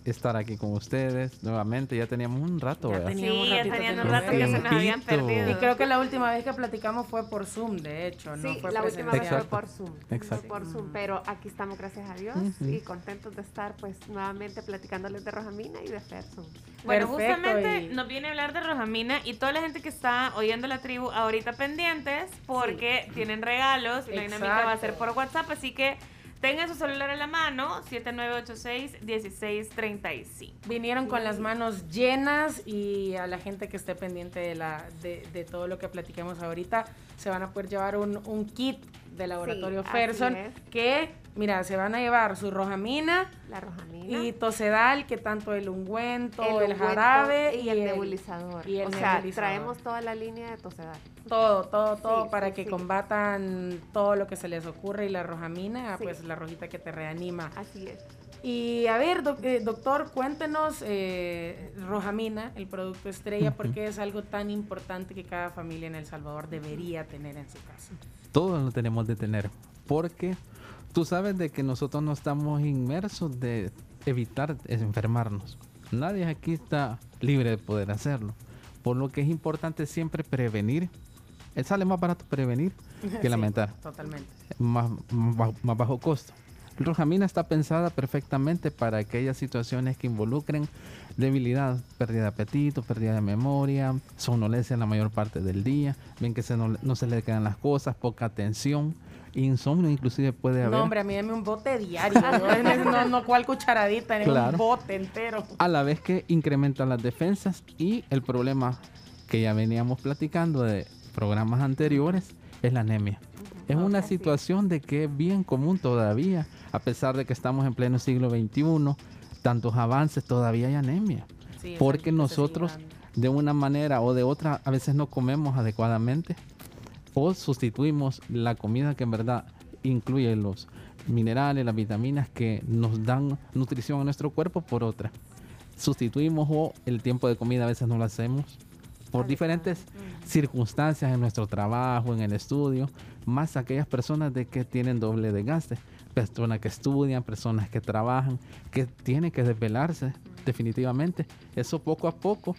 estar aquí con ustedes nuevamente. Ya teníamos un rato, Ya ¿verdad? teníamos Sí, ya tenían un teníamos rato que se nos habían perdido. Y creo que la última vez que platicamos fue por Zoom, de hecho, no Sí, fue la última vez fue por Zoom. Exacto. Fue por Zoom, pero aquí estamos, gracias a Dios, y contentos de estar pues nuevamente platicándoles de Rojamina y de Ferson. Bueno, Perfecto, justamente y- nos viene a hablar de Rojamina y toda la gente que está oyendo la tribu ahorita pendientes porque tienen regalos y la dinámica va a ser por WhatsApp, así que tengan su celular en la mano, 7986-1635. Vinieron con las manos llenas y a la gente que esté pendiente de, la, de, de todo lo que platiquemos ahorita, se van a poder llevar un, un kit de laboratorio Ferson es. que, mira, se van a llevar su rojamina La Rojamina. y tosedal, que tanto el ungüento, el, ungüento jarabe y el nebulizador. y el o sea, nebulizador. traemos toda la línea de Tosedal. Todo, todo, todo Sí, para sí, que sí. combatan todo lo que se les ocurre y la rojamina, Sí. pues la rojita que te reanima. Así es. Y a ver, doc- eh, doctor, cuéntenos eh, Rojamina, el producto estrella, por qué es algo tan importante que cada familia en El Salvador debería tener en su casa. Todos lo tenemos de tener. Porque tú sabes de que nosotros no estamos inmersos de evitar enfermarnos. Nadie aquí está libre de poder hacerlo. Por lo que es importante siempre prevenir. Eh, Sale más barato prevenir que Sí, lamentar. Totalmente. más, más bajo- más bajo costo. Rojamina está pensada perfectamente para aquellas situaciones que involucren debilidad, pérdida de apetito, pérdida de memoria, somnolencia la mayor parte del día, ven que se no, no se le quedan las cosas, poca atención, insomnio inclusive puede haber. No, hombre, a mí dame un bote diario. ¿no? no, no, cuál cucharadita, Claro. un bote entero. a la vez que incrementa las defensas y el problema que ya veníamos platicando de programas anteriores es la anemia. Es una situación de que es bien común todavía, a pesar de que estamos en pleno siglo XXI, tantos avances, todavía hay anemia. Sí, porque nosotros de una manera o de otra a veces no comemos adecuadamente o sustituimos la comida que en verdad incluye los minerales, las vitaminas que nos dan nutrición a nuestro cuerpo por otra. Sustituimos o el tiempo de comida a veces no lo hacemos por diferentes circunstancias en nuestro trabajo, en el estudio, más aquellas personas de que tienen doble desgaste, personas que estudian, personas que trabajan, que tienen que desvelarse definitivamente. Eso poco a poco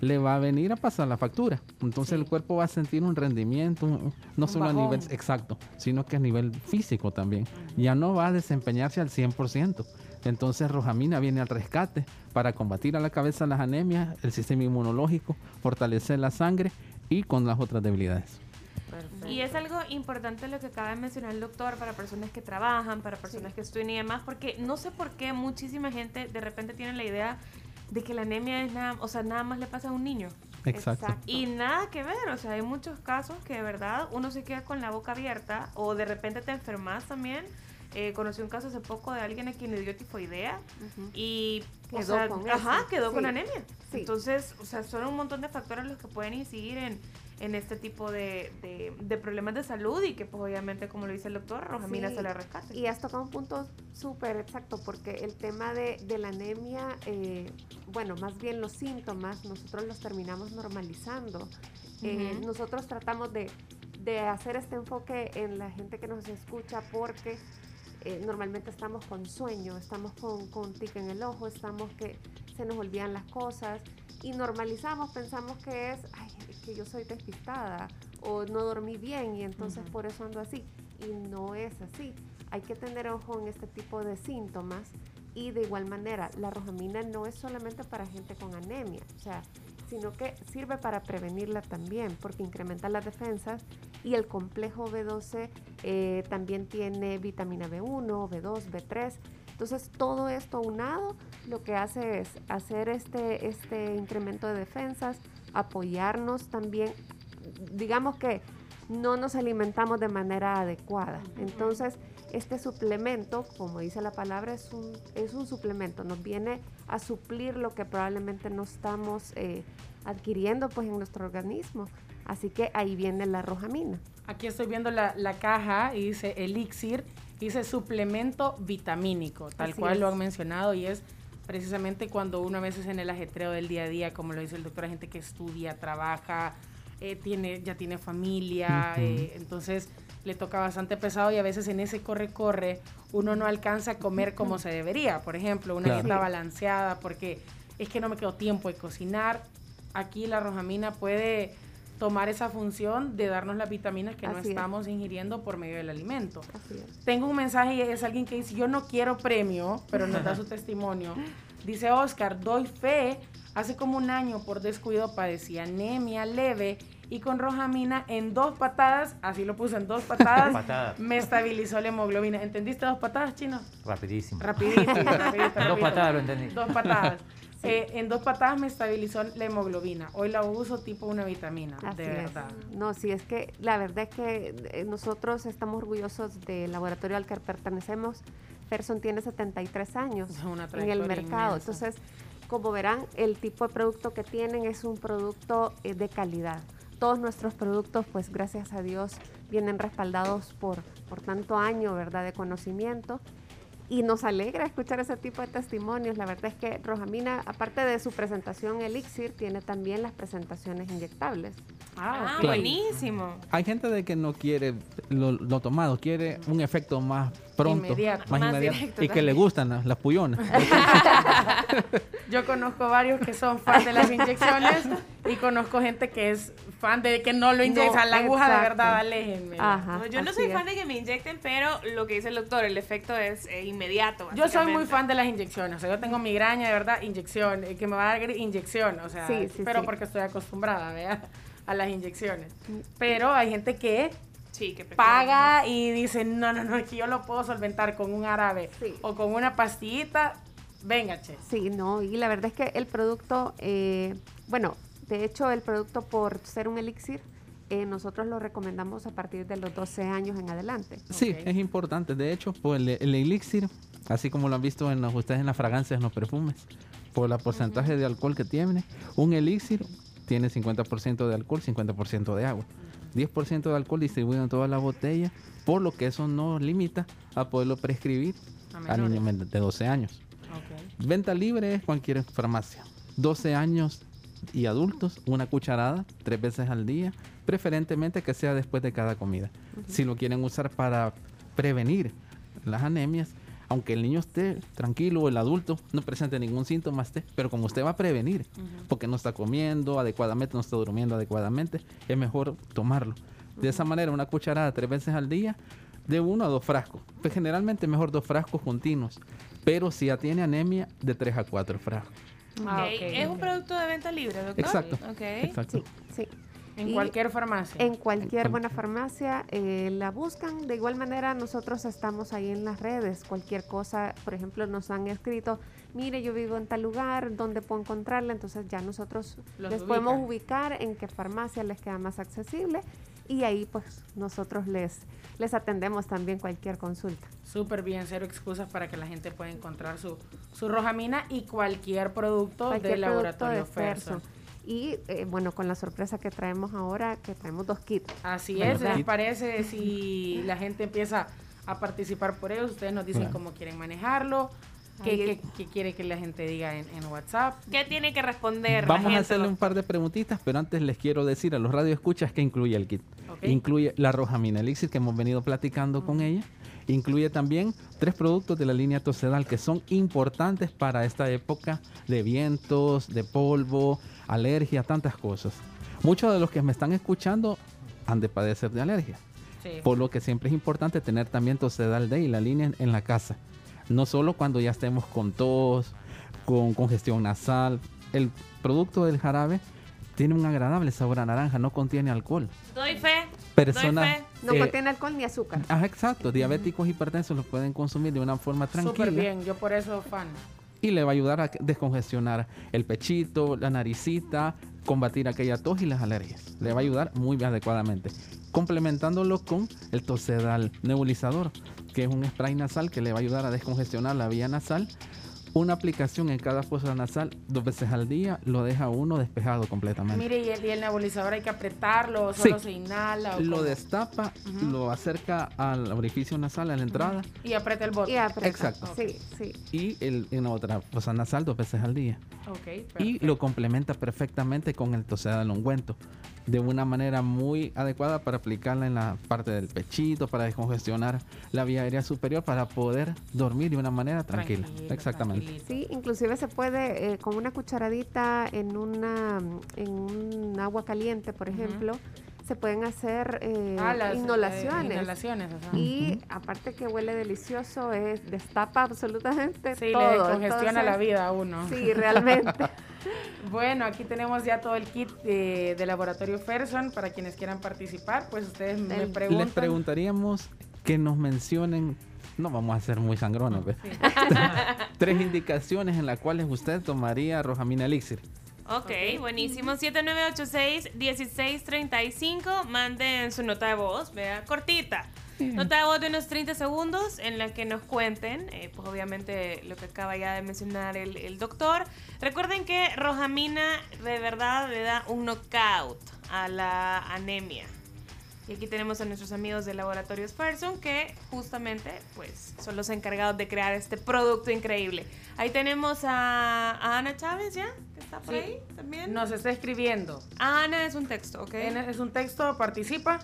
le va a venir a pasar la factura. Entonces el cuerpo va a sentir un rendimiento, no Un solo a nivel exacto, sino que a nivel físico también. Ya no va a desempeñarse al 100%. Entonces Rojamina viene al rescate para combatir a la cabeza las anemias, el sistema inmunológico, fortalecer la sangre y con las otras debilidades. Y es algo importante lo que acaba de mencionar el doctor para personas que trabajan, para personas que estudian y demás, porque no sé por qué muchísima gente de repente tiene la idea de que la anemia es nada, o sea, nada más le pasa a un niño. Exacto. Y nada que ver, o sea, hay muchos casos que de verdad uno se queda con la boca abierta o de repente te enfermas también. Eh, conocí un caso hace poco de alguien a quien le dio tifoidea y o Quedó sea, con ajá, quedó con sí. anemia. Sí. Entonces, o sea, son un montón de factores los que pueden incidir en, en este tipo de, de- de problemas de salud y que pues obviamente, como lo dice el doctor, Rojamina Sí, se la rescate. Y has tocado un punto súper exacto, porque el tema de, de la anemia, eh, bueno, más bien los síntomas, nosotros los terminamos normalizando. Eh, Ujú. nosotros tratamos de, de hacer este enfoque en la gente que nos escucha porque eh, normalmente estamos con sueño, estamos con, con tic en el ojo, estamos que se nos olvidan las cosas y normalizamos, pensamos que es, ay, es que yo soy despistada o no dormí bien y entonces Ujú. por eso ando así. Y no es así. Hay que tener ojo en este tipo de síntomas y de igual manera, la rojamina no es solamente para gente con anemia, o sea, sino que sirve para prevenirla también, porque incrementa las defensas y el complejo B12 eh, también tiene vitamina B1, B2, B3. Entonces, todo esto aunado lo que hace es hacer este, este incremento de defensas, apoyarnos también, digamos que no nos alimentamos de manera adecuada. Entonces, este suplemento, como dice la palabra, es un, es un suplemento, nos viene a suplir lo que probablemente no estamos eh, adquiriendo pues en nuestro organismo. Así que ahí viene la rojamina. Aquí estoy viendo la, la caja y dice elixir, dice suplemento vitamínico, tal Así cual lo han mencionado y es precisamente cuando uno a veces en el ajetreo del día a día, como lo dice el doctor, hay gente que estudia, trabaja, eh, tiene, ya tiene familia, eh, entonces le toca bastante pesado y a veces en ese corre-corre uno no alcanza a comer como se debería. Por ejemplo, una Claro. dieta balanceada porque es que no me quedó tiempo de cocinar. Aquí la rojamina puede tomar esa función de darnos las vitaminas que no es. estamos ingiriendo por medio del alimento. Así es. Tengo un mensaje y es alguien que dice, yo no quiero premio, pero nos da su testimonio. Dice Oscar, doy fe, hace como un año por descuido padecí anemia leve y con rojamina en dos patadas, así lo puse en dos patadas, Patadas. me estabilizó la hemoglobina. ¿Entendiste dos patadas, chino? Rapidísimo. Rapidito, rapidito, En dos rapidito. patadas lo entendí. Dos patadas. Eh, en dos patadas me estabilizó la hemoglobina. Hoy la uso tipo una vitamina, Así de es. verdad. No, sí, es que la verdad es que eh, nosotros estamos orgullosos del laboratorio al que pertenecemos. Ferson tiene 73 años en el mercado. inmensa. Entonces, como verán, el tipo de producto que tienen es un producto eh, de calidad. Todos nuestros productos, pues gracias a Dios, vienen respaldados por, por tanto año, ¿verdad?, de conocimiento. Y nos alegra escuchar ese tipo de testimonios. La verdad es que Rojamina, aparte de su presentación Elixir, tiene también las presentaciones inyectables. Ah, Claro. buenísimo. Hay gente de que no quiere lo, lo tomado, quiere un efecto más pronto, Inmediato. más, Más inmediato, directo y que le gustan las, las puyonas. Yo conozco varios que son fan de las inyecciones y conozco gente que es fan de que no lo inyectan. No, la aguja de verdad, aléjenme. Ajá, No, yo no soy es. fan de que me inyecten, pero lo que dice el doctor, el efecto es eh, inmediato. Yo soy muy fan de las inyecciones. O sea, yo tengo migraña, de verdad, inyección. eh, Que me va a dar inyección. O sea, Sí, sí, pero sí. porque estoy acostumbrada, ¿vea? A las inyecciones. Pero hay gente que Sí, que paga y dice, no, no, no, es que yo lo puedo solventar con un árabe Sí. o con una pastillita. Venga, che. Sí, no, y la verdad es que el producto, eh, bueno, de hecho el producto por ser un elixir, eh, nosotros lo recomendamos a partir de los 12 años en adelante. Sí, es importante. De hecho, pues el, el elixir, así como lo han visto en los, ustedes en las fragancias, en los perfumes, por el porcentaje de alcohol que tiene, un elixir tiene 50% de alcohol, 50% de agua. 10% de alcohol distribuido en toda la botella, por lo que eso nos limita a poderlo prescribir A niños de 12 años. Venta libre es cualquier farmacia. 12 años y adultos, una cucharada, tres veces al día, preferentemente que sea después de cada comida. Si lo quieren usar para prevenir las anemias, aunque el niño esté tranquilo o el adulto no presente ningún síntoma, esté, pero como usted va a prevenir, porque no está comiendo adecuadamente, no está durmiendo adecuadamente, es mejor tomarlo. De esa manera, una cucharada tres veces al día, de uno a dos frascos. Pues generalmente mejor dos frascos continuos, pero si ya tiene anemia, de tres a cuatro frascos. Ah, Es un producto de venta libre, doctor. Exacto. Ok. Exacto. Sí, sí. En Y cualquier farmacia. En cualquier buena farmacia eh, la buscan. De igual manera, nosotros estamos ahí en las redes. Cualquier cosa, por ejemplo, nos han escrito, mire, yo vivo en tal lugar, ¿dónde puedo encontrarla? Entonces ya nosotros Los les podemos ubicar en qué farmacia les queda más accesible y ahí pues nosotros les, les atendemos también cualquier consulta. Súper bien, cero excusas para que la gente pueda encontrar su, su rojamina y cualquier producto Cualquier del producto laboratorio de. Y eh, bueno, con la sorpresa que traemos ahora, que traemos dos kits. Así Bueno, es. ¿les parece si la gente empieza a participar por ellos? Ustedes nos dicen Claro. cómo quieren manejarlo, qué, qué- qué quiere que la gente diga en, en WhatsApp. ¿Qué tiene que responder? la Vamos a hacerle un par de preguntitas, pero antes les quiero decir a los radioescuchas que incluye el kit. Incluye la rojamina elixir que hemos venido platicando con ella. Incluye también tres productos de la línea Tosedal que son importantes para esta época de vientos, de polvo, alergia, tantas cosas. Muchos de los que me están escuchando han de padecer de alergia. Sí. Por lo que siempre es importante tener también Tosedal Day, la línea en, en la casa. No solo cuando ya estemos con tos, con congestión nasal. El producto del jarabe tiene un agradable sabor a naranja, no contiene alcohol. Doy fe. Personas, doy fe. No eh, contiene alcohol ni azúcar. Ah, exacto. Diabéticos hipertensos lo pueden consumir de una forma tranquila. Súper bien, yo por eso fan. Y le va a ayudar a descongestionar el pechito, la naricita, combatir aquella tos y las alergias. Le va a ayudar muy adecuadamente. Complementándolo con el Tosedal nebulizador, que es un spray nasal que le va a ayudar a descongestionar la vía nasal. Una aplicación en cada fosa nasal dos veces al día lo deja uno despejado completamente. Mire, y el, y el nebulizador hay que apretarlo, Sí. solo se inhala. o Lo cómo? destapa, lo acerca al orificio nasal, a la entrada, Y aprieta el botón. Y aprieta. Exacto. Sí, sí. y el, en la otra fosa nasal dos veces al día. Ok, y lo complementa perfectamente con el Tosedal ungüento de una manera muy adecuada para aplicarla en la parte del pechito, para descongestionar la vía aérea superior, para poder dormir de una manera tranquila. Tranquilo, Exactamente. Sí, inclusive se puede eh, con una cucharadita en una en un agua caliente, por ejemplo, se pueden hacer eh, Ah, las, eh, inhalaciones. ajá. Y aparte que huele delicioso, es destapa absolutamente Sí, todo. le descongestiona la vida a uno. Sí, realmente. bueno, aquí tenemos ya todo el kit de, de laboratorio Ferson para quienes quieran participar. Pues ustedes me preguntan. Les preguntaríamos que nos mencionen, no vamos a ser muy sangrones, tres indicaciones en las cuales usted tomaría Rojamina Elixir. Ok, buenísimo. 7986-1635. Manden su nota de voz, vea, cortita. Nota de voz de unos 30 segundos en la que nos cuenten, eh, pues obviamente lo que acaba ya de mencionar el, el doctor. Recuerden que Rojamina de verdad le da un knockout a la anemia. Y aquí tenemos a nuestros amigos de Laboratorios Ferson que justamente pues son los encargados de crear este producto increíble. Ahí tenemos a, a Ana Chávez ya, que está por Sí. ahí también. Nos está escribiendo. Ana es un texto, ¿ok? Es un texto, participa.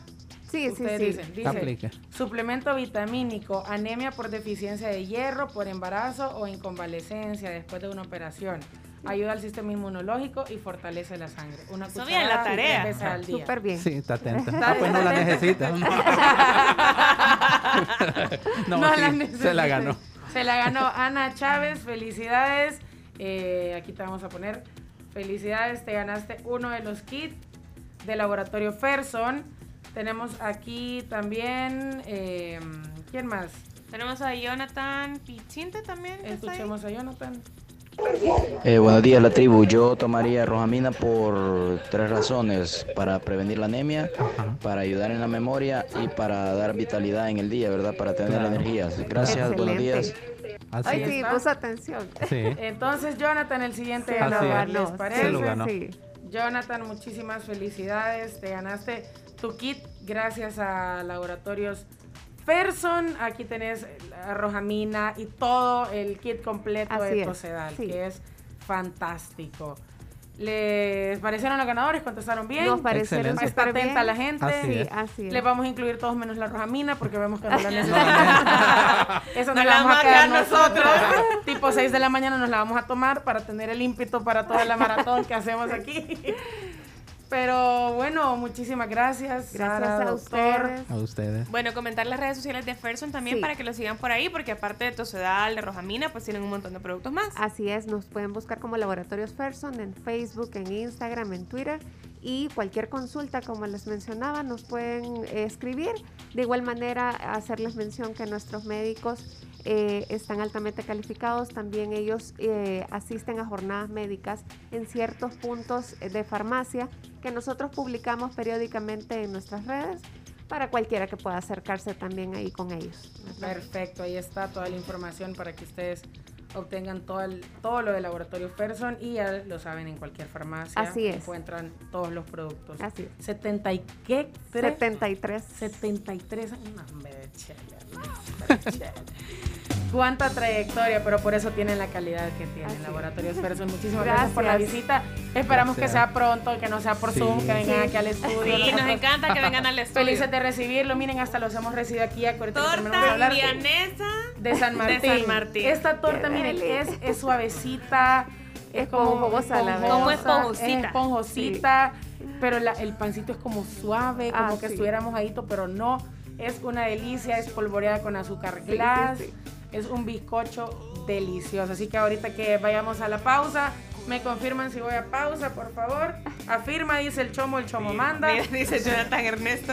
Sí, Ustedes sí, sí. dicen, dice, Aplica. suplemento vitamínico, anemia por deficiencia de hierro, por embarazo o en convalecencia después de una operación. Ayuda al sistema inmunológico y fortalece la sangre. Una Hizo bien la tarea. tres veces al día. Súper bien. Sí, está atenta. Está- Ah, pues no la está- necesita. no, No sí, la se necesita. la ganó. Se la ganó Ana Chávez, felicidades. Eh, aquí te vamos a poner felicidades, te ganaste uno de los kits de laboratorio Ferson. Tenemos aquí también, eh, ¿quién más? Tenemos a Jonathan Pichinte también. Escuchemos a Jonathan. Eh, buenos días, la tribu. Yo tomaría rojamina por tres razones: para prevenir la anemia, para ayudar en la memoria y para dar vitalidad en el día, ¿verdad? Para tener Claro. energías. Gracias, buenos días. Así Ay, es. sí, puso atención. Sí. Entonces, Jonathan, el siguiente ganó, ¿les parece? lo ganó. Sí. Jonathan, muchísimas felicidades. Te ganaste tu kit gracias a Laboratorios Ferson. Aquí tenés rojamina y todo el kit completo Así de es, Tosedal, sí. que es fantástico. ¿Les parecieron los ganadores? ¿Contestaron bien? Nos parecieron Excelente. Está atenta bien. la gente. Así Sí, es. así es. Le vamos a incluir todos menos la rojamina porque vemos que no la necesitamos. Eso No nos la la vamos a quedar nosotros. tipo 6 de la mañana nos la vamos a tomar para tener el ímpetu para toda la maratón que hacemos aquí. Pero bueno, muchísimas gracias. Gracias Sara, a doctor. ustedes. A ustedes. Bueno, comentar las redes sociales de Ferson también Sí. para que lo sigan por ahí, porque aparte de Tosedal, de Rojamina, pues tienen un montón de productos más. Así es, nos pueden buscar como Laboratorios Ferson en Facebook, en Instagram, en Twitter y cualquier consulta, como les mencionaba, nos pueden eh, escribir. De igual manera, hacerles mención que nuestros médicos eh, están altamente calificados. También ellos eh, asisten a jornadas médicas en ciertos puntos de farmacia que nosotros publicamos periódicamente en nuestras redes para cualquiera que pueda acercarse también ahí con ellos. Perfecto, ahí está toda la información para que ustedes obtengan todo, el- todo lo del laboratorio Ferson y ya lo saben en cualquier farmacia. Así es. Encuentran todos los productos. Así es. 70 y qué? Tres- 73. 73. No, hombre, de Cuánta trayectoria, pero por eso tienen la calidad que tienen. Laboratorios Ferson, muchísimas gracias. por la visita. Esperamos que sea pronto, que no sea por Sí. Zoom, que vengan Sí. aquí al estudio. Sí, nos encanta que vengan al estudio. Felices de recibirlo. Miren, hasta los hemos recibido aquí. de Torta vianesa De San Martín. De San Martín. Esta torta, miren, es, es suavecita. Es como Esponjosa, la verdad. Como esponjosita. Es esponjosita, pero la- el pancito es como suave, como Ah, que sí. estuviera mojadito, pero no. Es una delicia, es polvoreada con azúcar Sí, glass. sí, Es un bizcocho delicioso. Así que ahorita que vayamos a la pausa, me confirman si voy a pausa, por favor. Afirma, dice el chomo, el chomo manda. Mira, dice Jonathan Ernesto.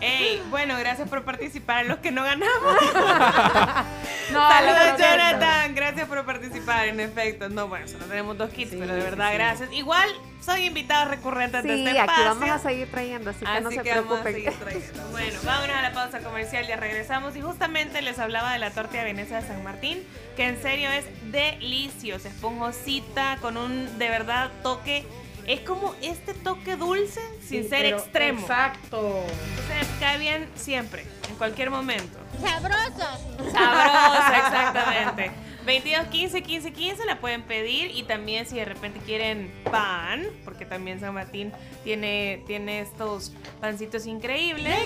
Ey, bueno, gracias por participar. Los que no ganamos. No, Saludos. Jonathan. Gracias por participar. En efecto, no, bueno, solo tenemos dos kits, pero de verdad, sí. gracias. Igual son invitados recurrentes de Sí, este aquí espacio. vamos a seguir trayendo, así que no se que vamos a preocupen. seguir trayendo. Bueno, vámonos a la pausa comercial, ya regresamos. Y justamente les hablaba de la torta de Venecia de San Martín, que en serio es deliciosa, esponjosita, con un de verdad toque. Es como este toque dulce sin Sí, ser extremo. Exacto. Se cae bien siempre, en cualquier momento. Sabrosa. Sabrosa, exactamente. 22 15 15 15 la pueden pedir y también si de repente quieren pan, porque también San Martín tiene, tiene estos pancitos increíbles,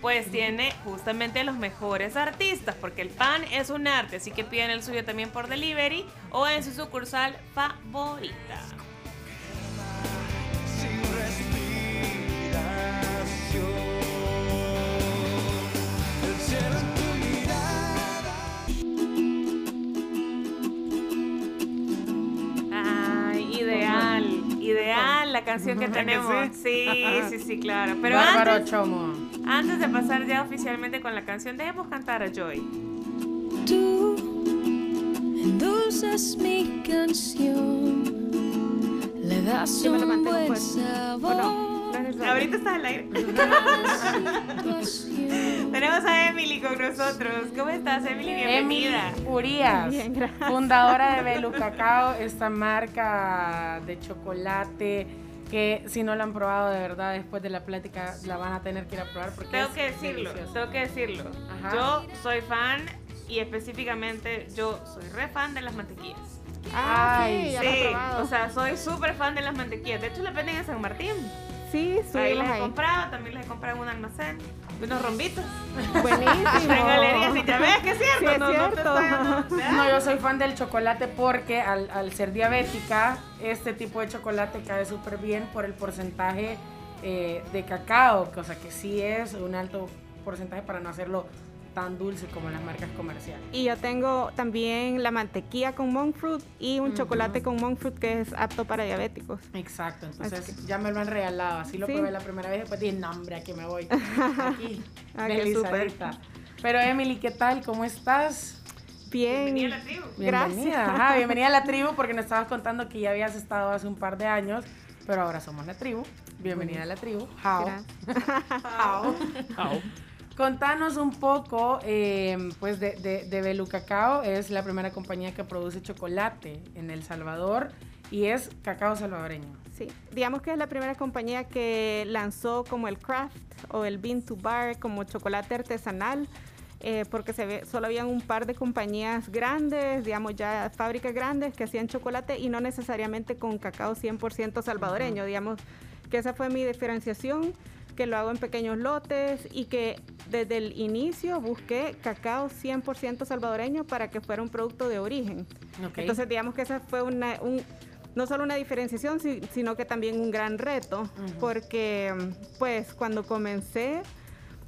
pues tiene justamente los mejores artistas, porque el pan es un arte, así que piden el suyo también por delivery o en su sucursal favorita. Ideal, ideal la canción que ¿Verdad que tenemos. sí? Sí, sí, sí, claro. Pero Bárbaro, antes, Chomo. antes de pasar ya oficialmente con la canción, dejemos cantar a Joy. Tú endulzas mi canción, le das un buen sabor. Ahorita está al aire. Tenemos a Emily con nosotros. ¿Cómo estás, Emily? Bienvenida. Emily Urias, Bien, fundadora de Belu Cacao, esta marca de chocolate que si no la han probado de verdad después de la plática la van a tener que ir a probar porque Tengo es que decirlo, deliciosa. tengo que decirlo. Ajá. Yo soy fan y específicamente yo soy re fan de las mantequillas. Ah, sí, ya lo he sí, o sea, soy súper fan de las mantequillas. De hecho, las venden en San Martín. Sí, Ahí las he comprado, también las he comprado en un almacén. de Unos rombitos. Buenísimo. En galerías, y ya ves que es cierto. Sí, es no, no te cierto. No, yo soy fan del chocolate porque al, al ser diabética, este tipo de chocolate cae súper bien por el porcentaje eh, de cacao, cosa que sí es un alto porcentaje para no hacerlo tan dulce como las marcas comerciales. Y yo tengo también la mantequilla con monk fruit y un Ujú. chocolate con monk fruit que es apto para diabéticos. Exacto, entonces Así ya me lo han regalado. Así lo Sí. probé la primera vez, después dije, no, hombre, aquí me voy. Aquí, Ah, deslizadita. Pero Emily, ¿qué tal? ¿Cómo estás? Bien. Bienvenida a la tribu. Bienvenida, Gracias. ajá, bienvenida a la tribu porque nos estabas contando que ya habías estado hace un par de años, pero ahora somos la tribu. Bienvenida a la tribu. How. How. Contanos un poco, eh, pues, de, de, de Belu Cacao. Es la primera compañía que produce chocolate en El Salvador y es cacao salvadoreño. Sí, digamos que es la primera compañía que lanzó como el craft o el bean to bar como chocolate artesanal. eh, porque se ve, solo habían un par de compañías grandes, digamos ya fábricas grandes que hacían chocolate y no necesariamente con cacao 100% salvadoreño, digamos que esa fue mi diferenciación, que lo hago en pequeños lotes y que desde el inicio busqué cacao 100% salvadoreño para que fuera un producto de origen. Entonces digamos que esa fue una, un, no solo una diferenciación, si- sino que también un gran reto, porque pues cuando comencé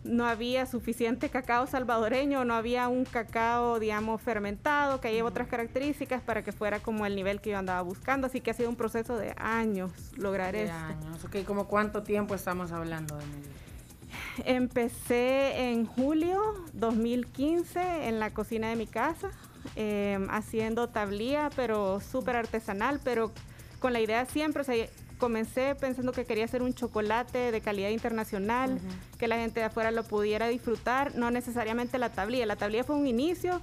no había suficiente cacao salvadoreño, no había un cacao, digamos, fermentado, que lleva otras características para que fuera como el nivel que yo andaba buscando. Así que ha sido un proceso de años lograr De esto. años. Ok, ¿como cuánto tiempo estamos hablando, Emily? Empecé en julio 2015 en la cocina de mi casa, eh, haciendo tablilla, pero súper artesanal, pero con la idea siempre, o sea, comencé pensando que quería hacer un chocolate de calidad internacional, que la gente de afuera lo pudiera disfrutar, no necesariamente la tablilla. La tablilla fue un inicio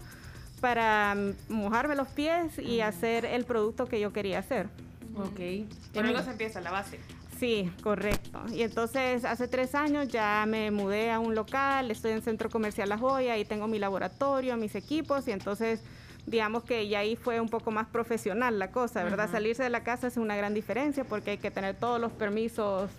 para mm, mojarme los pies y hacer el producto que yo quería hacer. Ok. Por algo se empieza la base. Sí, correcto. Y entonces hace tres años ya me mudé a un local, estoy en Centro Comercial La Joya y tengo mi laboratorio, mis equipos y entonces digamos que ya ahí fue un poco más profesional la cosa, ¿verdad? Salirse de la casa es una gran diferencia porque hay que tener todos los permisos,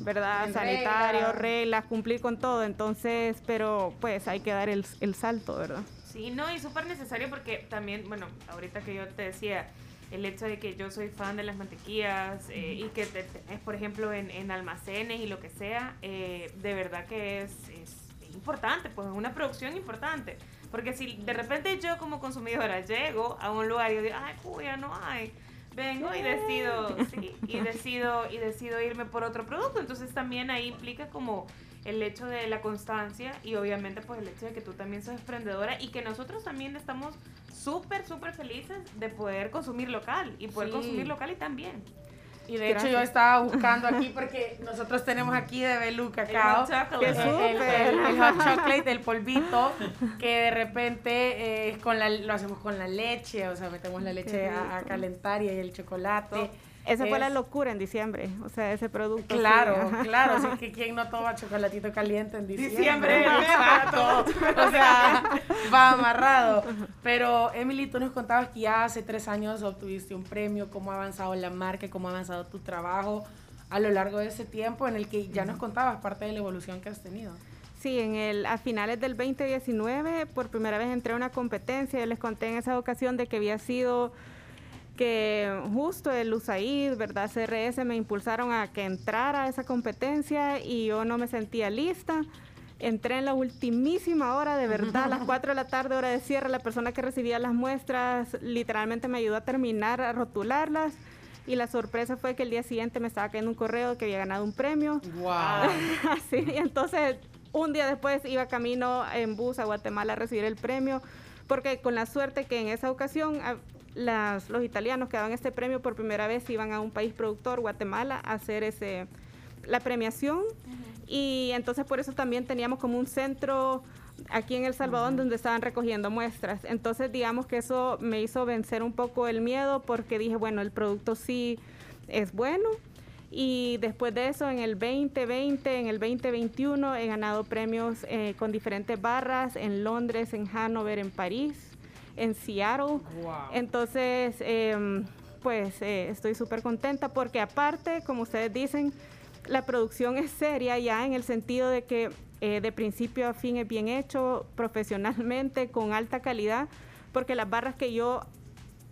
¿verdad? Sanitarios, regla. reglas, cumplir con todo. Entonces, pero pues hay que dar el, el salto, ¿verdad? Sí, no, y súper necesario porque también, bueno, ahorita que yo te decía, el hecho de que yo soy fan de las mantequillas eh, y que te tenés, por ejemplo, en, en almacenes y lo que sea, eh, de verdad que es, es importante, pues es una producción importante. Porque si de repente yo como consumidora llego a un lugar y digo, ay, uy, ya no hay, vengo y decido, sí, y decido, y decido irme por otro producto. Entonces también ahí implica como el hecho de la constancia y obviamente pues el hecho de que tú también sos emprendedora y que nosotros también estamos súper, súper felices de poder consumir local y poder Sí. consumir local y también. Y de hecho yo estaba buscando aquí porque nosotros tenemos aquí de Belú cacao. hot chocolate. el, ¡Qué el- el- el hot chocolate, el polvito, que de repente eh, es con la, lo hacemos con la leche, o sea, metemos la leche a, a calentar y el chocolate. Esa fue la Es- locura en diciembre, o sea, ese producto. sí, Claro, ajá. claro, así que quién no toma chocolatito caliente en diciembre. Diciembre, Exacto. O sea, va amarrado. Pero Emily, tú nos contabas que ya hace tres años obtuviste un premio, cómo ha avanzado la marca, cómo ha avanzado tu trabajo a lo largo de ese tiempo en el que ya nos contabas parte de la evolución que has tenido. Sí, en el, a finales del 2019 por primera vez entré a una competencia. Yo les conté en esa ocasión de que había sido que justo el USAID, ¿verdad? CRS me impulsaron a que entrara a esa competencia y yo no me sentía lista. Entré en la ultimísima hora, de verdad, a las 4 de la tarde, hora de cierre. La persona que recibía las muestras literalmente me ayudó a terminar, a rotularlas. Y la sorpresa fue que el día siguiente me estaba cayendo un correo que había ganado un premio. ¡Wow! Así, y entonces un día después iba camino en bus a Guatemala a recibir el premio, porque con la suerte que en esa ocasión ah, las, los italianos que daban este premio por primera vez iban a un país productor, Guatemala, a hacer ese, la premiación. Y entonces por eso también teníamos como un centro aquí en El Salvador donde estaban recogiendo muestras. Entonces digamos que eso me hizo vencer un poco el miedo porque dije, bueno, el producto sí es bueno. Y después de eso, en el 2020, en el 2021, he ganado premios eh, con diferentes barras en Londres, en Hanover, en París, en Seattle. Entonces, em, pues eh, estoy súper contenta porque aparte, como ustedes dicen, la producción es seria ya en el sentido de que eh, de principio a fin es bien hecho, profesionalmente, con alta calidad, porque las barras que yo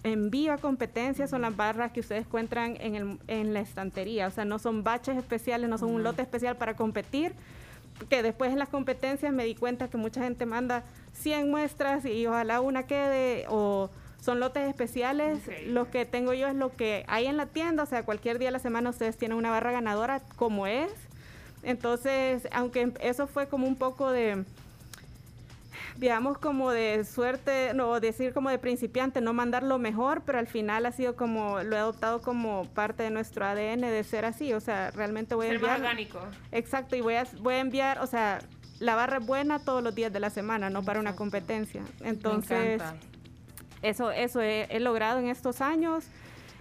envío a competencia son las barras que ustedes encuentran en, el- en la estantería, o sea, no son baches especiales, no son un lote especial para competir, que después en las competencias me di cuenta que mucha gente manda 100 muestras y ojalá una quede o son lotes especiales. Lo que tengo yo es lo que hay en la tienda, o sea, cualquier día de la semana ustedes tienen una barra ganadora como es. Entonces, aunque eso fue como un poco de, digamos, como de suerte, no decir como de principiante, no mandar lo mejor, pero al final ha sido como, lo he adoptado como parte de nuestro ADN de ser así, o sea, realmente voy a Ser más enviar... orgánico. Exacto, y voy a, voy a enviar, o sea, la barra es buena todos los días de la semana, no para una competencia. Entonces, eso, eso he, he logrado en estos años,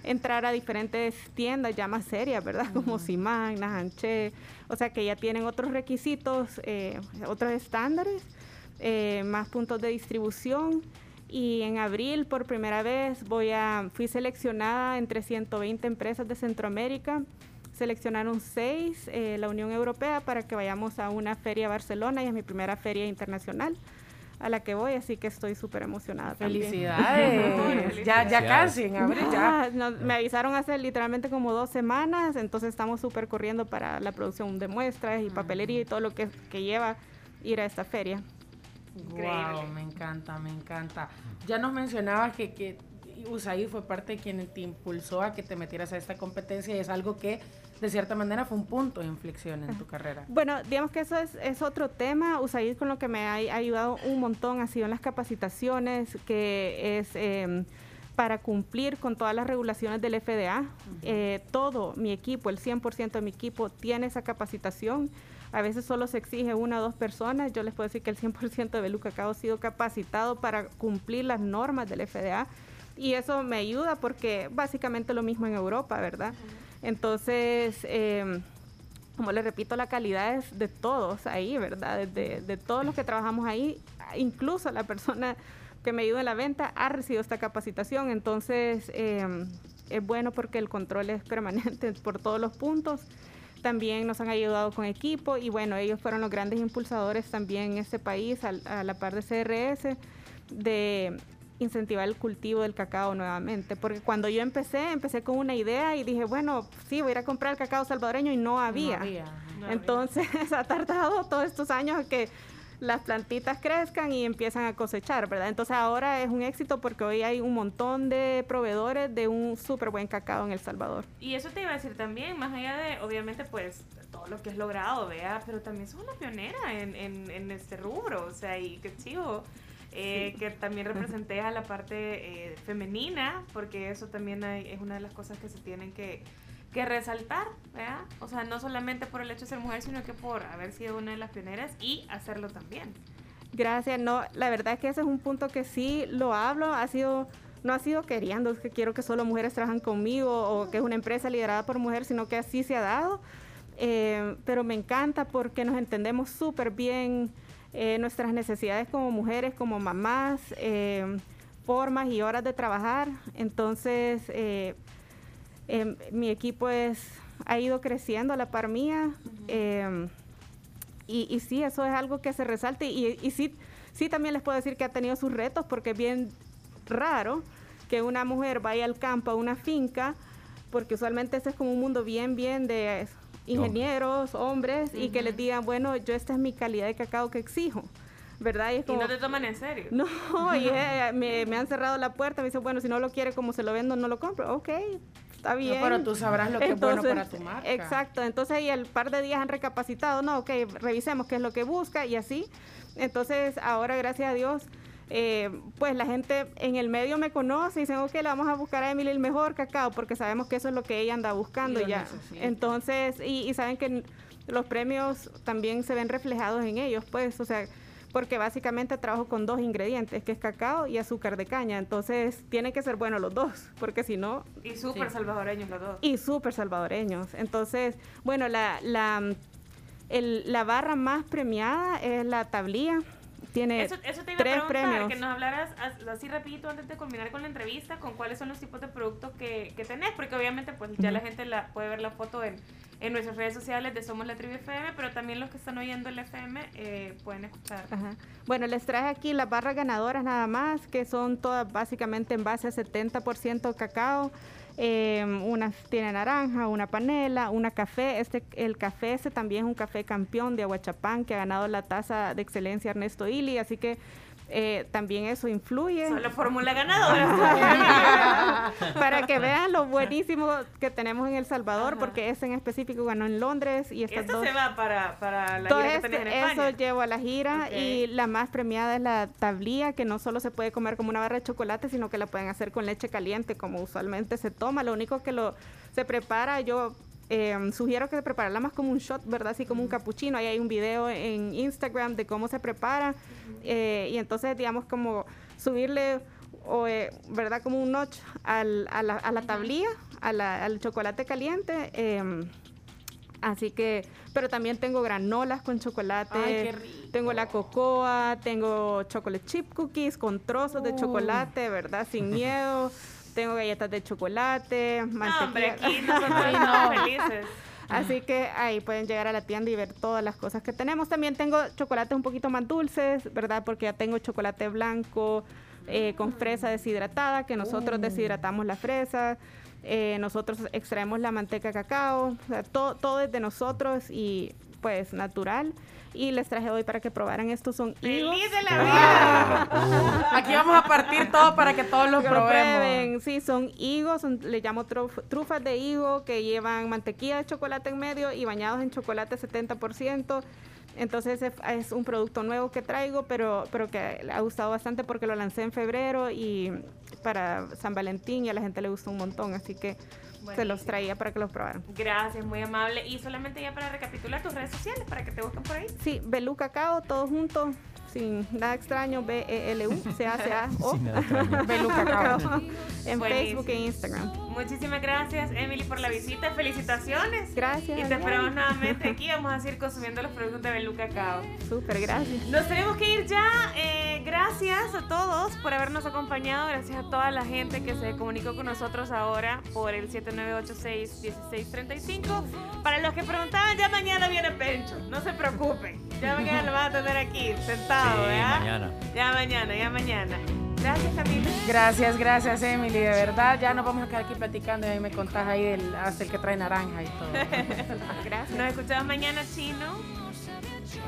entrar a diferentes tiendas ya más serias, ¿verdad? Como Simán, Najanché, o sea que ya tienen otros requisitos, eh, otros estándares, eh, más puntos de distribución. Y en abril, por primera vez, voy a, fui seleccionada entre 120 empresas de Centroamérica. Seleccionaron seis, eh, la Unión Europea, para que vayamos a una feria a Barcelona y es mi primera feria internacional a la que voy, así que estoy súper emocionada. Felicidades. ya, ya casi, en abril ya. Ah, no, me avisaron hace literalmente como dos semanas, entonces estamos súper corriendo para la producción de muestras y papelería y todo lo que, que lleva ir a esta feria. Wow, me encanta, me encanta. Ya nos mencionabas que, que USAID fue parte de quien te impulsó a que te metieras a esta competencia y es algo que de cierta manera fue un punto de inflexión en tu carrera. Bueno, digamos que eso es, es otro tema. USAID con lo que me ha, ha ayudado un montón ha sido en las capacitaciones, que es eh, para cumplir con todas las regulaciones del FDA. Eh, todo mi equipo, el 100% de mi equipo tiene esa capacitación. A veces solo se exige una o dos personas. Yo les puedo decir que el 100% de Beluca Cacao ha sido capacitado para cumplir las normas del FDA. Y eso me ayuda porque básicamente lo mismo en Europa, ¿verdad? Entonces, eh, como les repito, la calidad es de todos ahí, ¿verdad? De, de todos los que trabajamos ahí, incluso la persona que me ayuda en la venta ha recibido esta capacitación. Entonces, eh, es bueno porque el control es permanente por todos los puntos. También nos han ayudado con equipo y bueno, ellos fueron los grandes impulsadores también en este país, a, a la par de CRS, de incentivar el cultivo del cacao nuevamente, porque cuando yo empecé, empecé con una idea y dije, bueno, sí, voy a ir a comprar el cacao salvadoreño y no había. No había, no Entonces ha tardado todos estos años que las plantitas crezcan y empiezan a cosechar, ¿verdad? Entonces ahora es un éxito porque hoy hay un montón de proveedores de un súper buen cacao en El Salvador. Y eso te iba a decir también, más allá de, obviamente, pues, todo lo que has logrado, vea, pero también sos una pionera en, en, en este rubro, o sea, y qué chivo. Eh, Sí. que también representé a la parte eh, femenina, porque eso también hay- es una de las cosas que se tienen que, que resaltar, ¿verdad? O sea, no solamente por el hecho de ser mujer, sino que por haber sido una de las pioneras y hacerlo también. Gracias, no, la verdad es que ese es un punto que sí lo hablo, ha sido, no ha sido queriendo, es que quiero que solo mujeres trabajan conmigo o que es una empresa liderada por mujeres, sino que así se ha dado. Eh, pero me encanta porque nos entendemos súper bien eh, nuestras necesidades como mujeres, como mamás, eh, formas y horas de trabajar. Entonces, eh, em, mi equipo es, ha ido creciendo a la par mía. em, y, y sí, eso es algo que se resalta y, y sí, sí también les puedo decir que ha tenido sus retos porque es bien raro que una mujer vaya al campo a una finca porque usualmente ese es como un mundo bien, bien de ingenieros, hombres, y que les digan, bueno, yo esta es mi calidad de cacao que exijo, ¿verdad? Y es Y como, no te toman en serio. no, y eh, me, me han cerrado la puerta, me dicen, bueno, si no lo quiere como se lo vendo, no lo compro. Ok, está bien. pero tú sabrás lo que es bueno para tu marca. Exacto, entonces y el par de días han recapacitado, no, ok, revisemos qué es lo que busca y así. Entonces ahora, gracias a Dios, eh, pues la gente en el medio me conoce y dicen, ok, le vamos a buscar a Emily el mejor cacao porque sabemos que eso es lo que ella anda buscando Y ya. Entonces, y, y saben que los premios también se ven reflejados en ellos, pues, o sea, porque básicamente trabajo con dos ingredientes, que es cacao y azúcar de caña. Entonces, tienen que ser buenos los dos, porque si no, Y súper salvadoreños los dos. y súper salvadoreños. Entonces, bueno, la, la, el- la barra más premiada es la tablilla. Tiene Eso, eso te iba a tres premios. que nos hablaras as- así rapidito antes de culminar con la entrevista, con cuáles son los tipos de productos que, que tenés, porque obviamente pues ya la gente la puede ver la foto en, en nuestras redes sociales de Somos la Tribu FM, pero también los que están oyendo el FM eh, pueden escuchar. Ajá. Bueno, les traje aquí las barras ganadoras nada más, que son todas básicamente en base a 70% cacao. Eh, una tiene naranja, una panela, una café. Este, el café este también es un café campeón de Aguachapán que ha ganado la taza de excelencia Ernesto Ili, así que eh, también eso influye. Solo fórmula ganadora. Para que vean lo buenísimo que tenemos en El Salvador, porque ese en específico ganó en Londres y estas Esto dos se va para, para la gira que tenés en España. eso llevo a la gira y la más premiada es la tablilla, que no solo se puede comer como una barra de chocolate, sino que la pueden hacer con leche caliente, como usualmente se toma. Lo único que lo se prepara, yo eh, sugiero que se prepararla más como un shot, ¿verdad? Así como un capuchino. Ahí hay un video en Instagram de cómo se prepara. eh, y entonces, digamos, como subirle, o, eh, ¿verdad? Como un notch al- a, la, a la tablilla, a la- al chocolate caliente. em, Así que, pero también tengo granolas con chocolate. Ay, qué rico. Tengo la cocoa, tengo chocolate chip cookies con trozos de Uh. chocolate, ¿verdad? Sin miedo. Tengo galletas de chocolate, No, hombre, mantequilla. aquí nosotros no. felices. Así que ahí pueden llegar a la tienda y ver todas las cosas que tenemos. También tengo chocolates un poquito más dulces, ¿verdad? Porque ya tengo chocolate blanco eh, con fresa deshidratada, que nosotros Uh. deshidratamos la fresa. eh, nosotros extraemos la manteca de cacao. O sea, todo, todo es de nosotros y pues natural. Y les traje hoy para que probaran. Estos son higos. ¡Feliz de la vida! Aquí vamos a partir todo para que todos los Que lo probemos. prueben. Sí, son higos, son- le llamo truf- trufas de higo que llevan mantequilla de chocolate en medio y bañados en chocolate 70%. Entonces es, es un producto nuevo que traigo, pero, pero que ha gustado bastante porque lo lancé en febrero y para San Valentín y a la gente le gustó un montón, así que se los traía para que los probaran. Gracias, muy amable. Y solamente ya para recapitular tus redes sociales, para que te busquen por ahí. Sí, Belú Cacao, todos juntos, sin nada extraño, B-E-L-U, C-A-C-A-O. Belú Cacao. En Buenísimo. Facebook e Instagram. Muchísimas gracias, Emily, por la visita. Felicitaciones. Gracias. Y te esperamos nuevamente aquí. Vamos a seguir consumiendo los productos de Belú Cacao. Súper, gracias. Nos tenemos que ir ya. Eh, gracias a todos por habernos acompañado. Gracias a toda la gente que se comunicó con nosotros ahora por el 7986-1635. Para los que preguntaban, ya mañana viene Pencho. No se preocupen. Ya mañana lo van a tener aquí, sentado, Sí, ¿verdad? mañana. Ya mañana, ya mañana. Gracias, Camila. Gracias, gracias, Emily. De verdad, ya nos vamos a quedar aquí platicando y ahí me contás ahí el, hasta el que trae naranja y todo. Gracias. Nos escuchamos mañana, Chino.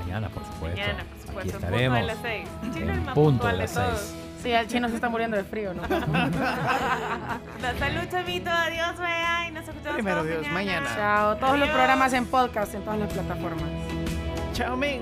Mañana, por supuesto. Mañana, por supuesto. Aquí en punto estaremos. de las seis. Chino En es el más punto puntual de todos. seis. Sí, el chino se está muriendo de frío, ¿no? Salud, Chamito. Adiós, vea. Y nos escuchamos Primero todos Dios, mañana. Chao. Todos los programas en podcast, en todas las plataformas. Chao, men.